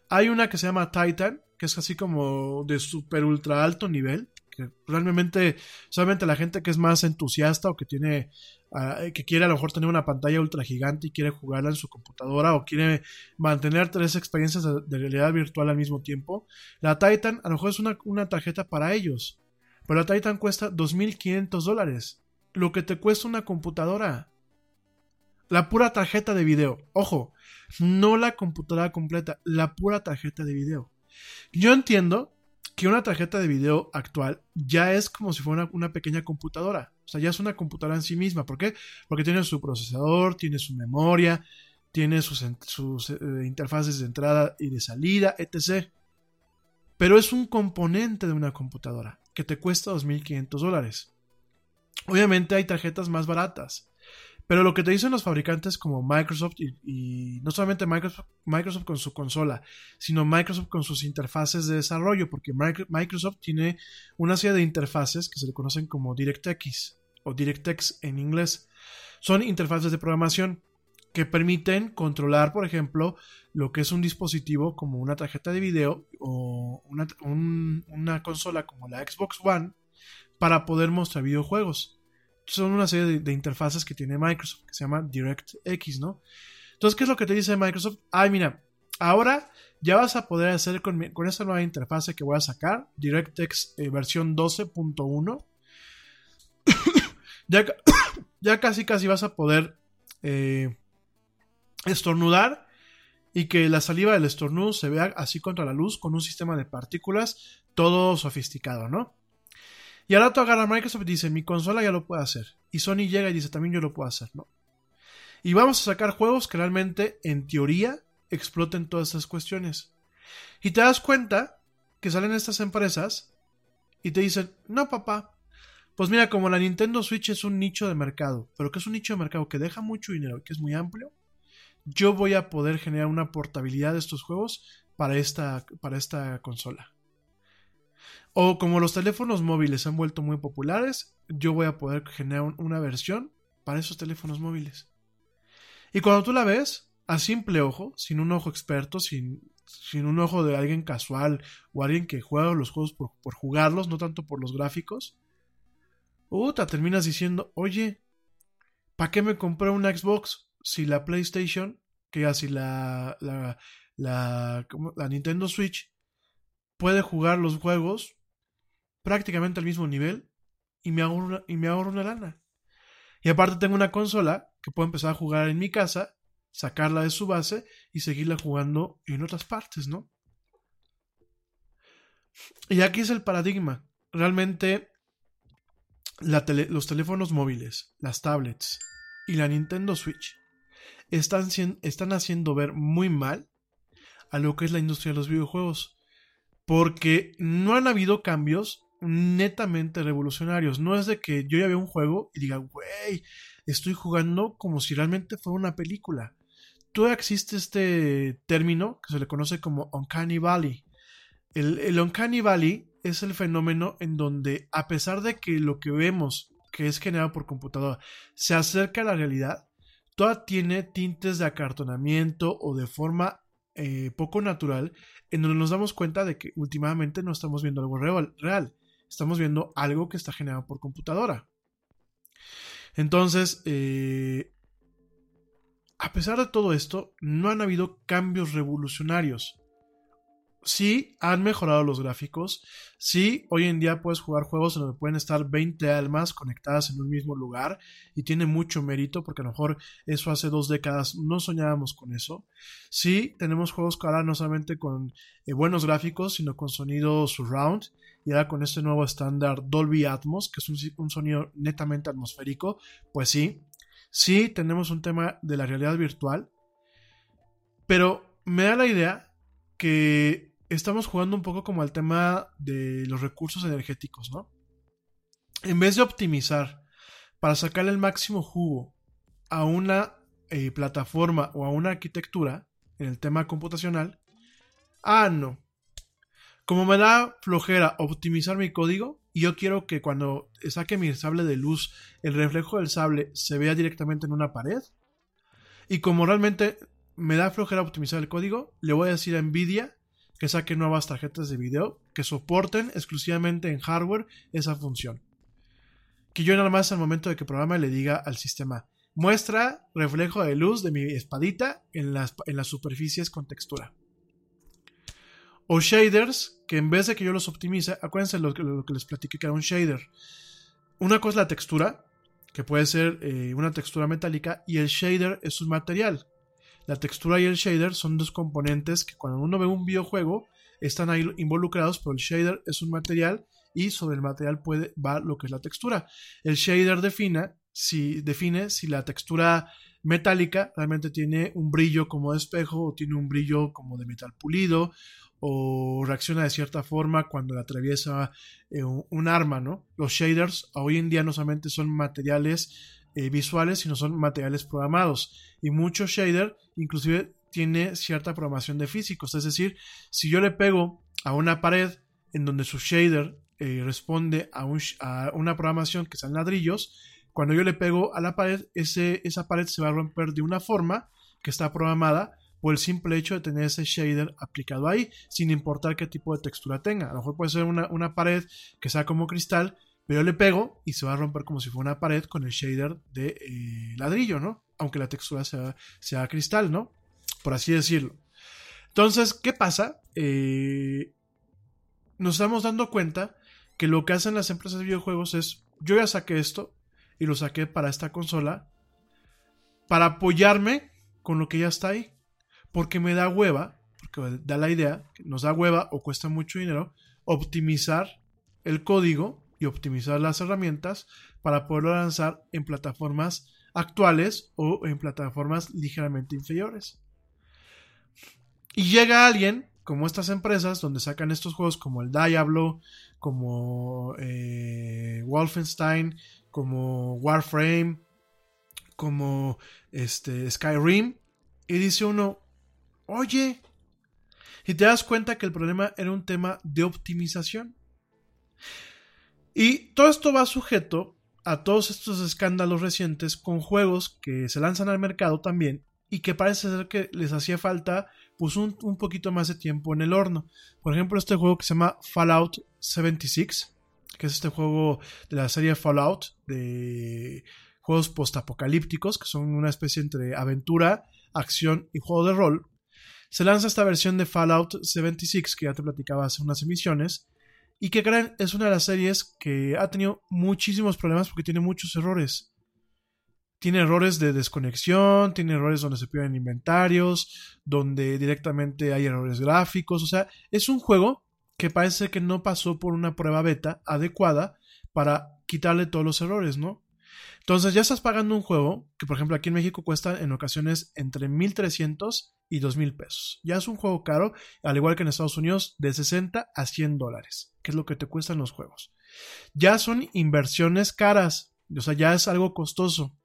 Hay una que se llama Titan, que es así como de super ultra alto nivel, que realmente solamente la gente que es más entusiasta o que tiene ah, que quiere a lo mejor tener una pantalla ultra gigante y quiere jugarla en su computadora o quiere mantener tres experiencias de, de realidad virtual al mismo tiempo, la Titan a lo mejor es una, una tarjeta para ellos. Pero la Titan cuesta 2.500 dólares. Lo que te cuesta una computadora. La pura tarjeta de video. Ojo, no la computadora completa, la pura tarjeta de video. Yo entiendo que una tarjeta de video actual ya es como si fuera una, pequeña computadora. O sea, ya es una computadora en sí misma. ¿Por qué? Porque tiene su procesador, tiene su memoria, tiene sus, en- sus, eh, interfaces de entrada y de salida, etc. Pero es un componente de una computadora que te cuesta 2.500 dólares. Obviamente hay tarjetas más baratas. Pero lo que te dicen los fabricantes como Microsoft y, no solamente Microsoft, Microsoft con su consola, sino Microsoft con sus interfaces de desarrollo, porque Micro- Microsoft tiene una serie de interfaces que se le conocen como DirectX o DirectX en inglés. Son interfaces de programación que permiten controlar, por ejemplo, lo que es un dispositivo como una tarjeta de video o una, un- una consola como la Xbox One para poder mostrar videojuegos. Son una serie de, interfaces que tiene Microsoft que se llama DirectX, ¿no? Entonces, ¿qué es lo que te dice Microsoft? Ay, mira, ahora ya vas a poder hacer con, con esta nueva interfase que voy a sacar, DirectX eh, versión 12.1. ya, ya casi casi vas a poder eh, estornudar y que la saliva del estornudo se vea así contra la luz con un sistema de partículas todo sofisticado, ¿no? Y al rato agarra Microsoft y dice, mi consola ya lo puede hacer. Y Sony llega y dice, también yo lo puedo hacer, ¿no? Y vamos a sacar juegos que realmente, en teoría, exploten todas estas cuestiones. Y te das cuenta que salen estas empresas y te dicen, no papá, pues mira, como la Nintendo Switch es un nicho de mercado, pero que es un nicho de mercado que deja mucho dinero y que es muy amplio, yo voy a poder generar una portabilidad de estos juegos para esta, para esta consola. O como los teléfonos móviles se han vuelto muy populares, yo voy a poder generar un- una versión para esos teléfonos móviles. Y cuando tú la ves, a simple ojo, sin un ojo experto, sin, sin un ojo de alguien casual o alguien que juega los juegos por, por jugarlos, no tanto por los gráficos, puta, terminas diciendo, oye, ¿para qué me compré una Xbox si la PlayStation, que así la, la, la, la Nintendo Switch puede jugar los juegos prácticamente al mismo nivel y me ahorro una, y me una lana. Y aparte tengo una consola que puedo empezar a jugar en mi casa, sacarla de su base y seguirla jugando en otras partes, ¿no? Y aquí es el paradigma. Realmente los teléfonos móviles, las tablets y la Nintendo Switch están, están haciendo ver muy mal a lo que es la industria de los videojuegos. Porque no han habido cambios netamente revolucionarios. No es de que yo ya veo un juego y diga, güey, estoy jugando como si realmente fuera una película. Todavía existe este término que se le conoce como Uncanny Valley. El, el Uncanny Valley es el fenómeno en donde, a pesar de que lo que vemos, que es generado por computadora, se acerca a la realidad, toda tiene tintes de acartonamiento o de forma eh, poco natural, en donde nos damos cuenta de que últimamente no estamos viendo algo real, estamos viendo algo que está generado por computadora. Entonces, eh, a pesar de todo esto, no han habido cambios revolucionarios. Sí, han mejorado los gráficos. Sí, hoy en día puedes jugar juegos en donde pueden estar 20 almas conectadas en un mismo lugar y tiene mucho mérito porque a lo mejor eso hace dos décadas no soñábamos con eso. Sí, tenemos juegos que ahora no solamente con eh, buenos gráficos, sino con sonido surround y ahora con este nuevo estándar Dolby Atmos, que es un, un sonido netamente atmosférico, pues sí, Sí, tenemos un tema de la realidad virtual, pero me da la idea que estamos jugando un poco como al tema de los recursos energéticos, ¿no? En vez de optimizar para sacarle el máximo jugo a una eh, plataforma o a una arquitectura en el tema computacional, ah, no. Como me da flojera optimizar mi código, y yo quiero que cuando saque mi sable de luz, el reflejo del sable se vea directamente en una pared. Y como realmente me da flojera optimizar el código, le voy a decir a Nvidia que saque nuevas tarjetas de video que soporten exclusivamente en hardware esa función. Que yo nada más al momento de que programa le diga al sistema, muestra reflejo de luz de mi espadita en las, en las superficies con textura. O shaders, que en vez de que yo los optimice, acuérdense lo, lo que les platiqué que era un shader. Una cosa es la textura, que puede ser eh, una textura metálica, y el shader es un material. La textura y el shader son dos componentes que cuando uno ve un videojuego están ahí involucrados, pero el shader es un material y sobre el material puede va lo que es la textura. El shader define si, define si la textura metálica realmente tiene un brillo como de espejo o tiene un brillo como de metal pulido o reacciona de cierta forma cuando la atraviesa eh, un, arma, ¿no? Los shaders hoy en día no solamente son materiales eh, visuales, sino son materiales programados. Y muchos shader inclusive tiene cierta programación de físicos. Es decir, si yo le pego a una pared en donde su shader eh, responde a, a, una programación que en ladrillos, cuando yo le pego a la pared, ese, esa pared se va a romper de una forma que está programada por el simple hecho de tener ese shader aplicado ahí, sin importar qué tipo de textura tenga. A lo mejor puede ser una, pared que sea como cristal, pero yo le pego y se va a romper como si fuera una pared con el shader de eh, ladrillo, ¿no? Aunque la textura sea, sea, cristal, ¿no? Por así decirlo. Entonces, ¿qué pasa? Eh, nos estamos dando cuenta que lo que hacen las empresas de videojuegos es, yo ya saqué esto y lo saqué para esta consola, para apoyarme con lo que ya está ahí porque me da hueva, porque da la idea, nos da hueva o cuesta mucho dinero, optimizar el código y optimizar las herramientas para poderlo lanzar en plataformas actuales o en plataformas ligeramente inferiores. Y llega alguien, como estas empresas, donde sacan estos juegos como el Diablo, como eh, Wolfenstein, como Warframe, como este, Skyrim, y dice uno, Oye, y te das cuenta que el problema era un tema de optimización. Y todo esto va sujeto a todos estos escándalos recientes con juegos que se lanzan al mercado también y que parece ser que les hacía falta pues un, un, poquito más de tiempo en el horno. Por ejemplo, este juego que se llama Fallout 76, que es este juego de la serie Fallout de juegos postapocalípticos, que son una especie entre aventura, acción y juego de rol se lanza esta versión de Fallout 76 que ya te platicaba hace unas emisiones y que creen es una de las series que ha tenido muchísimos problemas porque tiene muchos errores. Tiene errores de desconexión, tiene errores donde se pierden inventarios, donde directamente hay errores gráficos, o sea, es un juego que parece que no pasó por una prueba beta adecuada para quitarle todos los errores, ¿no? Entonces ya estás pagando un juego que, por ejemplo, aquí en México cuesta en ocasiones entre 1300 y 2000 pesos. Ya es un juego caro, al igual que en Estados Unidos, de 60 a 100 dólares, que es lo que te cuestan los juegos. Ya son inversiones caras, o sea, ya es algo costoso.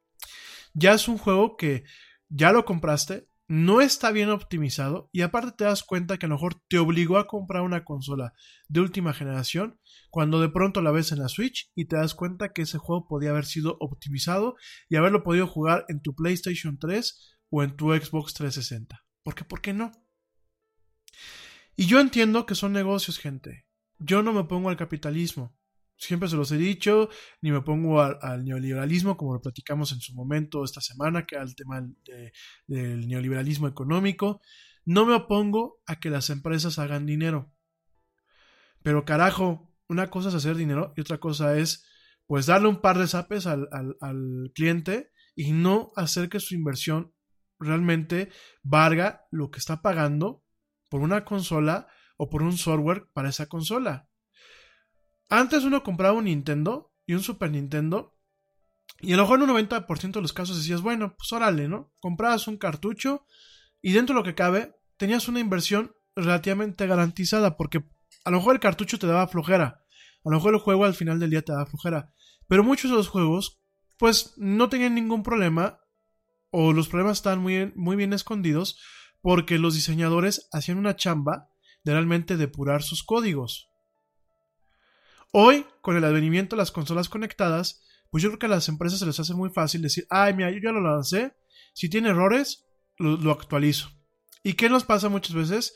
Ya es un juego que ya lo compraste, no está bien optimizado y aparte te das cuenta que a lo mejor te obligó a comprar una consola de última generación cuando de pronto la ves en la Switch y te das cuenta que ese juego podía haber sido optimizado y haberlo podido jugar en tu PlayStation 3 o en tu Xbox 360. ¿Por qué? ¿Por qué no? Y yo entiendo que son negocios, gente. Yo no me pongo al capitalismo siempre se los he dicho, ni me pongo al, neoliberalismo, como lo platicamos en su momento esta semana, que era el tema del neoliberalismo económico. No me opongo a que las empresas hagan dinero. Pero carajo, una cosa es hacer dinero y otra cosa es pues darle un par de zapes al, al cliente y no hacer que su inversión realmente valga lo que está pagando por una consola o por un software para esa consola. Antes uno compraba un Nintendo y un Super Nintendo Y a lo mejor en un 90% de los casos decías, bueno, pues órale, ¿no? Comprabas un cartucho y dentro de lo que cabe tenías una inversión relativamente garantizada porque a lo mejor el cartucho te daba flojera, a lo mejor el juego al final del día te daba flojera, pero muchos de los juegos pues no tenían ningún problema o los problemas estaban muy, muy bien escondidos porque los diseñadores hacían una chamba de realmente depurar sus códigos. Hoy, con el advenimiento de las consolas conectadas, pues yo creo que a las empresas se les hace muy fácil decir, ay, mira, yo ya lo lancé, si tiene errores, lo, actualizo. ¿Y qué nos pasa muchas veces?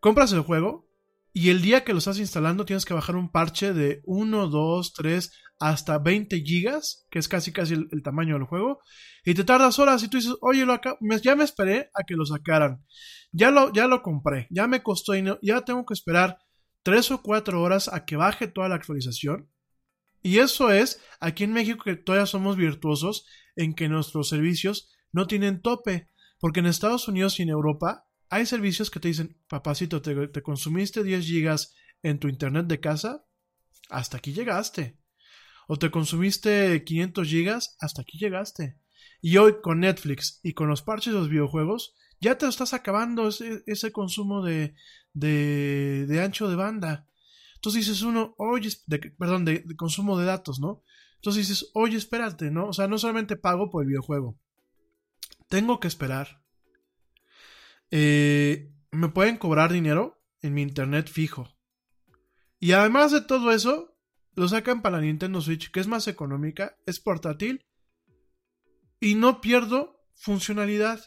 Compras el juego y el día que lo estás instalando tienes que bajar un parche de 1, 2, 3, hasta 20 gigas, que es casi casi el, tamaño del juego, y te tardas horas y tú dices, oye, lo ya me esperé a que lo sacaran, ya lo, ya lo compré, ya me costó y ya tengo que esperar 3 o 4 horas a que baje toda la actualización. Y eso es aquí en México que todavía somos virtuosos en que nuestros servicios no tienen tope. Porque en Estados Unidos y en Europa hay servicios que te dicen, papacito, te, consumiste 10 gigas en tu internet de casa, hasta aquí llegaste. O te consumiste 500 gigas, hasta aquí llegaste. Y hoy con Netflix y con los parches de los videojuegos, ya te estás acabando ese, consumo de, de, ancho de banda. Entonces dices uno, oye, perdón, de, consumo de datos, ¿no? Entonces dices, oye, espérate, ¿no? O sea, no solamente pago por el videojuego. Tengo que esperar. Eh, me pueden cobrar dinero en mi internet fijo. Y además de todo eso, lo sacan para la Nintendo Switch, que es más económica, es portátil. Y no pierdo funcionalidad.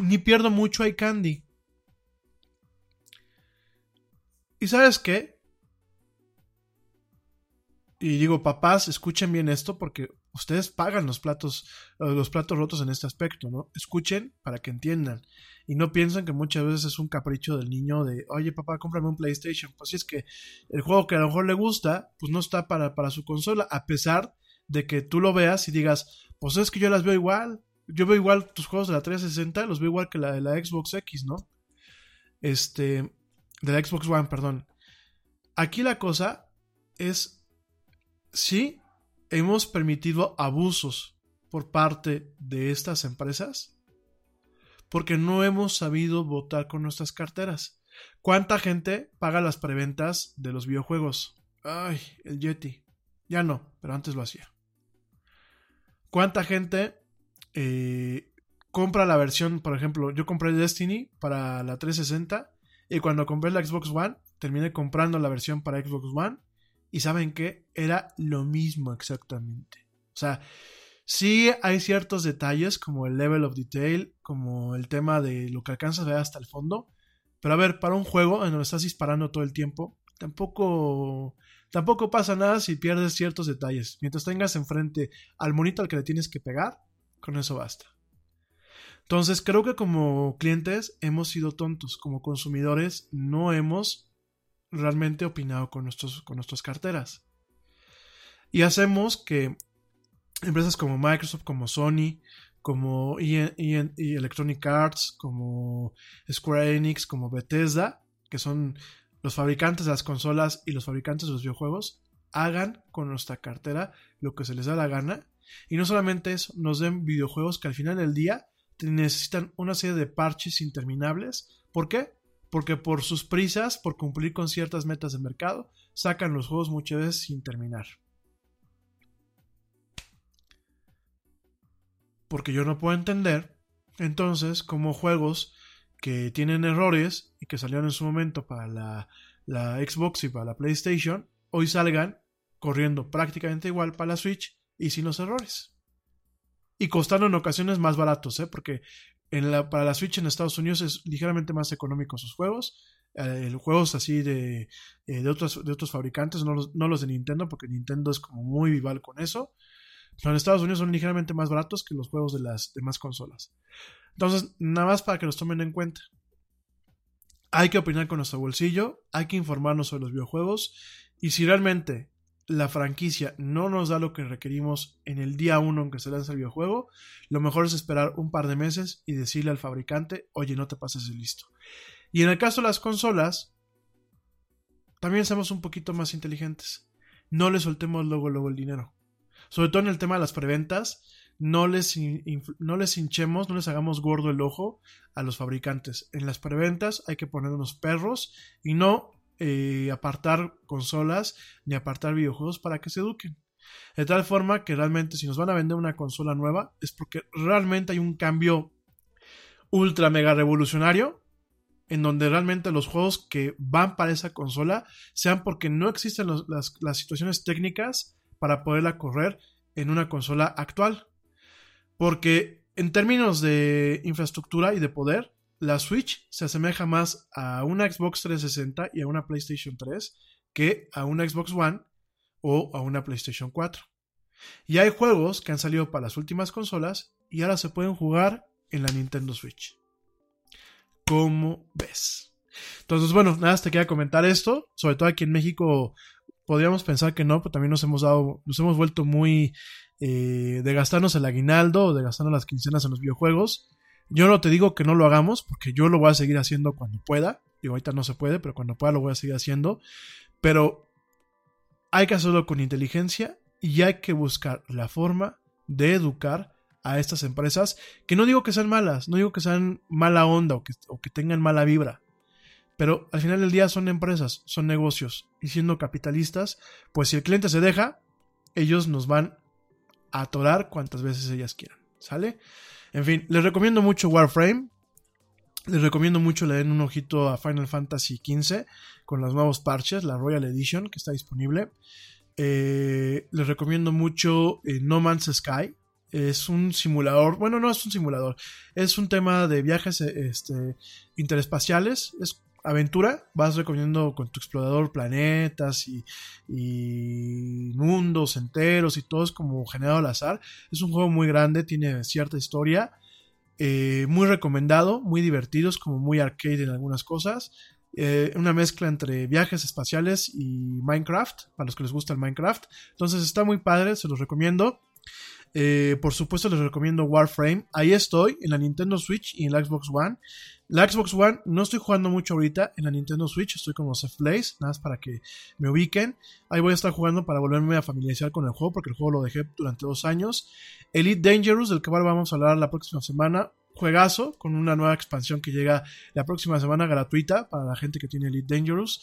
Ni pierdo mucho iCandy. ¿Y sabes qué? Y digo, papás, escuchen bien esto porque ustedes pagan los platos, eh, los platos rotos en este aspecto, ¿no? Escuchen para que entiendan. Y no piensen que muchas veces es un capricho del niño de, oye papá, cómprame un PlayStation. Pues si es que el juego que a lo mejor le gusta, pues no está para, para su consola, a pesar de que tú lo veas y digas, pues es que yo las veo igual. Yo veo igual tus juegos de la 360, los veo igual que la de la Xbox X, ¿no? Este, de la Xbox One, perdón. Aquí la cosa es, sí, hemos permitido abusos por parte de estas empresas porque no hemos sabido votar con nuestras carteras. ¿Cuánta gente paga las preventas de los videojuegos? Ay, el Yeti. Ya no, pero antes lo hacía. ¿Cuánta gente eh, compra la versión, por ejemplo, yo compré Destiny para la 360 y cuando compré la Xbox One terminé comprando la versión para Xbox One y saben que era lo mismo exactamente. O sea, sí hay ciertos detalles como el level of detail, como el tema de lo que alcanzas a ver hasta el fondo, pero a ver, para un juego en donde estás disparando todo el tiempo, tampoco tampoco pasa nada si pierdes ciertos detalles. Mientras tengas enfrente al monito al que le tienes que pegar, con eso basta. Entonces creo que como clientes hemos sido tontos, como consumidores no hemos realmente opinado con, nuestros, con nuestras carteras. Y hacemos que empresas como Microsoft, como Sony, como e e Electronic Arts, como Square Enix, como Bethesda, que son los fabricantes de las consolas y los fabricantes de los videojuegos, hagan con nuestra cartera lo que se les da la gana. Y no solamente eso, nos den videojuegos que al final del día necesitan una serie de parches interminables. ¿Por qué? porque por sus prisas, por cumplir con ciertas metas de mercado, sacan los juegos muchas veces sin terminar. Porque yo no puedo entender, entonces, como juegos que tienen errores y que salieron en su momento para la, la Xbox y para la PlayStation, hoy salgan corriendo prácticamente igual para la Switch y sin los errores. Y costando en ocasiones más baratos, ¿eh? porque para la Switch en Estados Unidos es ligeramente más económico sus juegos. Eh, juegos así de, eh, de, otros, de otros fabricantes, no los, no los de Nintendo, porque Nintendo es como muy vival con eso. Pero en Estados Unidos son ligeramente más baratos que los juegos de las demás consolas. Entonces, nada más para que los tomen en cuenta. Hay que opinar con nuestro bolsillo, hay que informarnos sobre los videojuegos y si realmente la franquicia no nos da lo que requerimos en el día uno en que se lanza el videojuego, lo mejor es esperar un par de meses y decirle al fabricante, oye, no te pases de listo. Y en el caso de las consolas, también seamos un poquito más inteligentes. No le soltemos luego, luego el dinero. Sobre todo en el tema de las preventas, no les, no les hinchemos, no les hagamos gordo el ojo a los fabricantes. En las preventas hay que poner unos perros y no eh, apartar consolas ni apartar videojuegos para que se eduquen. De tal forma que realmente si nos van a vender una consola nueva es porque realmente hay un cambio ultra mega revolucionario en donde realmente los juegos que van para esa consola sean porque no existen las, las situaciones técnicas para poderla correr en una consola actual. Porque en términos de infraestructura y de poder, la Switch se asemeja más a una Xbox 360 y a una PlayStation 3 que a una Xbox One o a una PlayStation 4. Y hay juegos que han salido para las últimas consolas y ahora se pueden jugar en la Nintendo Switch. ¿Cómo ves? Entonces, bueno, nada, te quería comentar esto. Sobre todo aquí en México podríamos pensar que no, pero también nos hemos dado, nos hemos vuelto muy eh, de gastarnos el aguinaldo o de gastarnos las quincenas en los videojuegos. Yo no te digo que no lo hagamos, porque yo lo voy a seguir haciendo cuando pueda. Digo, ahorita no se puede, pero cuando pueda lo voy a seguir haciendo. Pero hay que hacerlo con inteligencia y hay que buscar la forma de educar a estas empresas, que no digo que sean malas, no digo que sean mala onda o que, o que tengan mala vibra, pero al final del día son empresas, son negocios, y siendo capitalistas, pues si el cliente se deja, ellos nos van a atorar cuantas veces ellas quieran, ¿sale? En fin, les recomiendo mucho Warframe. Les recomiendo mucho le den un ojito a Final Fantasy XV con los nuevos parches, la Royal Edition que está disponible. Eh, les recomiendo mucho eh, No Man's Sky. Es un simulador, bueno, no es un simulador, es un tema de viajes este, interespaciales. Es aventura, vas recorriendo con tu explorador planetas y, mundos enteros y todo es como generado al azar. Es un juego muy grande, tiene cierta historia, eh, muy recomendado, muy divertido, es como muy arcade en algunas cosas. Eh, una mezcla entre viajes espaciales y Minecraft, para los que les gusta el Minecraft. Entonces está muy padre, se los recomiendo. Eh, por supuesto les recomiendo Warframe. Ahí estoy en la Nintendo Switch y en la Xbox One. La Xbox One no estoy jugando mucho ahorita en la Nintendo Switch, estoy como Safe Place, nada más para que me ubiquen. Ahí voy a estar jugando para volverme a familiarizar con el juego, porque el juego lo dejé durante dos años. Elite Dangerous, del que vamos a hablar la próxima semana. Juegazo, con una nueva expansión que llega la próxima semana gratuita para la gente que tiene Elite Dangerous.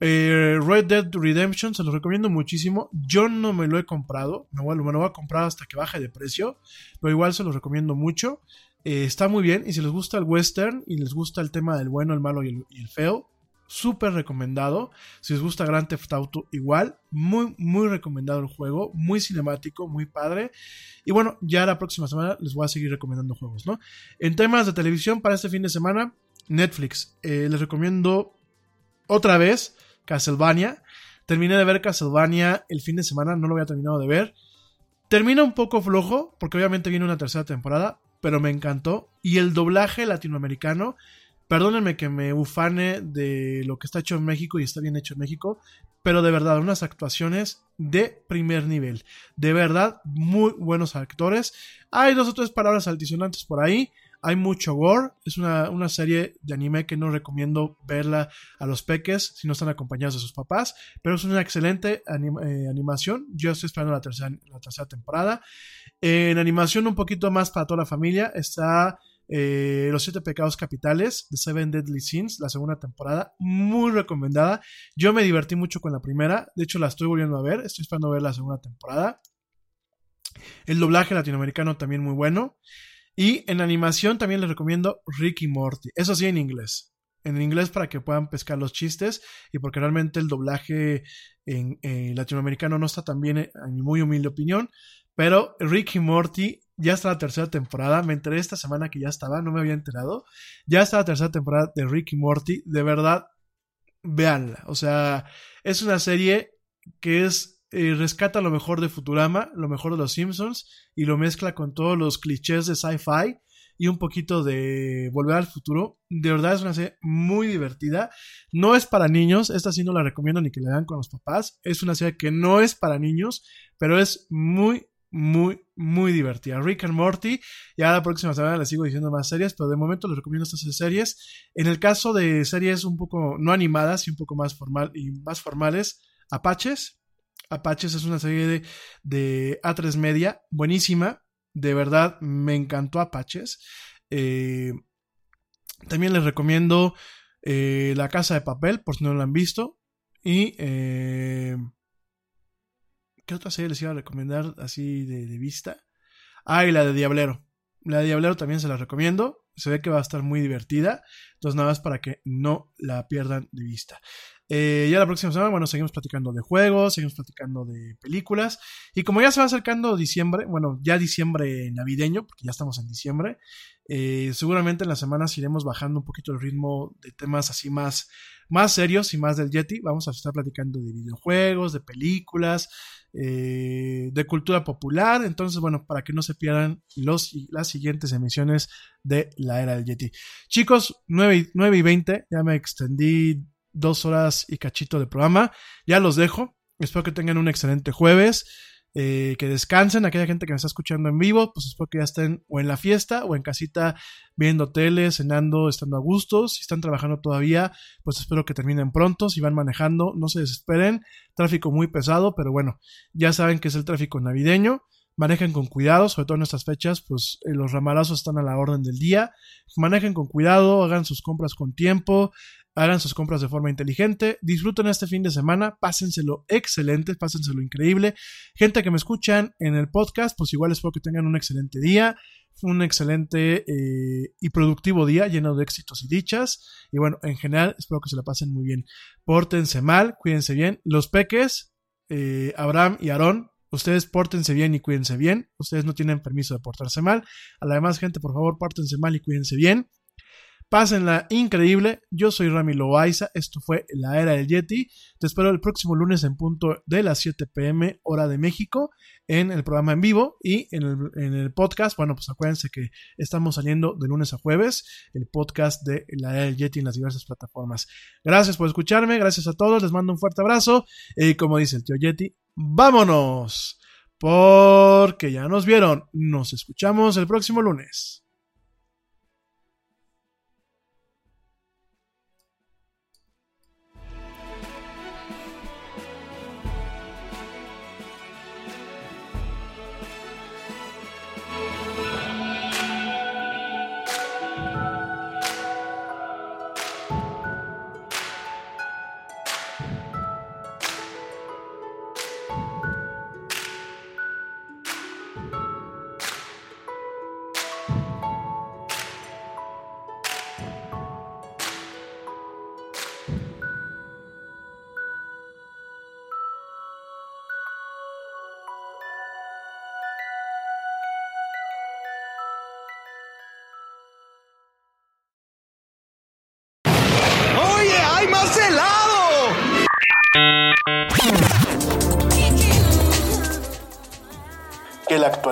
Eh, Red Dead Redemption, se lo recomiendo muchísimo. Yo no me lo he comprado, me, lo voy a comprar hasta que baje de precio, pero igual se lo recomiendo mucho. Eh, está muy bien. Y si les gusta el western y les gusta el tema del bueno, el malo y el, feo, súper recomendado. Si les gusta Grand Theft Auto, igual. Muy, muy recomendado el juego. Muy cinemático, muy padre. Y bueno, ya la próxima semana les voy a seguir recomendando juegos, ¿no? En temas de televisión para este fin de semana, Netflix. Eh, les recomiendo otra vez Castlevania. Terminé de ver Castlevania el fin de semana, no lo había terminado de ver. Termina un poco flojo, porque obviamente viene una tercera temporada, pero me encantó. Y el doblaje latinoamericano, perdónenme que me ufane de lo que está hecho en México y está bien hecho en México, pero de verdad, unas actuaciones de primer nivel. De verdad, muy buenos actores. Hay dos o tres palabras altisonantes por ahí. Hay mucho gore. Es una, serie de anime que no recomiendo verla a los peques si no están acompañados de sus papás. Pero es una excelente eh, animación. Yo estoy esperando la tercera, la tercera temporada. en animación un poquito más para toda la familia está eh, Los Siete Pecados Capitales de Seven Deadly Sins, la segunda temporada. Muy recomendada. Yo me divertí mucho con la primera. De hecho, la estoy volviendo a ver. Estoy esperando ver la segunda temporada. El doblaje latinoamericano también muy bueno. Y en animación también les recomiendo Ricky Morty. Eso sí, en inglés. En inglés para que puedan pescar los chistes y porque realmente el doblaje en eh, latinoamericano no está tan bien, en mi muy humilde opinión. Pero Ricky Morty ya está la tercera temporada. Me enteré esta semana que ya estaba, no me había enterado. Ya está la tercera temporada de Ricky Morty. De verdad, véanla. O sea, es una serie que es eh, rescata lo mejor de Futurama, lo mejor de los Simpsons y lo mezcla con todos los clichés de sci-fi y un poquito de Volver al Futuro. De verdad es una serie muy divertida. No es para niños, esta sí no la recomiendo ni que la vean con los papás. Es una serie que no es para niños, pero es muy, muy, muy divertida. Rick and Morty. Ya la próxima semana les sigo diciendo más series, pero de momento les recomiendo estas series. En el caso de series un poco no animadas y un poco más formal y más formales, Apaches, Apaches es una serie de, de A3 Media, buenísima. De verdad, me encantó Apaches. Eh, también les recomiendo eh, La Casa de Papel, por si no lo han visto. Y... Eh, ¿Qué otra serie les iba a recomendar así de, de vista? Ah, y la de Diablero. La de Diablero también se la recomiendo. Se ve que va a estar muy divertida. Entonces, nada más para que no la pierdan de vista. Eh, ya la próxima semana, bueno, seguimos platicando de juegos, seguimos platicando de películas. Y como ya se va acercando diciembre, bueno, ya diciembre navideño, porque ya estamos en diciembre, eh, seguramente en las semanas iremos bajando un poquito el ritmo de temas así más, más serios y más del Yeti. Vamos a estar platicando de videojuegos, de películas, eh, de cultura popular. Entonces, bueno, para que no se pierdan los, las siguientes emisiones de la era del Yeti. Chicos, 9 y, 9 y 20, ya me extendí dos horas y cachito de programa. Ya los dejo. Espero que tengan un excelente jueves. Eh, que descansen. Aquella gente que me está escuchando en vivo, pues espero que ya estén o en la fiesta o en casita viendo tele, cenando, estando a gusto. Si están trabajando todavía, pues espero que terminen pronto. Si van manejando, no se desesperen. Tráfico muy pesado, pero bueno, ya saben que es el tráfico navideño. Manejen con cuidado, sobre todo en estas fechas, pues eh, los ramalazos están a la orden del día. Manejen con cuidado, hagan sus compras con tiempo, hagan sus compras de forma inteligente, disfruten este fin de semana, pásenselo excelente, pásenselo increíble. Gente que me escuchan en el podcast, pues igual espero que tengan un excelente día, un excelente eh, y productivo día lleno de éxitos y dichas. Y bueno, en general, espero que se la pasen muy bien. Pórtense mal, cuídense bien. Los peques, eh, Abraham y Aarón, Ustedes pórtense bien y cuídense bien. Ustedes no tienen permiso de portarse mal. A la demás gente, por favor, pórtense mal y cuídense bien. Pásenla increíble. Yo soy Rami Loaiza. Esto fue La Era del Yeti. Te espero el próximo lunes en punto de las 7 pm, hora de México, en el programa en vivo y en el, en el podcast. Bueno, pues acuérdense que estamos saliendo de lunes a jueves, el podcast de La Era del Yeti en las diversas plataformas. Gracias por escucharme. Gracias a todos. Les mando un fuerte abrazo. Y como dice el tío Yeti, vámonos. Porque ya nos vieron. Nos escuchamos el próximo lunes.